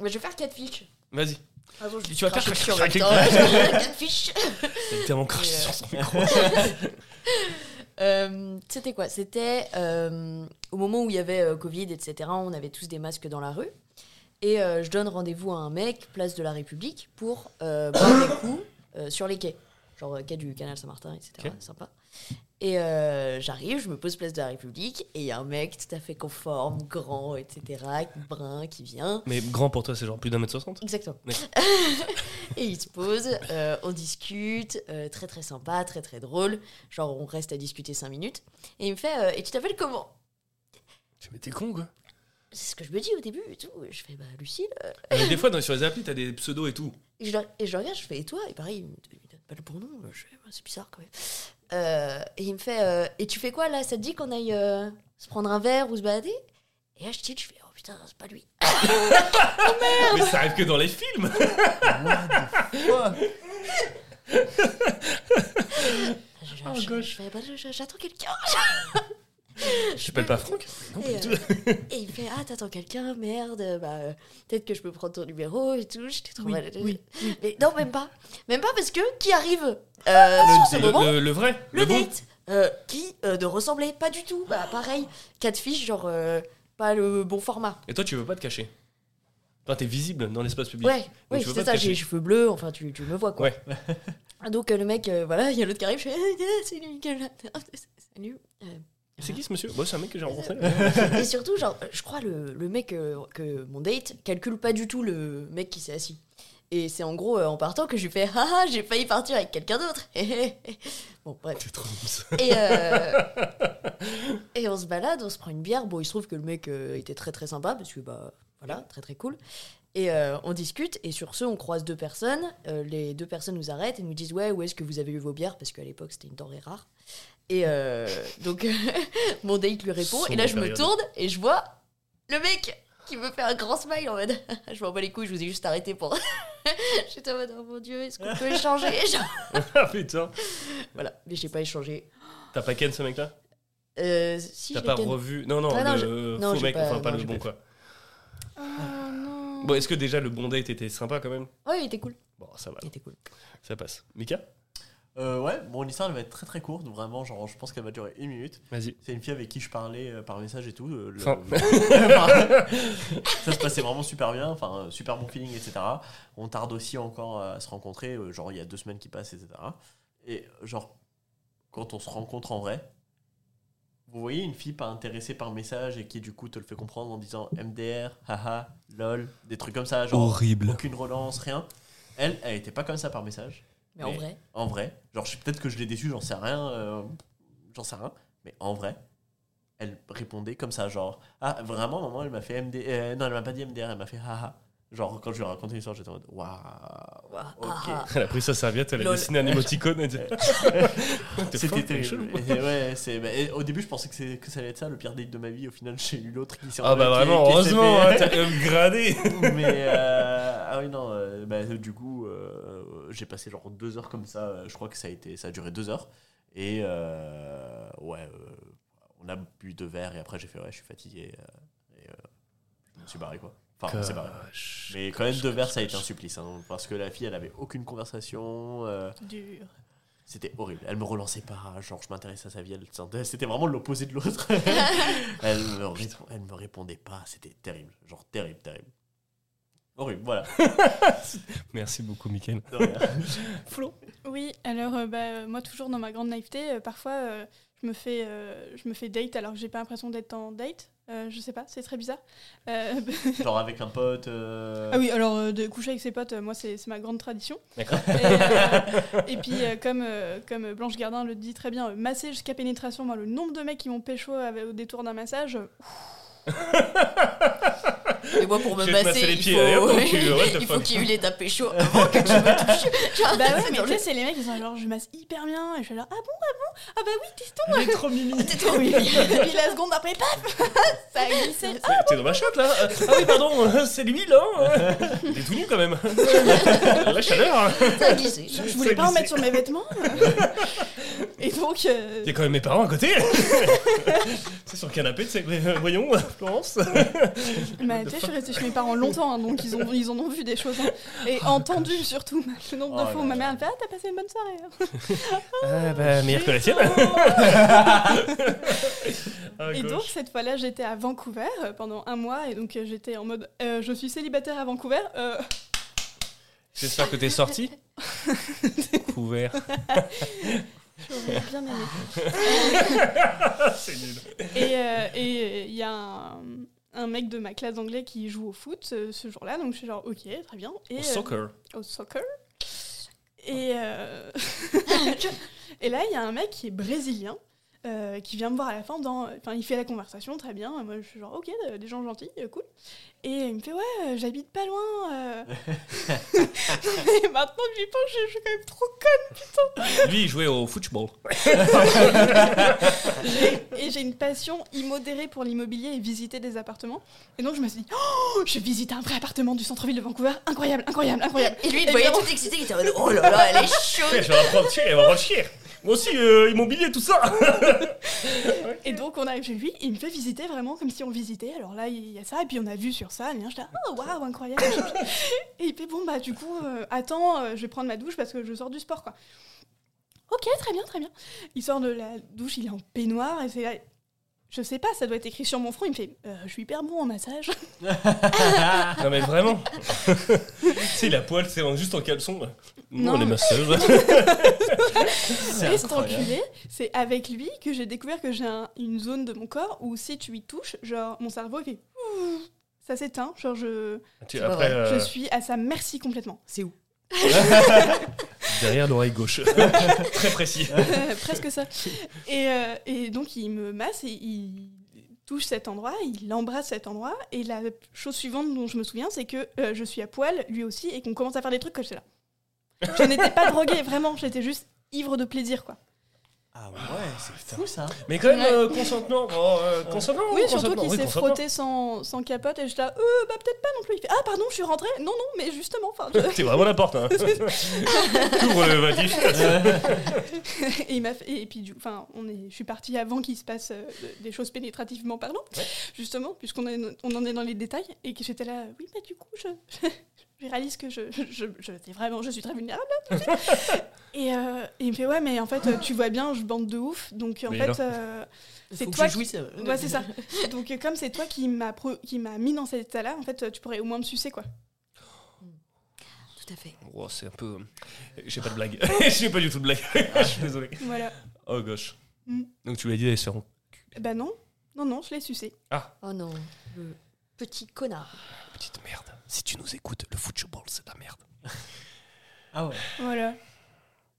mais je vais faire quatre fiches. Vas-y. Vais Tu vas faire craquer, craquer. Quatre fiches. A tellement craché euh, sur son micro. Euh, C'était quoi? C'était euh, au moment où il y avait euh, Covid, etc. On avait tous des masques dans la rue. Et euh, je donne rendez-vous à un mec, place de la République, pour euh, [COUGHS] boire des coups euh, sur les quais. Genre quai du canal Saint-Martin, etc. Sympa. Et euh, j'arrive, je me pose place de la République, et il y a un mec tout à fait conforme, grand, etc., brun, qui vient. Mais grand pour toi, c'est genre plus d'un mètre soixante? Exactement. [LAUGHS] Et il se pose, euh, on discute, euh, très très sympa, très très drôle. Genre, on reste à discuter 5 minutes. Et il me fait Et tu t'appelles comment? Tu mais t'es con quoi. C'est ce que je me dis au début et tout. Je fais Bah, Lucille. euh. Mais des fois, dans, sur les applis, t'as des pseudos et tout. Et, je, le- et je regarde, je fais Et toi? Et pareil, il me il me donne pas le bon nom. Je fais Bah, C'est bizarre quand même. Euh, et il me fait euh, Et tu fais quoi là? Ça te dit qu'on aille euh, se prendre un verre ou se balader? Et là, je tilte, je fais Oh putain, c'est pas lui. [LAUGHS] Mais ça arrive que dans les films. Quoi Je- je- Oh, Bah, J'attends quelqu'un. [LAUGHS] [LAUGHS] Je t'appelle pas Franck Non, Et, euh. Et il fait Ah, t'attends quelqu'un, merde, bah, euh, peut-être que je peux prendre ton numéro et tout. J'étais trop Oui, mal. oui, Mais non, même pas. Même pas parce que qui arrive euh, sur ce Le, moment le- le vrai Le, date euh, qui euh, ne ressemblait pas du tout. Bah, pareil, quatre fiches, genre pas le bon format. Et toi, tu veux pas te cacher? Enfin, t'es visible dans l'espace public. Ouais, oui, c'est ça, j'ai les cheveux bleus, enfin, tu, tu me vois quoi. Ouais. [LAUGHS] Donc, le mec, voilà, il y a l'autre qui arrive, je fais [LAUGHS] Ah, C'est lui, quel- Salut. C'est qui ce monsieur Moi, c'est un mec que j'ai rencontré. [LAUGHS] Et surtout, genre, je crois le, le mec euh, que mon date calcule pas du tout le mec qui s'est assis. Et c'est en gros euh, en partant que je lui fais [LAUGHS] Ah ah, j'ai failli partir avec quelqu'un d'autre. [LAUGHS] bon, bref. C'est trop. Et, euh, et on se balade, on se prend une bière. Bon, il se trouve que le mec euh, était très très sympa parce que, bah, voilà, très très cool. Et euh, on discute, et sur ce, on croise deux personnes. Euh, les deux personnes nous arrêtent et nous disent Ouais, où est-ce que vous avez eu vos bières? Parce qu'à l'époque, c'était une denrée rare. Et euh, donc, [LAUGHS] mon date lui répond, et là, je me Sombre tourne et je vois le mec qui me fait un grand smile en mode [LAUGHS] je m'en bats les couilles, je vous ai juste arrêté pour. [LAUGHS] J'étais en mode oh mon dieu, est-ce qu'on peut échanger Ah putain. Voilà, mais j'ai pas échangé. T'as pas ken ce mec-là? Euh, si, T'as pas ken. revu? Non, non, Ah, non, le non, faux mec, pas- enfin pas non, le bon quoi. Oh non. Bon, est-ce que déjà le bon date était sympa quand même? Ouais, il était cool. Bon, ça va, Il était cool. ça passe. Mika? Euh, ouais, bon, l'histoire elle va être très très courte, vraiment, genre je pense qu'elle va durer une minute. Vas-y. C'est une fille avec qui je parlais euh, par message et tout. euh, le- [LAUGHS] ça se passait vraiment super bien, enfin, euh, super bon feeling, etc. On tarde aussi encore à se rencontrer, euh, genre il y a deux semaines qui passent, etc. Et euh, genre, quand on se rencontre en vrai, vous voyez une fille pas intéressée par message et qui du coup te le fait comprendre en disant MDR, haha, lol, des trucs comme ça, genre Horrible. aucune relance, rien. Elle, elle était pas comme ça par message. Mais en vrai, En vrai, genre peut-être que je l'ai déçu, j'en sais rien, euh, j'en sais rien, mais en vrai, elle répondait comme ça, genre ah vraiment maman elle m'a fait MD, euh, non elle m'a pas dit MDR, elle m'a fait haha. Genre quand je lui ai raconté l'histoire, j'étais en mode waouh, ok. ah, ah. Elle a pris sa serviette, elle a Lol. dessiné un émoticône. Elle dit, [LAUGHS] C'était terrible. Et ouais, c'est bah, et au début je pensais que, c'est- que ça allait être ça le pire date de ma vie. Au final j'ai eu l'autre qui s'est Ah bah qui- vraiment, qui s'est heureusement, hein, fait- t'as upgradé. [LAUGHS] mais euh, ah oui non euh, bah, du coup euh, j'ai passé genre deux heures comme ça euh, je crois que ça a été ça a duré deux heures et euh, ouais euh, on a bu deux verres et après j'ai fait ouais je suis fatigué euh, et euh, je me suis barré quoi enfin on mais quand même deux verres ça a été un supplice hein, parce que la fille elle avait aucune conversation euh, Dur. c'était horrible. Elle me relançait pas genre je m'intéressais à sa vie elle sentait- c'était vraiment l'opposé de l'autre. [LAUGHS] Elle, me répond- elle me répondait pas c'était terrible genre terrible terrible. Horrible voilà. [LAUGHS] Merci beaucoup, Mickaël. [LAUGHS] Flo Oui, alors euh, bah, moi toujours dans ma grande naïveté, euh, parfois euh, je me fais euh, je me fais date alors que j'ai pas l'impression d'être en date. Euh, je sais pas, c'est très bizarre. Euh, [LAUGHS] Genre avec un pote. euh, ah oui, alors euh, de coucher avec ses potes, euh, moi c'est c'est ma grande tradition. D'accord. Et, euh, et puis euh, comme euh, comme Blanche Gardin le dit très bien, euh, masser jusqu'à pénétration, moi le nombre de mecs qui m'ont pécho avec- au détour d'un massage, [LAUGHS] Et moi, pour me masser les il pieds, faut, [LAUGHS] il faut fuck. qu'il y ait eu l'état pécho avant que tu me touches. Genre, [LAUGHS] bah ouais, mais tu sais, c'est les mecs qui sont genre je masse hyper bien et je suis là ah bon ah bon ah bah oui teston Elle est trop mimi. [LAUGHS] T'es trop mimi. et puis la seconde après paf ça a glissé T'es dans ma chatte là Ah oui, pardon, c'est l'huile, hein T'es tout nu quand même. La chaleur. Ça a glissé. je, voulais pas en mettre sur mes vêtements et donc euh, Il y a quand même mes parents à côté. c'est sur le canapé, tu sais. mais, euh, Voyons, Florence. Sais, je suis restée chez mes parents longtemps hein, donc ils ont ils en ont vu des choses hein. et entendu surtout le nombre de Oh fois où ma mère me fait ah t'as passé une bonne soirée hein. [LAUGHS] Ah bah, meilleure que la tienne. Ah, Et donc cette fois-là, j'étais à Vancouver euh, pendant un mois et donc euh, j'étais en mode euh, je suis célibataire à Vancouver. euh, J'espère que t'es sorti. [LAUGHS] Couvert. J'aurais bien aimé. [LAUGHS] C'est nul. Et euh, et il y a un, un mec de ma classe d'anglais qui joue au foot euh, ce jour-là, donc je suis genre ok, très bien. Et, Au euh, soccer. au soccer. Et, euh, [LAUGHS] et là, il y a un mec qui est brésilien. euh, qui vient me voir à la fin dans enfin il fait la conversation très bien moi je suis genre ok des gens gentils cool et il me fait ouais euh, j'habite pas loin euh. [LAUGHS] [LAUGHS] et maintenant que j'y pense je, je suis quand même trop Lui, il jouait au football. [LAUGHS] Et j'ai une passion immodérée pour l'immobilier et visiter des appartements. Et donc je me suis dit, oh, je visite un vrai appartement du centre-ville de Vancouver, incroyable, incroyable, incroyable. Et lui, il voyait tout excité, il était oh là là, elle est chaude. Je vais elle va chier. Moi aussi, euh, immobilier, tout ça. Et donc on arrive chez lui, il me fait visiter vraiment comme si on visitait. Alors là, il y a ça, et puis on a vu sur ça, et je dis, oh waouh, incroyable. et il fait, bon bah du coup, euh, attends, euh, je vais prendre ma douche parce que je sors du sport quoi. Ok, très bien, très bien. Il sort de la douche, il est en peignoir, et c'est là. Je sais pas, ça doit être écrit sur mon front. Il me fait Euh, Je suis hyper bon en massage. [LAUGHS] Non mais vraiment. [LAUGHS] tu sais, il a poil, c'est juste en caleçon. là. Non. Non, les massages. [LAUGHS] C'est enculé, c'est avec lui que j'ai découvert que j'ai un- une zone de mon corps où si tu y touches, genre mon cerveau il fait ça s'éteint, genre je, Tu- après, vrai. euh, je suis à sa merci complètement. C'est où [LAUGHS] derrière l'oreille gauche. [LAUGHS] Très précis. Presque ça. Et, euh, et donc il me masse et il touche cet endroit, il embrasse cet endroit et la chose suivante dont je me souviens c'est que euh, je suis à poil lui aussi et qu'on commence à faire des trucs j'étais là. Je n'étais pas droguée, vraiment, j'étais juste ivre de plaisir quoi. Ah ouais, c'est fou ça. Mais quand même, Ouais. euh, consentement. Oh, euh, consentement Oui, ou surtout qu'il Oui, s'est frotté sans, sans capote et j'étais là, euh, bah peut-être pas non plus. Il fait, ah pardon, je suis rentrée. Non, non, mais justement, enfin. je- [LAUGHS] T'es vraiment la porte, hein. [LAUGHS] T'ouvres le vatif. et il m'a fait, et puis du, enfin, on est, je suis partie avant qu'il se passe euh, des choses pénétrativement parlant, Ouais. justement, puisqu'on est, on en est dans les détails et que j'étais là, oui, mais du coup, je, je réalise que je, je, je, vraiment, je suis très vulnérable. là, tout de suite. et, euh, et il me fait, ouais, mais en fait, tu vois bien, je bande de ouf, donc en Mais fait. euh, C'est que toi je qui- jouisse. euh, Ouais, c'est ça. Donc, comme c'est toi qui m'as pro- qui m'a mis dans cet état-là, en fait, tu pourrais au moins me sucer, quoi. Tout à fait. Oh, c'est un peu. J'ai pas de blague. [LAUGHS] J'ai pas du tout de blague. [LAUGHS] Je suis désolé. Voilà. Oh, gauche. Mm. Donc tu lui as dit d'aller se faire Bah non, non, non, je l'ai sucé. Oh non, le petit connard. Petite merde. Si tu nous écoutes, le football, c'est de la merde. Ah ouais. Voilà.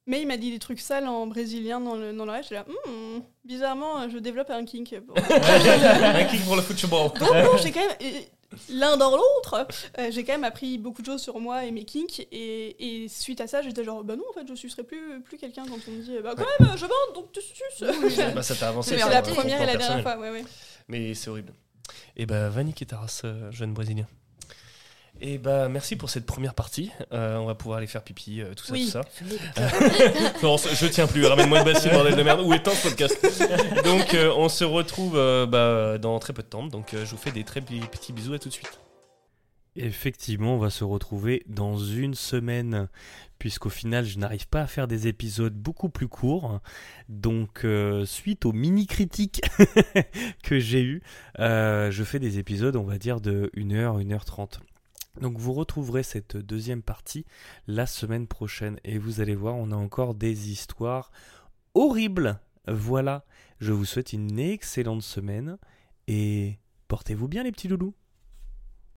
Mais il m'a dit des trucs sales en brésilien dans le dans l'oreille. J'étais là, Hmm, bizarrement, je développe un kink. Bon, [LAUGHS] un kick pour le football. bon, bon, j'ai quand même l'un dans l'autre. euh, j'ai quand même appris beaucoup de choses sur moi et mes kinks. Et, et suite à ça, j'étais genre, bah non, en fait, je sucerai plus plus quelqu'un quand on me dit, bah quand même, je bande, donc tu suces. bah, ça t'a avancé. C'est la première et la dernière personnel. fois, ouais, ouais. Mais c'est horrible. Et bah, Vanny Taras, euh, jeune brésilien. Et bah, merci pour cette première partie. Euh, on va pouvoir aller faire pipi, euh, tout ça, Oui. tout ça. [LAUGHS] Florence, je tiens plus. Ramène-moi le bassine, bordel de merde. Où est ce podcast [LAUGHS] Donc, euh, on se retrouve euh, bah, dans très peu de temps. Donc, euh, je vous fais des très petits petits bisous. À tout de suite. Effectivement, on va se retrouver dans une semaine, puisqu'au final, je n'arrive pas à faire des épisodes beaucoup plus courts. Donc, euh, suite aux mini-critiques [LAUGHS] que j'ai eues, euh, je fais des épisodes, on va dire, de 1h, 1h30. Donc, vous retrouverez cette deuxième partie la semaine prochaine. Et vous allez voir, on a encore des histoires horribles. Voilà, je vous souhaite une excellente semaine et portez-vous bien, les petits loulous.